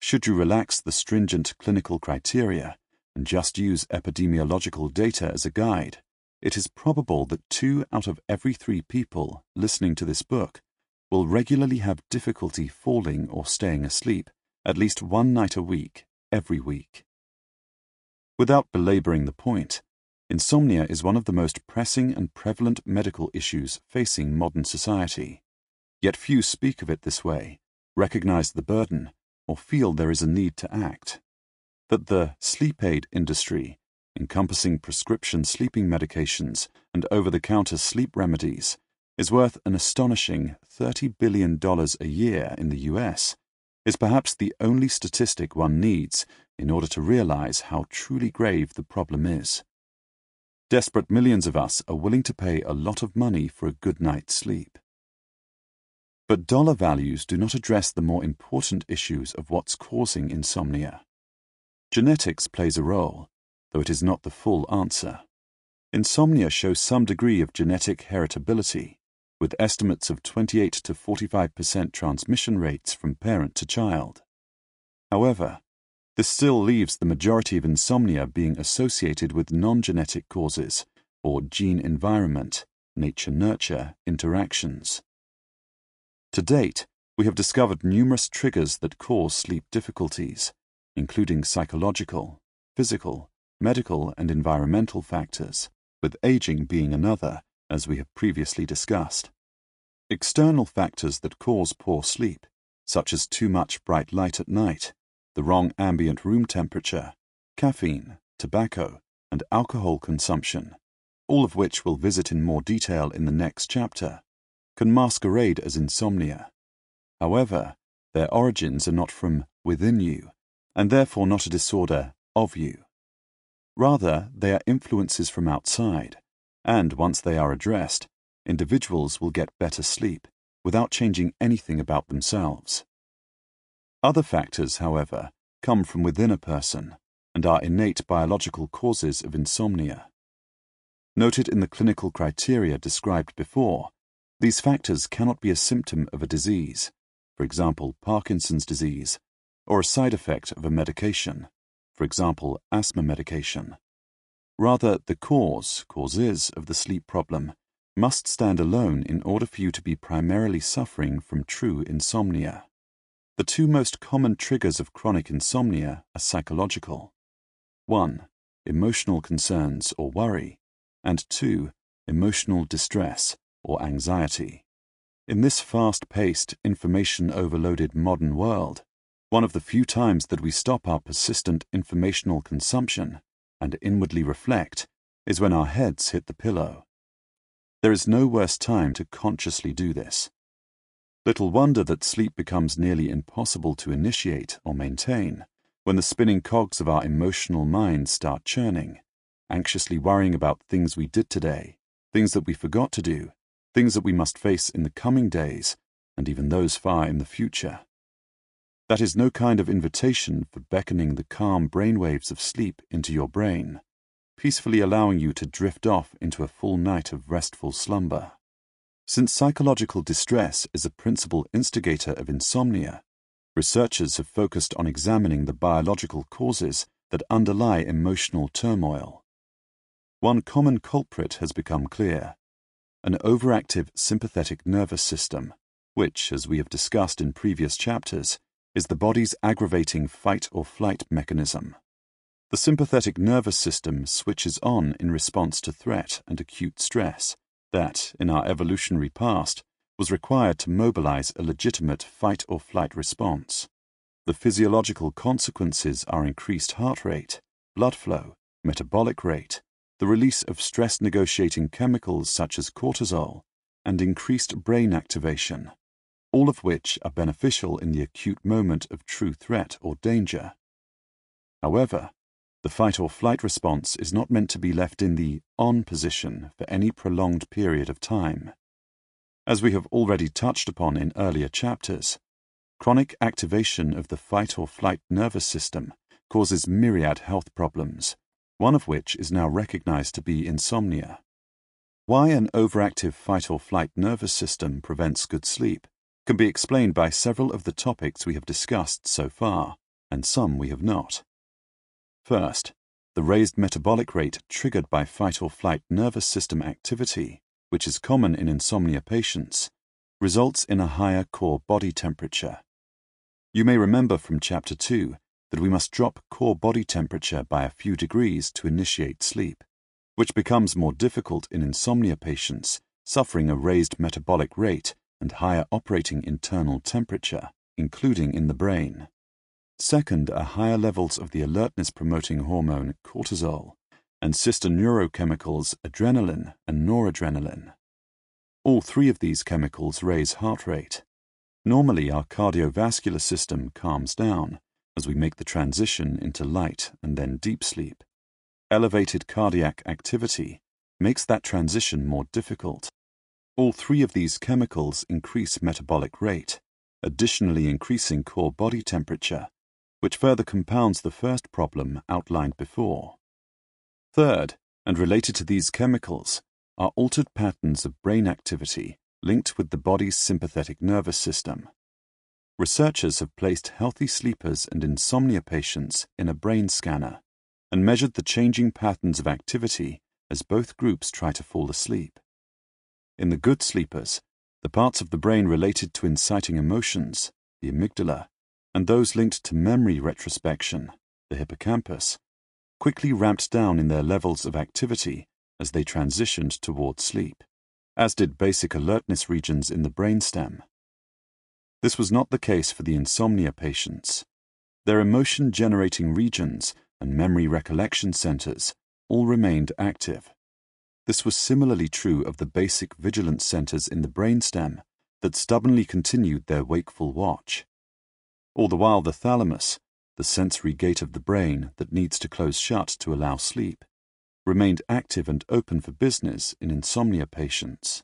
Speaker 1: Should you relax the stringent clinical criteria and just use epidemiological data as a guide, it is probable that two out of every three people listening to this book will regularly have difficulty falling or staying asleep at least one night a week, every week. Without belaboring the point, insomnia is one of the most pressing and prevalent medical issues facing modern society. Yet few speak of it this way, recognize the burden, or feel there is a need to act. That the sleep aid industry, encompassing prescription sleeping medications and over the counter sleep remedies, is worth an astonishing $30 billion a year in the US, is perhaps the only statistic one needs in order to realize how truly grave the problem is. Desperate millions of us are willing to pay a lot of money for a good night's sleep. But dollar values do not address the more important issues of what's causing insomnia. Genetics plays a role, though it is not the full answer. Insomnia shows some degree of genetic heritability, with estimates of 28 to 45% transmission rates from parent to child. However, this still leaves the majority of insomnia being associated with non-genetic causes, or gene-environment, nature-nurture interactions. To date, we have discovered numerous triggers that cause sleep difficulties, including psychological, physical, medical, and environmental factors, with aging being another, as we have previously discussed. External factors that cause poor sleep, such as too much bright light at night, the wrong ambient room temperature, caffeine, tobacco, and alcohol consumption, all of which we'll visit in more detail in the next chapter, can masquerade as insomnia. However, their origins are not from within you, and therefore not a disorder of you. Rather, they are influences from outside, and once they are addressed, individuals will get better sleep without changing anything about themselves. Other factors, however, come from within a person and are innate biological causes of insomnia. Noted in the clinical criteria described before, these factors cannot be a symptom of a disease, for example, Parkinson's disease, or a side effect of a medication, for example, asthma medication. Rather, the cause, causes of the sleep problem must stand alone in order for you to be primarily suffering from true insomnia. The two most common triggers of chronic insomnia are psychological. 1. Emotional concerns or worry, and 2. Emotional distress or anxiety. In this fast paced, information overloaded modern world, one of the few times that we stop our persistent informational consumption and inwardly reflect is when our heads hit the pillow. There is no worse time to consciously do this. Little wonder that sleep becomes nearly impossible to initiate or maintain when the spinning cogs of our emotional minds start churning, anxiously worrying about things we did today, things that we forgot to do, things that we must face in the coming days, and even those far in the future. That is no kind of invitation for beckoning the calm brainwaves of sleep into your brain, peacefully allowing you to drift off into a full night of restful slumber. Since psychological distress is a principal instigator of insomnia, researchers have focused on examining the biological causes that underlie emotional turmoil. One common culprit has become clear an overactive sympathetic nervous system, which, as we have discussed in previous chapters, is the body's aggravating fight or flight mechanism. The sympathetic nervous system switches on in response to threat and acute stress that, in our evolutionary past, was required to mobilize a legitimate fight or flight response. The physiological consequences are increased heart rate, blood flow, metabolic rate, the release of stress negotiating chemicals such as cortisol, and increased brain activation, all of which are beneficial in the acute moment of true threat or danger. However, the fight or flight response is not meant to be left in the on position for any prolonged period of time. As we have already touched upon in earlier chapters, chronic activation of the fight or flight nervous system causes myriad health problems, one of which is now recognized to be insomnia. Why an overactive fight or flight nervous system prevents good sleep can be explained by several of the topics we have discussed so far, and some we have not. First, the raised metabolic rate triggered by fight or flight nervous system activity, which is common in insomnia patients, results in a higher core body temperature. You may remember from Chapter 2 that we must drop core body temperature by a few degrees to initiate sleep, which becomes more difficult in insomnia patients suffering a raised metabolic rate and higher operating internal temperature, including in the brain. Second are higher levels of the alertness promoting hormone cortisol and sister neurochemicals adrenaline and noradrenaline. All three of these chemicals raise heart rate. Normally, our cardiovascular system calms down as we make the transition into light and then deep sleep. Elevated cardiac activity makes that transition more difficult. All three of these chemicals increase metabolic rate, additionally increasing core body temperature, which further compounds the first problem outlined before. Third, and related to these chemicals, are altered patterns of brain activity linked with the body's sympathetic nervous system. Researchers have placed healthy sleepers and insomnia patients in a brain scanner and measured the changing patterns of activity as both groups try to fall asleep. In the good sleepers, the parts of the brain related to inciting emotions, the amygdala, and those linked to memory retrospection, the hippocampus, quickly ramped down in their levels of activity as they transitioned toward sleep, as did basic alertness regions in the brainstem. This was not the case for the insomnia patients. Their emotion generating regions and memory recollection centers all remained active. This was similarly true of the basic vigilance centers in the brainstem that stubbornly continued their wakeful watch. All the while, the thalamus, the sensory gate of the brain that needs to close shut to allow sleep, remained active and open for business in insomnia patients.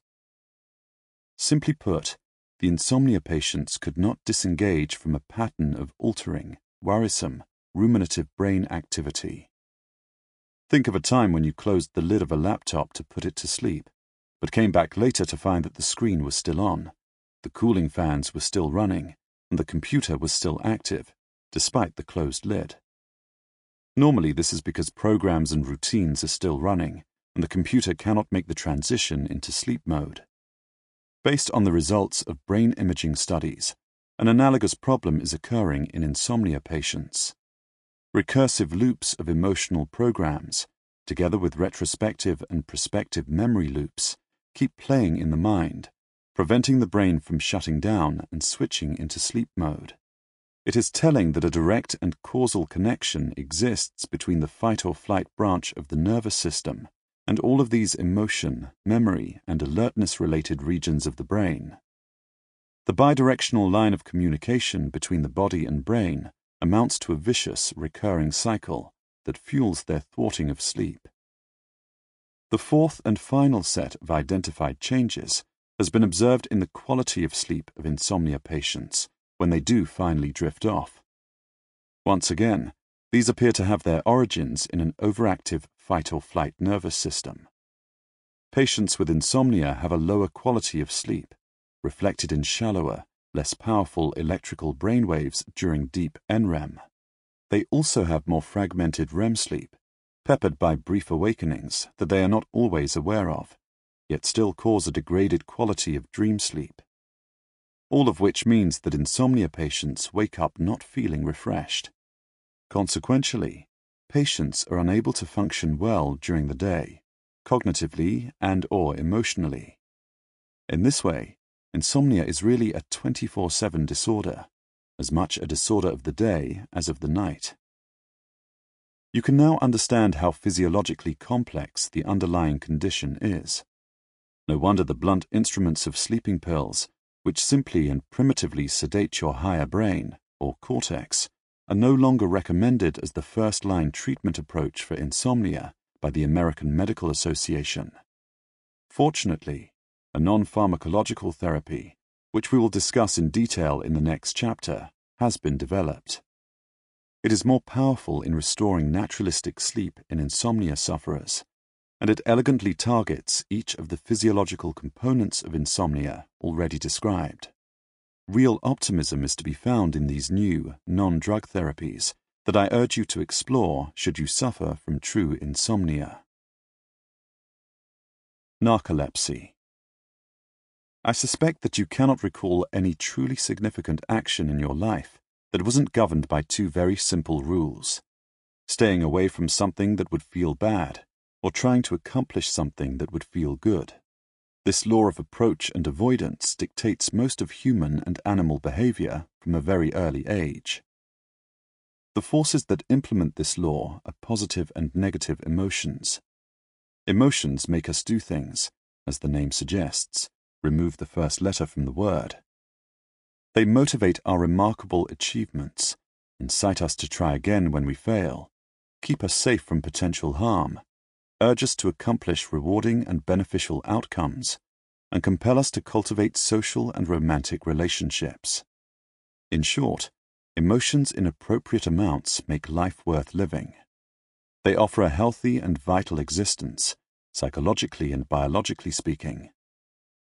Speaker 1: Simply put, the insomnia patients could not disengage from a pattern of altering, worrisome, ruminative brain activity. Think of a time when you closed the lid of a laptop to put it to sleep, but came back later to find that the screen was still on, the cooling fans were still running, the computer was still active, despite the closed lid. Normally, this is because programs and routines are still running, and the computer cannot make the transition into sleep mode. Based on the results of brain imaging studies, an analogous problem is occurring in insomnia patients. Recursive loops of emotional programs, together with retrospective and prospective memory loops, keep playing in the mind, preventing the brain from shutting down and switching into sleep mode. It is telling that a direct and causal connection exists between the fight or flight branch of the nervous system and all of these emotion, memory, and alertness related regions of the brain. The bidirectional line of communication between the body and brain amounts to a vicious, recurring cycle that fuels their thwarting of sleep. The fourth and final set of identified changes has been observed in the quality of sleep of insomnia patients when they do finally drift off. Once again, these appear to have their origins in an overactive fight or flight nervous system. Patients with insomnia have a lower quality of sleep, reflected in shallower, less powerful electrical brain waves during deep NREM. They also have more fragmented REM sleep, peppered by brief awakenings that they are not always aware of, yet still cause a degraded quality of dream sleep all of which means that insomnia patients wake up not feeling refreshed. Consequentially, patients are unable to function well during the day, cognitively and or emotionally. In this way, insomnia is really a 24-7 disorder, as much a disorder of the day as of the night. You can now understand how physiologically complex the underlying condition is. No wonder the blunt instruments of sleeping pills which simply and primitively sedate your higher brain, or cortex, are no longer recommended as the first line treatment approach for insomnia by the American Medical Association. Fortunately, a non pharmacological therapy, which we will discuss in detail in the next chapter, has been developed. It is more powerful in restoring naturalistic sleep in insomnia sufferers and it elegantly targets each of the physiological components of insomnia already described. Real optimism is to be found in these new, non drug therapies that I urge you to explore should you suffer from true insomnia. Narcolepsy. I suspect that you cannot recall any truly significant action in your life that wasn't governed by two very simple rules staying away from something that would feel bad or trying to accomplish something that would feel good. This law of approach and avoidance dictates most of human and animal behavior from a very early age. The forces that implement this law are positive and negative emotions. Emotions make us do things, as the name suggests, remove the first letter from the word. They motivate our remarkable achievements, incite us to try again when we fail, keep us safe from potential harm, urge us to accomplish rewarding and beneficial outcomes, and compel us to cultivate social and romantic relationships. In short, emotions in appropriate amounts make life worth living. They offer a healthy and vital existence, psychologically and biologically speaking.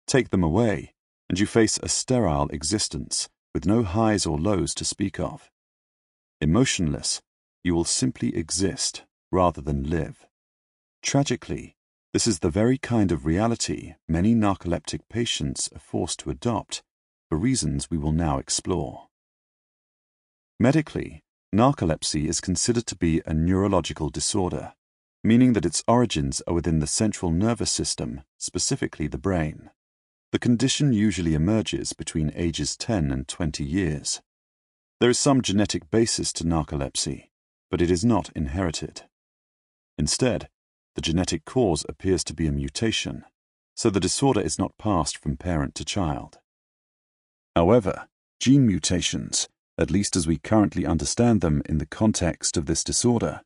Speaker 1: Take them away, and you face a sterile existence with no highs or lows to speak of. Emotionless, you will simply exist rather than live. Tragically, this is the very kind of reality many narcoleptic patients are forced to adopt for reasons we will now explore. Medically, narcolepsy is considered to be a neurological disorder, meaning that its origins are within the central nervous system, specifically the brain. The condition usually emerges between ages 10 and 20 years. There is some genetic basis to narcolepsy, but it is not inherited. Instead, the genetic cause appears to be a mutation, so the disorder is not passed from parent to child. However, gene mutations, at least as we currently understand them in the context of this disorder,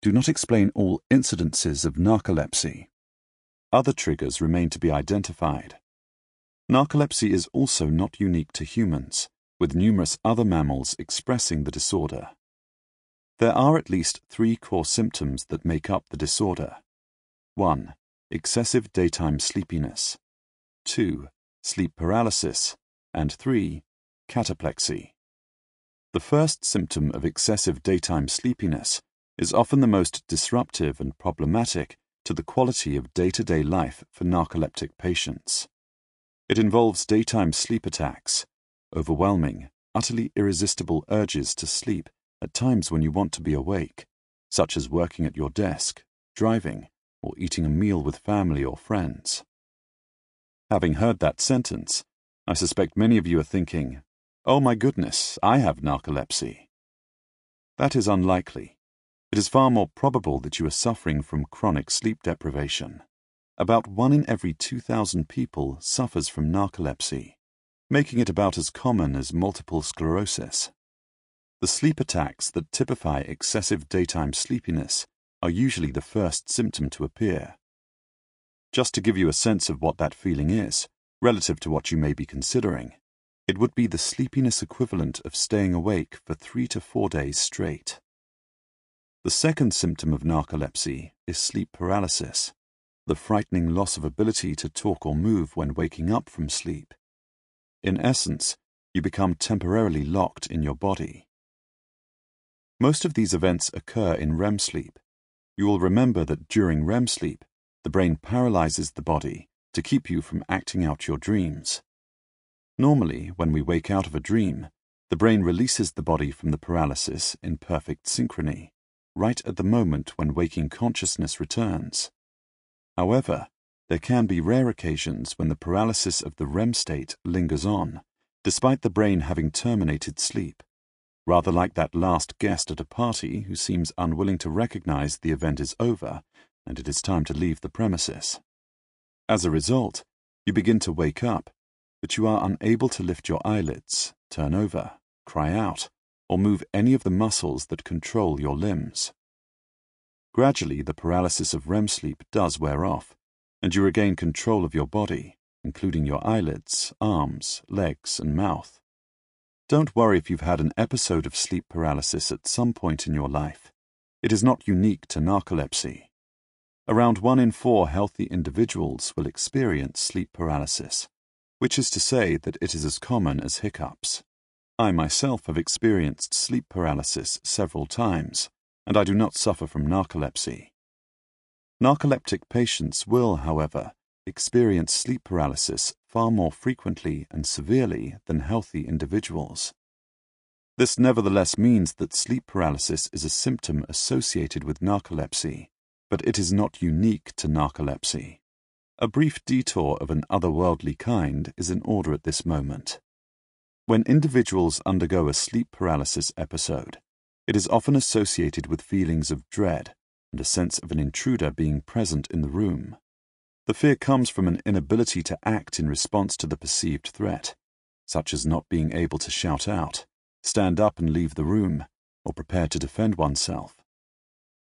Speaker 1: do not explain all incidences of narcolepsy. Other triggers remain to be identified. Narcolepsy is also not unique to humans, with numerous other mammals expressing the disorder. There are at least three core symptoms that make up the disorder 1. Excessive daytime sleepiness. 2. Sleep paralysis. And 3. cataplexy. The first symptom of excessive daytime sleepiness is often the most disruptive and problematic to the quality of day to day life for narcoleptic patients. It involves daytime sleep attacks, overwhelming, utterly irresistible urges to sleep at times when you want to be awake, such as working at your desk, driving, or eating a meal with family or friends. Having heard that sentence, I suspect many of you are thinking, oh my goodness, I have narcolepsy. That is unlikely. It is far more probable that you are suffering from chronic sleep deprivation. About one in every 2,000 people suffers from narcolepsy, making it about as common as multiple sclerosis. The sleep attacks that typify excessive daytime sleepiness are usually the first symptom to appear. Just to give you a sense of what that feeling is, relative to what you may be considering, it would be the sleepiness equivalent of staying awake for three to four days straight. The second symptom of narcolepsy is sleep paralysis, the frightening loss of ability to talk or move when waking up from sleep. In essence, you become temporarily locked in your body. Most of these events occur in REM sleep. You will remember that during REM sleep, the brain paralyzes the body to keep you from acting out your dreams. Normally, when we wake out of a dream, the brain releases the body from the paralysis in perfect synchrony right at the moment when waking consciousness returns. However, there can be rare occasions when the paralysis of the REM state lingers on, despite the brain having terminated sleep, rather like that last guest at a party who seems unwilling to recognize the event is over and it is time to leave the premises. As a result, you begin to wake up, but you are unable to lift your eyelids, turn over, cry out, or move any of the muscles that control your limbs. Gradually, the paralysis of REM sleep does wear off, and you regain control of your body, including your eyelids, arms, legs, and mouth. Don't worry if you've had an episode of sleep paralysis at some point in your life. It is not unique to narcolepsy. Around one in four healthy individuals will experience sleep paralysis, which is to say that it is as common as hiccups. I myself have experienced sleep paralysis several times, and I do not suffer from narcolepsy. Narcoleptic patients will, however, experience sleep paralysis far more frequently and severely than healthy individuals. This nevertheless means that sleep paralysis is a symptom associated with narcolepsy, but it is not unique to narcolepsy. A brief detour of an otherworldly kind is in order at this moment. When individuals undergo a sleep paralysis episode, it is often associated with feelings of dread and a sense of an intruder being present in the room. The fear comes from an inability to act in response to the perceived threat, such as not being able to shout out, stand up and leave the room, or prepare to defend oneself.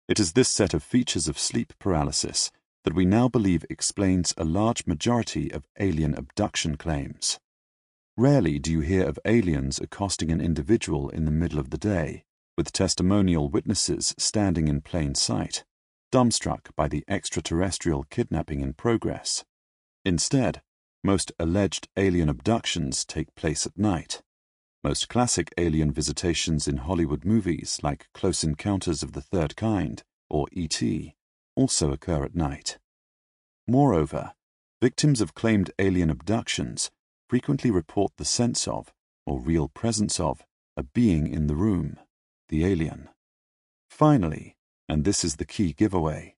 Speaker 1: It is this set of features of sleep paralysis that we now believe explains a large majority of alien abduction claims. Rarely do you hear of aliens accosting an individual in the middle of the day, with testimonial witnesses standing in plain sight, dumbstruck by the extraterrestrial kidnapping in progress. Instead, most alleged alien abductions take place at night. Most classic alien visitations in Hollywood movies, like Close Encounters of the Third Kind or E.T., also occur at night. Moreover, victims of claimed alien abductions frequently report the sense of, or real presence of, a being in the room, the alien. Finally, and this is the key giveaway,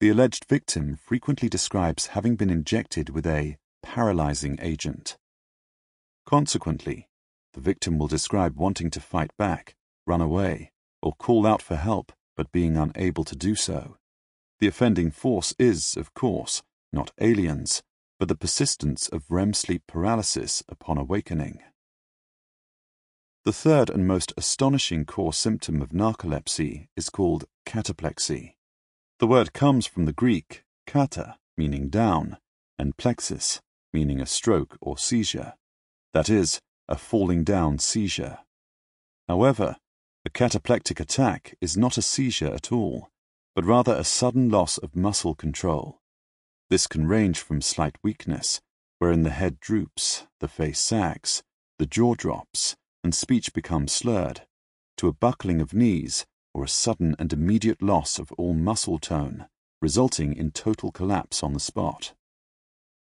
Speaker 1: the alleged victim frequently describes having been injected with a paralyzing agent. Consequently, the victim will describe wanting to fight back, run away, or call out for help but being unable to do so. The offending force is, of course, not aliens, but the persistence of REM sleep paralysis upon awakening. The third and most astonishing core symptom of narcolepsy is called cataplexy. The word comes from the Greek kata, meaning down, and plexus, meaning a stroke or seizure. That is, a falling down seizure. However, a cataplectic attack is not a seizure at all, but rather a sudden loss of muscle control. This can range from slight weakness, wherein the head droops, the face sags, the jaw drops, and speech becomes slurred, to a buckling of knees or a sudden and immediate loss of all muscle tone, resulting in total collapse on the spot.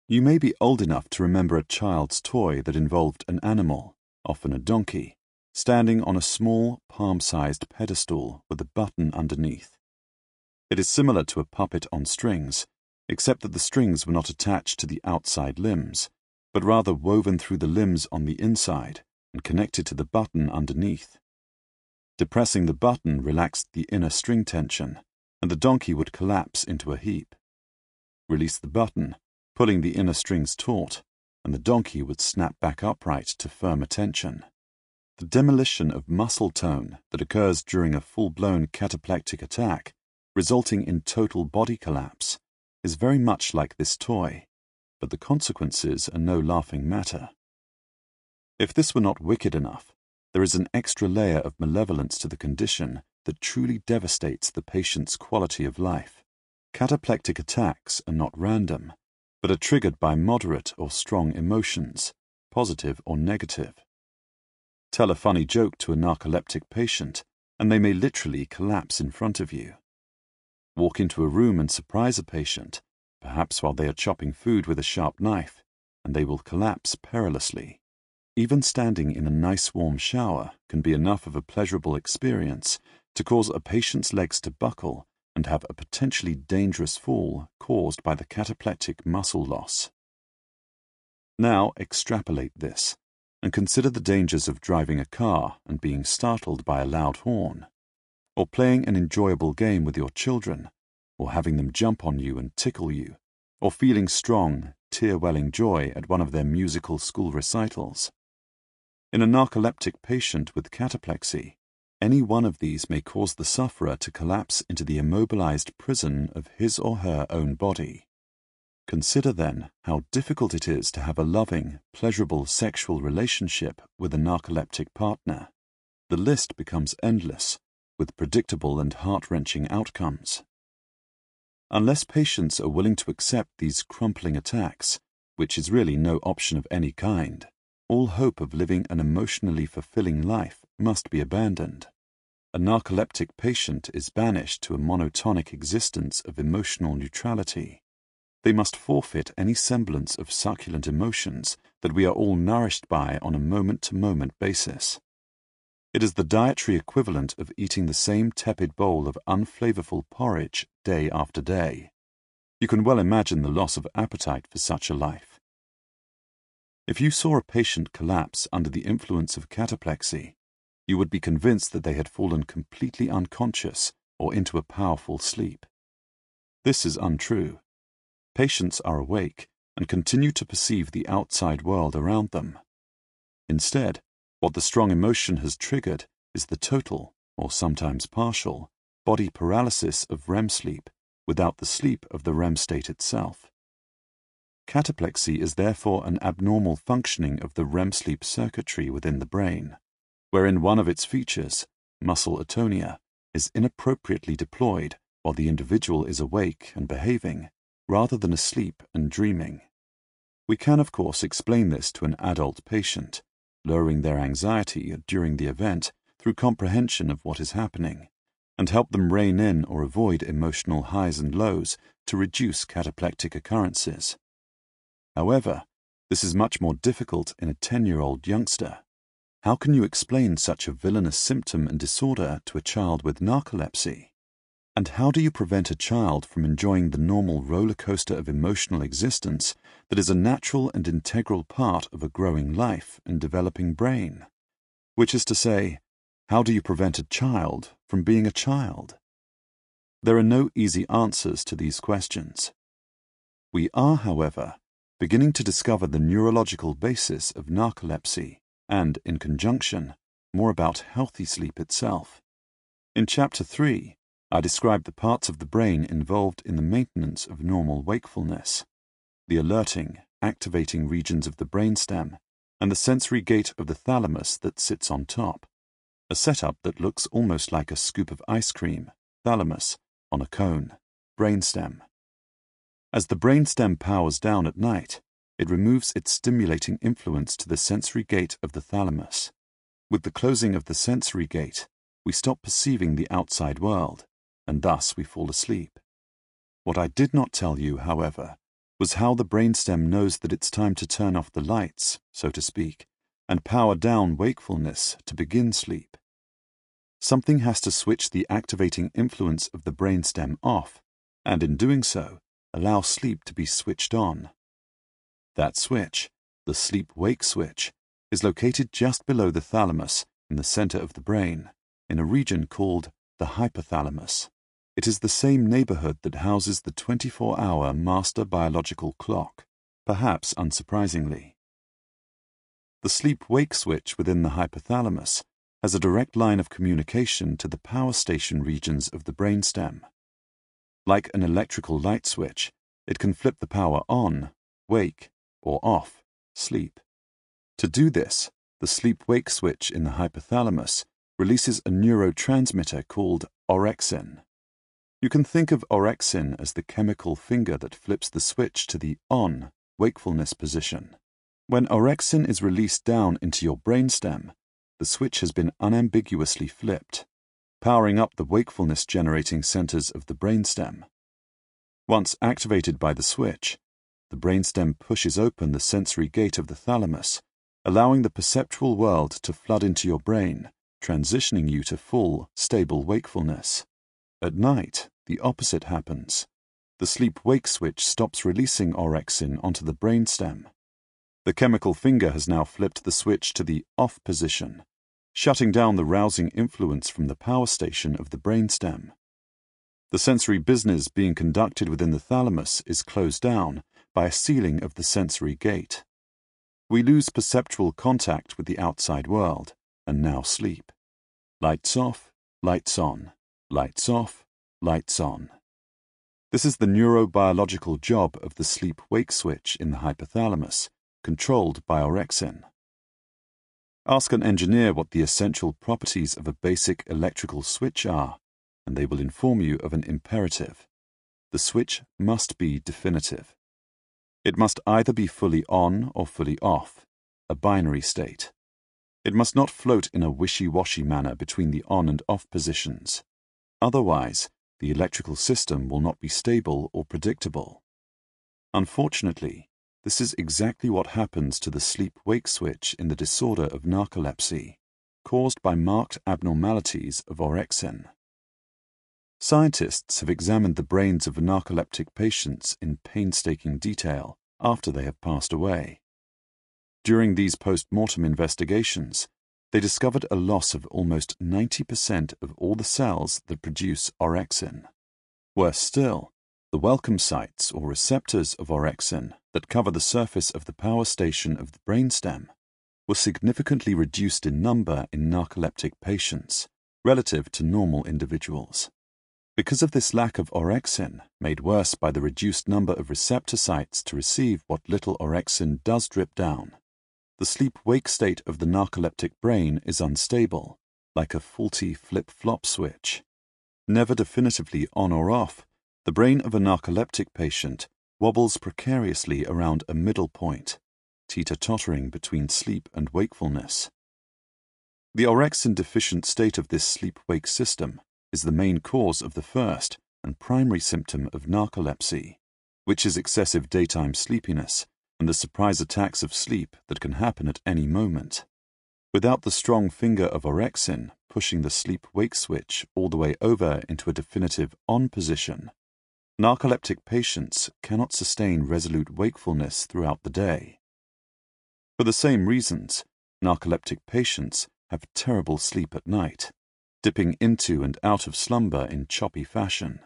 Speaker 1: You may be old enough to remember a child's toy that involved an animal, often a donkey, standing on a small, palm sized pedestal with a button underneath. It is similar to a puppet on strings, except that the strings were not attached to the outside limbs, but rather woven through the limbs on the inside and connected to the button underneath. Depressing the button relaxed the inner string tension, and the donkey would collapse into a heap. Release the button, pulling the inner strings taut, and the donkey would snap back upright to firm attention. The demolition of muscle tone that occurs during a full-blown cataplectic attack, resulting in total body collapse, is very much like this toy, but the consequences are no laughing matter. If this were not wicked enough, there is an extra layer of malevolence to the condition that truly devastates the patient's quality of life. Cataplectic attacks are not random, but are triggered by moderate or strong emotions, positive or negative. Tell a funny joke to a narcoleptic patient, and they may literally collapse in front of you. Walk into a room and surprise a patient, perhaps while they are chopping food with a sharp knife, and they will collapse perilously. Even standing in a nice warm shower can be enough of a pleasurable experience to cause a patient's legs to buckle and have a potentially dangerous fall caused by the cataplectic muscle loss. Now extrapolate this and consider the dangers of driving a car and being startled by a loud horn, or playing an enjoyable game with your children, or having them jump on you and tickle you, or feeling strong, tear-welling joy at one of their musical school recitals. In a narcoleptic patient with cataplexy, any one of these may cause the sufferer to collapse into the immobilized prison of his or her own body. Consider then how difficult it is to have a loving, pleasurable sexual relationship with a narcoleptic partner. The list becomes endless, with predictable and heart-wrenching outcomes. Unless patients are willing to accept these crumpling attacks, which is really no option of any kind, all hope of living an emotionally fulfilling life must be abandoned. A narcoleptic patient is banished to a monotonic existence of emotional neutrality. They must forfeit any semblance of succulent emotions that we are all nourished by on a moment to moment basis. It is the dietary equivalent of eating the same tepid bowl of unflavorful porridge day after day. You can well imagine the loss of appetite for such a life. If you saw a patient collapse under the influence of cataplexy, you would be convinced that they had fallen completely unconscious or into a powerful sleep. This is untrue. Patients are awake and continue to perceive the outside world around them. Instead, what the strong emotion has triggered is the total, or sometimes partial, body paralysis of REM sleep without the sleep of the REM state itself. Cataplexy is therefore an abnormal functioning of the REM sleep circuitry within the brain, wherein one of its features, muscle atonia, is inappropriately deployed while the individual is awake and behaving, rather than asleep and dreaming. We can, of course, explain this to an adult patient, lowering their anxiety during the event through comprehension of what is happening, and help them rein in or avoid emotional highs and lows to reduce cataplectic occurrences. However, this is much more difficult in a 10-year-old youngster. How can you explain such a villainous symptom and disorder to a child with narcolepsy? And how do you prevent a child from enjoying the normal roller coaster of emotional existence that is a natural and integral part of a growing life and developing brain? Which is to say, how do you prevent a child from being a child? There are no easy answers to these questions. We are, however, beginning to discover the neurological basis of narcolepsy and, in conjunction, more about healthy sleep itself. In Chapter 3, I describe the parts of the brain involved in the maintenance of normal wakefulness, the alerting, activating regions of the brainstem, and the sensory gate of the thalamus that sits on top, a setup that looks almost like a scoop of ice cream, thalamus, on a cone, brainstem. As the brainstem powers down at night, it removes its stimulating influence to the sensory gate of the thalamus. With the closing of the sensory gate, we stop perceiving the outside world, and thus we fall asleep. What I did not tell you, however, was how the brainstem knows that it's time to turn off the lights, so to speak, and power down wakefulness to begin sleep. Something has to switch the activating influence of the brainstem off, and in doing so, allow sleep to be switched on. That switch, the sleep wake switch, is located just below the thalamus in the center of the brain, in a region called the hypothalamus. It is the same neighborhood that houses the 24 hour master biological clock, perhaps unsurprisingly. The sleep wake switch within the hypothalamus has a direct line of communication to the power station regions of the brainstem. Like an electrical light switch, it can flip the power on, wake, or off, sleep. To do this, the sleep wake switch in the hypothalamus releases a neurotransmitter called orexin. You can think of orexin as the chemical finger that flips the switch to the on wakefulness position. When orexin is released down into your brainstem, the switch has been unambiguously flipped, powering up the wakefulness generating centers of the brainstem. Once activated by the switch, the brainstem pushes open the sensory gate of the thalamus, allowing the perceptual world to flood into your brain, transitioning you to full, stable wakefulness. At night, the opposite happens. The sleep-wake switch stops releasing orexin onto the brainstem. The chemical finger has now flipped the switch to the off position, shutting down the rousing influence from the power station of the brainstem. The sensory business being conducted within the thalamus is closed down by a sealing of the sensory gate. We lose perceptual contact with the outside world and now sleep. Lights off, lights on. Lights off, lights on. This is the neurobiological job of the sleep wake switch in the hypothalamus, controlled by orexin. Ask an engineer what the essential properties of a basic electrical switch are, and they will inform you of an imperative. The switch must be definitive. It must either be fully on or fully off, a binary state. It must not float in a wishy-washy manner between the on and off positions. Otherwise, the electrical system will not be stable or predictable. Unfortunately, this is exactly what happens to the sleep-wake switch in the disorder of narcolepsy, caused by marked abnormalities of orexin. Scientists have examined the brains of narcoleptic patients in painstaking detail after they have passed away. During these post-mortem investigations, they discovered a loss of almost 90% of all the cells that produce orexin. Worse still, the welcome sites or receptors of orexin that cover the surface of the power station of the brainstem were significantly reduced in number in narcoleptic patients relative to normal individuals. Because of this lack of orexin, made worse by the reduced number of receptor sites to receive what little orexin does drip down, the sleep-wake state of the narcoleptic brain is unstable, like a faulty flip-flop switch. Never definitively on or off, the brain of a narcoleptic patient wobbles precariously around a middle point, teeter-tottering between sleep and wakefulness. The orexin-deficient state of this sleep-wake system is the main cause of the first and primary symptom of narcolepsy, which is excessive daytime sleepiness and the surprise attacks of sleep that can happen at any moment. Without the strong finger of orexin pushing the sleep-wake switch all the way over into a definitive on position, narcoleptic patients cannot sustain resolute wakefulness throughout the day. For the same reasons, narcoleptic patients have terrible sleep at night, dipping into and out of slumber in choppy fashion.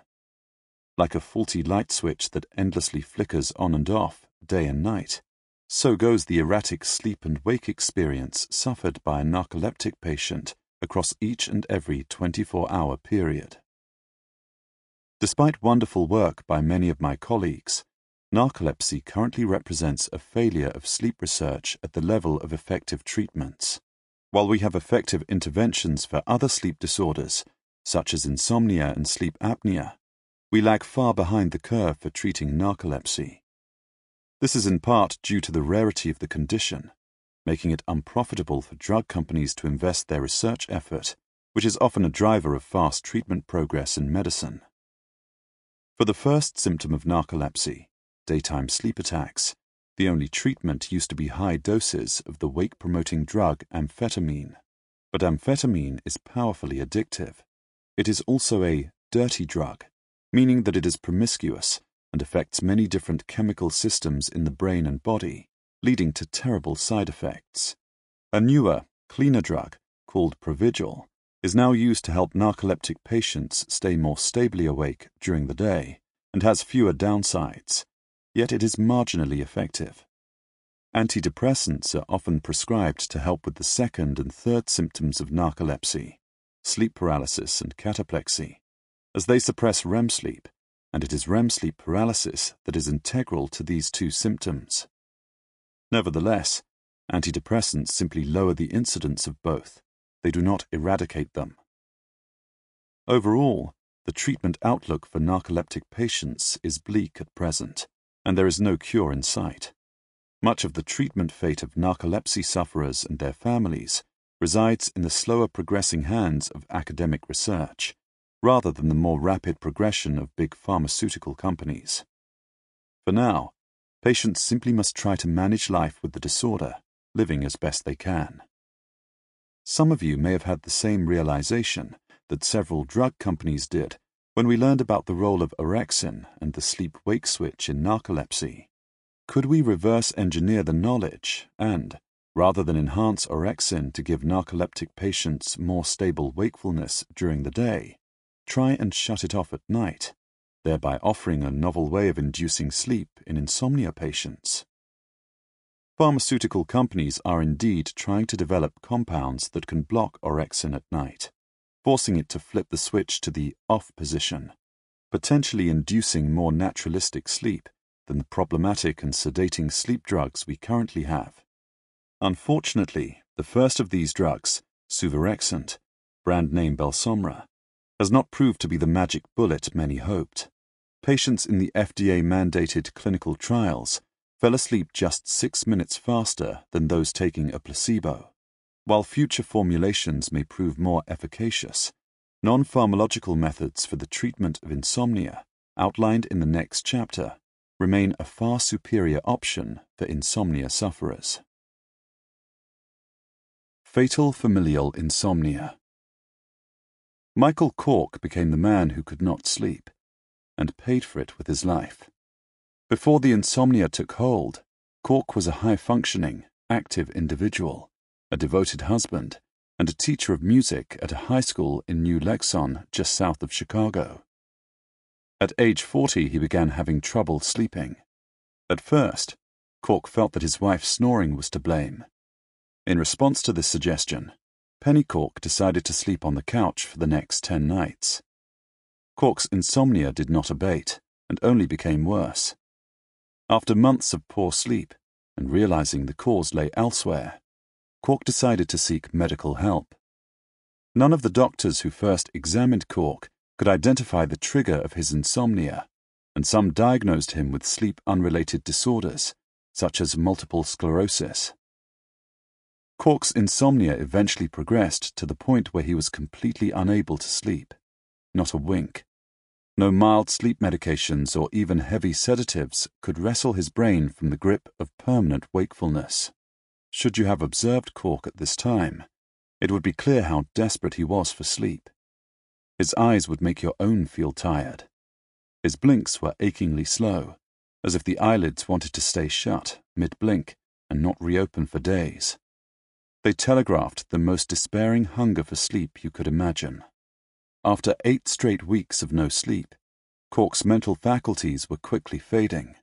Speaker 1: Like a faulty light switch that endlessly flickers on and off, day and night. So goes the erratic sleep and wake experience suffered by a narcoleptic patient across each and every 24 hour period. Despite wonderful work by many of my colleagues, narcolepsy currently represents a failure of sleep research at the level of effective treatments. While we have effective interventions for other sleep disorders, such as insomnia and sleep apnea, we lag far behind the curve for treating narcolepsy. This is in part due to the rarity of the condition, making it unprofitable for drug companies to invest their research effort, which is often a driver of fast treatment progress in medicine. For the first symptom of narcolepsy, daytime sleep attacks, the only treatment used to be high doses of the wake promoting drug amphetamine. But amphetamine is powerfully addictive. It is also a dirty drug, meaning that it is promiscuous and affects many different chemical systems in the brain and body, leading to terrible side effects. A newer, cleaner drug, called Provigil, is now used to help narcoleptic patients stay more stably awake during the day and has fewer downsides, yet it is marginally effective. Antidepressants are often prescribed to help with the second and third symptoms of narcolepsy, sleep paralysis and cataplexy, as they suppress REM sleep, and it is REM sleep paralysis that is integral to these two symptoms. Nevertheless, antidepressants simply lower the incidence of both they do not eradicate them. Overall, the treatment outlook for narcoleptic patients is bleak at present, and there is no cure in sight. Much of the treatment fate of narcolepsy sufferers and their families resides in the slower progressing hands of academic research, rather than the more rapid progression of big pharmaceutical companies. For now, patients simply must try to manage life with the disorder, living as best they can. Some of you may have had the same realization that several drug companies did when we learned about the role of orexin and the sleep wake switch in narcolepsy. Could we reverse engineer the knowledge and, rather than enhance orexin to give narcoleptic patients more stable wakefulness during the day, try and shut it off at night, thereby offering a novel way of inducing sleep in insomnia patients? Pharmaceutical companies are indeed trying to develop compounds that can block orexin at night, forcing it to flip the switch to the off position, potentially inducing more naturalistic sleep than the problematic and sedating sleep drugs we currently have. Unfortunately, the first of these drugs, suvorexant, brand name Belsomra, has not proved to be the magic bullet many hoped. Patients in the FDA mandated clinical trials fell asleep just six minutes faster than those taking a placebo. While future formulations may prove more efficacious, non pharmacological methods for the treatment of insomnia, outlined in the next chapter, remain a far superior option for insomnia sufferers. Fatal Familial Insomnia Michael Corke became the man who could not sleep, and paid for it with his life. Before the insomnia took hold, Corke was a high functioning, active individual, a devoted husband, and a teacher of music at a high school in New Lenox, just south of Chicago. At age 40, he began having trouble sleeping. At first, Corke felt that his wife's snoring was to blame. In response to this suggestion, Penny Corke decided to sleep on the couch for the next 10 nights. Corke's insomnia did not abate and only became worse. After months of poor sleep and realizing the cause lay elsewhere, Corke decided to seek medical help. None of the doctors who first examined Corke could identify the trigger of his insomnia, and some diagnosed him with sleep unrelated disorders, such as multiple sclerosis. Corke's insomnia eventually progressed to the point where he was completely unable to sleep. Not a wink. No mild sleep medications or even heavy sedatives could wrestle his brain from the grip of permanent wakefulness. Should you have observed Corke at this time, it would be clear how desperate he was for sleep. His eyes would make your own feel tired. His blinks were achingly slow, as if the eyelids wanted to stay shut mid blink and not reopen for days. They telegraphed the most despairing hunger for sleep you could imagine. After eight straight weeks of no sleep, Corke's mental faculties were quickly fading.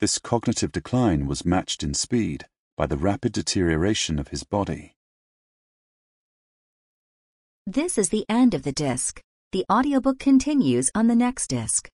Speaker 1: This cognitive decline was matched in speed by the rapid deterioration of his body.
Speaker 2: This is the end of the disc. The audiobook continues on the next disc.